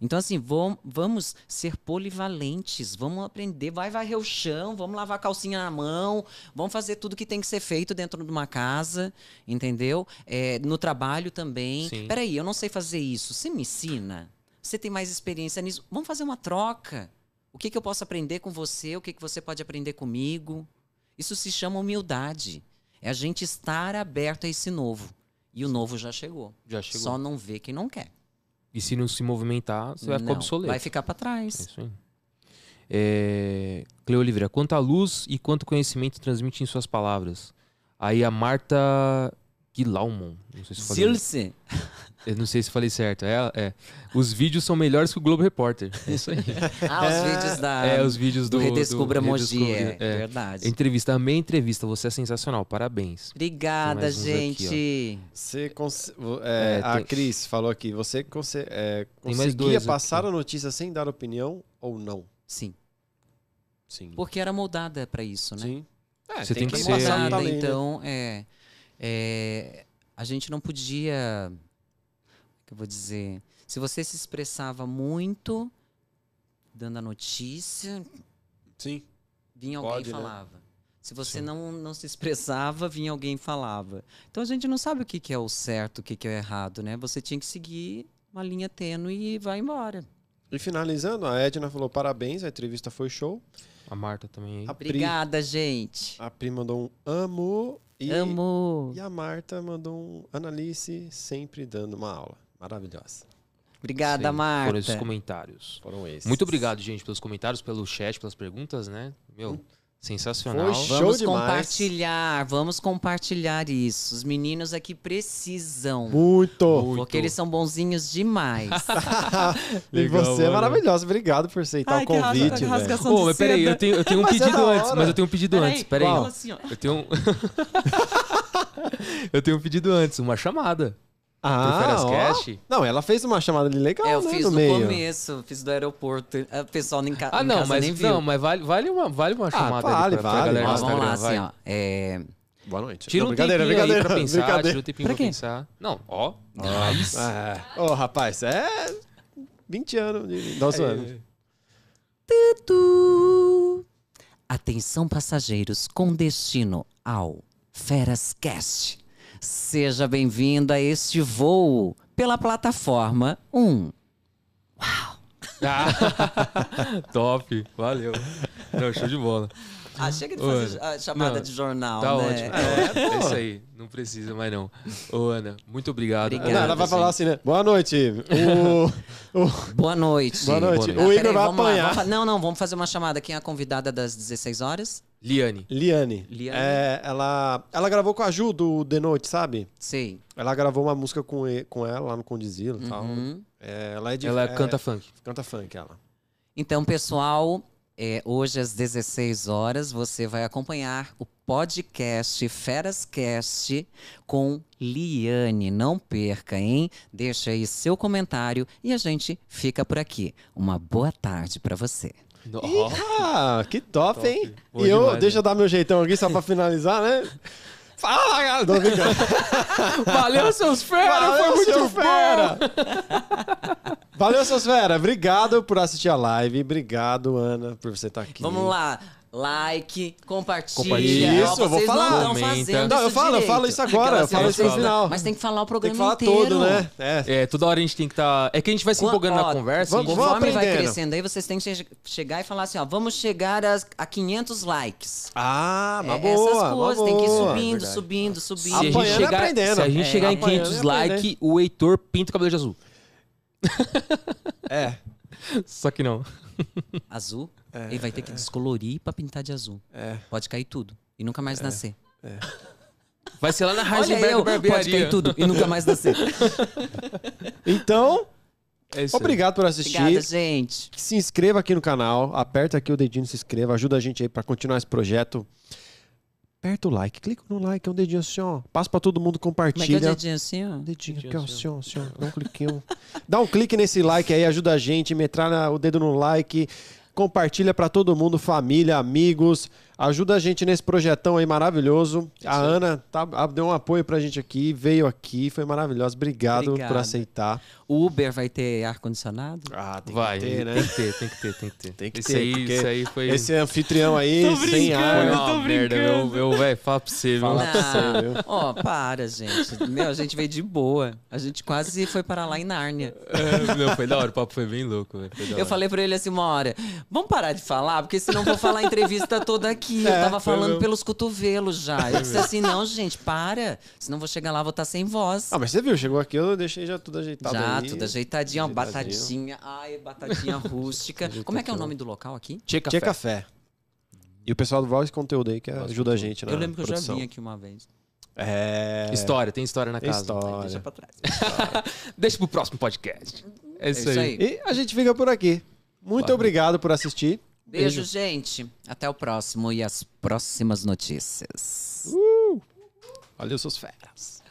Speaker 1: Então, assim, vom- vamos ser polivalentes, vamos aprender, vai varrer o chão, vamos lavar a calcinha na mão, vamos fazer tudo que tem que ser feito dentro de uma casa, entendeu? É, no trabalho também.
Speaker 3: Sim.
Speaker 1: Peraí, eu não sei fazer isso. Você me ensina? Você tem mais experiência nisso? Vamos fazer uma troca. O que, que eu posso aprender com você? O que, que você pode aprender comigo? Isso se chama humildade. É a gente estar aberto a esse novo. E o novo já chegou.
Speaker 3: Já chegou.
Speaker 1: Só não vê quem não quer.
Speaker 3: E se não se movimentar, você vai ficar
Speaker 1: Não,
Speaker 3: obsoleto.
Speaker 1: Vai ficar para
Speaker 3: É
Speaker 1: trás.
Speaker 3: isso aí. É... Cleo Oliveira, quanta luz e quanto conhecimento transmite em suas palavras? Aí a Marta Guilaumon, não sei se. Eu não sei se falei certo. É, é. Os vídeos são melhores que o Globo Repórter. É isso aí.
Speaker 1: Ah, os vídeos da,
Speaker 3: é, os vídeos do,
Speaker 1: do Redescubra
Speaker 3: do
Speaker 1: Mogi. É,
Speaker 3: é.
Speaker 1: verdade.
Speaker 3: Entrevista, amei a entrevista, você é sensacional, parabéns.
Speaker 1: Obrigada,
Speaker 3: uns aqui,
Speaker 1: gente.
Speaker 4: Você cons- é,
Speaker 3: É,
Speaker 4: a
Speaker 3: tem-
Speaker 4: Cris falou aqui, você conse- é,
Speaker 3: Tem
Speaker 4: conseguia
Speaker 3: dois
Speaker 4: passar
Speaker 3: aqui.
Speaker 4: a notícia sem dar opinião ou não?
Speaker 1: Sim.
Speaker 4: Sim.
Speaker 1: Porque era moldada para isso, né?
Speaker 4: Sim. É,
Speaker 3: Você tem que
Speaker 1: Foi
Speaker 3: ser-
Speaker 4: passar,
Speaker 1: moldada,
Speaker 4: né?
Speaker 1: então, é, é, a gente não podia. Que eu vou dizer? Se você se expressava muito, dando a notícia,
Speaker 4: Sim.
Speaker 1: vinha alguém
Speaker 4: Pode,
Speaker 1: e
Speaker 4: né?
Speaker 1: falava. Se você
Speaker 3: Sim.
Speaker 1: não, não se expressava, vinha alguém e falava. Então a gente não sabe o que, que é o certo, o que, que é o errado, né? Você tinha que seguir uma linha tênue e vai embora.
Speaker 4: E finalizando, a Edna falou parabéns, a entrevista foi show.
Speaker 3: A Marta também.
Speaker 4: A Pri,
Speaker 1: Obrigada, gente.
Speaker 4: a Pri mandou um amo. E,
Speaker 1: Amo.
Speaker 4: E a Marta mandou um Analice sempre dando uma aula. Maravilhosa.
Speaker 1: Obrigada,
Speaker 3: Sim,
Speaker 1: Marta.
Speaker 3: Foram esses comentários.
Speaker 4: Foram esses.
Speaker 3: Muito obrigado, gente, pelos comentários, pelo chat, pelas perguntas, né? Meu, sensacional.
Speaker 4: Foi show
Speaker 1: Vamos
Speaker 4: demais.
Speaker 1: compartilhar, vamos compartilhar isso. Os meninos aqui precisam.
Speaker 4: Muito.
Speaker 3: Muito.
Speaker 1: Porque eles são bonzinhos demais.
Speaker 4: e
Speaker 3: Legal,
Speaker 4: você é
Speaker 3: mano.
Speaker 4: maravilhosa. Obrigado por aceitar
Speaker 1: Ai,
Speaker 4: o
Speaker 1: que rasga-
Speaker 4: convite, velho.
Speaker 3: mas peraí, eu tenho, eu tenho um
Speaker 4: é
Speaker 3: pedido antes, mas eu tenho um pedido antes. Peraí.
Speaker 4: Qual?
Speaker 1: assim.
Speaker 3: Eu tenho um. eu tenho um pedido antes, uma chamada. Pro
Speaker 4: Ah, ó.
Speaker 3: Cast.
Speaker 4: Não, ela fez uma chamada ali legal,
Speaker 1: É, eu
Speaker 4: né,
Speaker 1: fiz
Speaker 4: no
Speaker 1: no,
Speaker 4: meio.
Speaker 1: começo, fiz do aeroporto. O pessoal em, ca
Speaker 3: Ah, não, mas
Speaker 1: nem viu.
Speaker 3: não, mas vale, vale uma, vale uma chamada
Speaker 4: vale,
Speaker 3: ali pra, pra
Speaker 4: vale.
Speaker 3: galera
Speaker 1: Ó,
Speaker 3: no
Speaker 1: vamos lá,
Speaker 3: vai.
Speaker 1: assim, ó. É,
Speaker 4: Boa noite.
Speaker 3: Tira
Speaker 4: Não,
Speaker 3: um
Speaker 4: brincadeira,
Speaker 3: tempinho
Speaker 4: brincadeira,
Speaker 3: aí pra pensar,
Speaker 4: brincadeira.
Speaker 3: tira um tempinho
Speaker 1: Pra
Speaker 3: pra pensar. Não, ó, nice.
Speaker 4: Ah, Ô, rapaz, é 20 anos de 12 anos.
Speaker 1: Tu. Atenção passageiros com destino ao Feras Cast. Seja bem-vindo a este voo pela plataforma 1.
Speaker 3: Ah, top, valeu. Não, show de bola.
Speaker 1: Ah, chega de
Speaker 3: Ô,
Speaker 1: fazer
Speaker 3: Ana,
Speaker 1: a chamada
Speaker 3: não,
Speaker 1: de jornal,
Speaker 3: Tá
Speaker 1: né?
Speaker 3: ótimo. É, é isso aí, não precisa mais não. Ô, Ana, muito obrigado.
Speaker 1: Obrigada,
Speaker 4: Não, ela vai
Speaker 1: gente.
Speaker 4: falar assim, né? Boa noite. O, o-
Speaker 1: Boa noite.
Speaker 4: Boa noite.
Speaker 3: noite.
Speaker 4: O
Speaker 1: Ah,
Speaker 4: Igor
Speaker 1: peraí,
Speaker 4: vai
Speaker 1: vamos lá,
Speaker 4: apanhar.
Speaker 1: vamos não, não, vamos fazer uma chamada. Quem é a convidada das 16 horas?
Speaker 3: Liane.
Speaker 4: Liane.
Speaker 1: Liane.
Speaker 4: É, ela, ela gravou com a Ju do The Noite, sabe?
Speaker 1: Sei.
Speaker 4: Ela gravou uma música com, e- com ela lá no Condizilo e tal.
Speaker 1: Uhum.
Speaker 4: É, ela é de.
Speaker 3: Ela
Speaker 4: é,
Speaker 3: canta funk.
Speaker 4: Canta funk, ela.
Speaker 1: Então, pessoal, é, hoje às 16 horas você vai acompanhar o podcast Ferascast com Liane. Não perca, hein? Deixa aí seu comentário e a gente fica por aqui. Uma boa tarde para você.
Speaker 4: Ah, que top,
Speaker 3: Top.
Speaker 4: hein?
Speaker 3: Bom
Speaker 4: e eu,
Speaker 3: demais,
Speaker 4: deixa
Speaker 3: né?
Speaker 4: eu dar meu jeitão aqui só pra finalizar, né? Fala, galera! Tô brincando.
Speaker 3: Valeu, seus fera!
Speaker 4: Valeu,
Speaker 3: foi muito
Speaker 4: seu fera! Valeu, seus fera! Obrigado por assistir a live. Obrigado, Ana, por você estar aqui.
Speaker 1: Vamos lá. Like, compartilha.
Speaker 3: Compartilha.
Speaker 1: Ó,
Speaker 4: Isso, eu vou
Speaker 1: vocês
Speaker 4: falar.
Speaker 1: não estão fazendo
Speaker 4: Não, eu falo, eu
Speaker 1: direito.
Speaker 4: falo isso agora, eu falo isso no final.
Speaker 1: Mas tem que falar o
Speaker 4: Tem
Speaker 1: programa
Speaker 4: que falar
Speaker 1: inteiro.
Speaker 4: todo, né? É.
Speaker 3: É, toda hora a gente tem que estar. É que a gente vai se empolgando
Speaker 1: ó,
Speaker 3: na conversa.
Speaker 4: vamos-
Speaker 3: a gente-
Speaker 4: vamos
Speaker 1: Conforme vai
Speaker 4: aprendendo.
Speaker 1: crescendo aí, vocês têm que che- chegar e falar assim, ó, vamos chegar a, a 500 likes.
Speaker 4: Ah, uma
Speaker 1: É,
Speaker 4: boa,
Speaker 1: Essas coisas, tem que ir
Speaker 4: boa.
Speaker 1: subindo,
Speaker 3: verdade.
Speaker 1: subindo,
Speaker 3: Se
Speaker 1: subindo.
Speaker 3: a gente chegar,
Speaker 4: aprendendo.
Speaker 3: se a gente
Speaker 1: É,
Speaker 3: chegar em
Speaker 4: apanhando e
Speaker 3: 500
Speaker 4: aprendendo.
Speaker 3: likes, o Heitor pinta o cabelo de azul.
Speaker 4: É,
Speaker 3: Só que não.
Speaker 1: Azul, ele vai ter que descolorir pra pintar de azul.
Speaker 4: é.
Speaker 1: Pode cair tudo e nunca mais nascer.
Speaker 3: Vai ser lá na
Speaker 1: Olha
Speaker 3: Heisenberg
Speaker 1: eu,
Speaker 3: Barbearia.
Speaker 1: pode cair tudo e nunca mais nascer.
Speaker 4: Então,
Speaker 3: É
Speaker 4: obrigado por assistir.
Speaker 1: Obrigada, gente.
Speaker 4: Se inscreva aqui no canal, aperta aqui o dedinho, se inscreva, ajuda a gente aí pra continuar esse projeto. Aperta o like, clica no like, é um dedinho assim, ó. Passa pra todo mundo,
Speaker 1: Como é que é o
Speaker 4: compartilha.
Speaker 1: dedinho assim, ó?
Speaker 4: Dedinho aqui,
Speaker 3: Dedinho
Speaker 4: ó,
Speaker 3: assim,
Speaker 4: assim, ó, assim, ó. Dá um cliquinho. Dá um clique nesse like aí, ajuda a gente, metralha o dedo no like, compartilha pra todo mundo, família, amigos. Ajuda a gente nesse projetão aí maravilhoso. a
Speaker 3: aí.
Speaker 4: Ana tá, a- deu um apoio pra gente aqui, veio aqui, foi maravilhosa. Obrigado por
Speaker 1: Obrigada.
Speaker 4: aceitar.
Speaker 1: O Uber vai ter ar-condicionado?
Speaker 4: Ah, tem
Speaker 3: Vai,
Speaker 4: que ter, né?
Speaker 3: tem que ter, tem que ter, tem que ter.
Speaker 4: Tem que
Speaker 3: esse
Speaker 4: ter,
Speaker 3: Aí,
Speaker 4: porque
Speaker 3: isso aí foi.
Speaker 4: Esse anfitrião aí,
Speaker 1: Tô
Speaker 4: sem
Speaker 3: foi
Speaker 4: ar.
Speaker 3: uma
Speaker 1: tô
Speaker 3: merda, meu, meu velho. Fala pra você, viu?
Speaker 4: Fala pra você, viu?
Speaker 1: Ó, para, gente. Meu, a gente veio de boa. A gente quase foi parar lá em Nárnia.
Speaker 3: É, meu, foi da hora, o papo foi bem louco, velho. foi da
Speaker 1: Eu falei pra ele assim uma hora, vamos parar de falar, porque senão vou falar a entrevista toda aqui.
Speaker 4: É,
Speaker 1: eu tava falando pelos cotovelos já. Eu disse assim, não, gente, para. Senão vou chegar lá, vou estar sem voz.
Speaker 4: Ah, mas você viu, chegou aqui, eu deixei já tudo ajeitado
Speaker 1: já,
Speaker 4: aí.
Speaker 1: tudo ajeitadinho, ó,
Speaker 4: Ajeitadinho.
Speaker 1: batatinha. Ai, batatinha rústica. Como é que é o nome do local aqui?
Speaker 3: Tchê Café.
Speaker 4: Café. E o pessoal do Voz Conteúdo aí que
Speaker 3: Voz
Speaker 4: ajuda a gente na
Speaker 1: eu lembro que eu já
Speaker 4: produção.
Speaker 1: vim aqui uma vez.
Speaker 4: É...
Speaker 3: História, tem história na
Speaker 4: Tem
Speaker 3: casa.
Speaker 4: história.
Speaker 1: Deixa pra trás.
Speaker 3: Deixa pro próximo podcast. É isso,
Speaker 1: isso
Speaker 3: aí.
Speaker 1: aí.
Speaker 4: E a gente fica por aqui. Muito
Speaker 3: Valeu.
Speaker 4: obrigado por assistir.
Speaker 1: Beijo, gente. Até o próximo e as próximas notícias.
Speaker 4: Valeu, seus feras.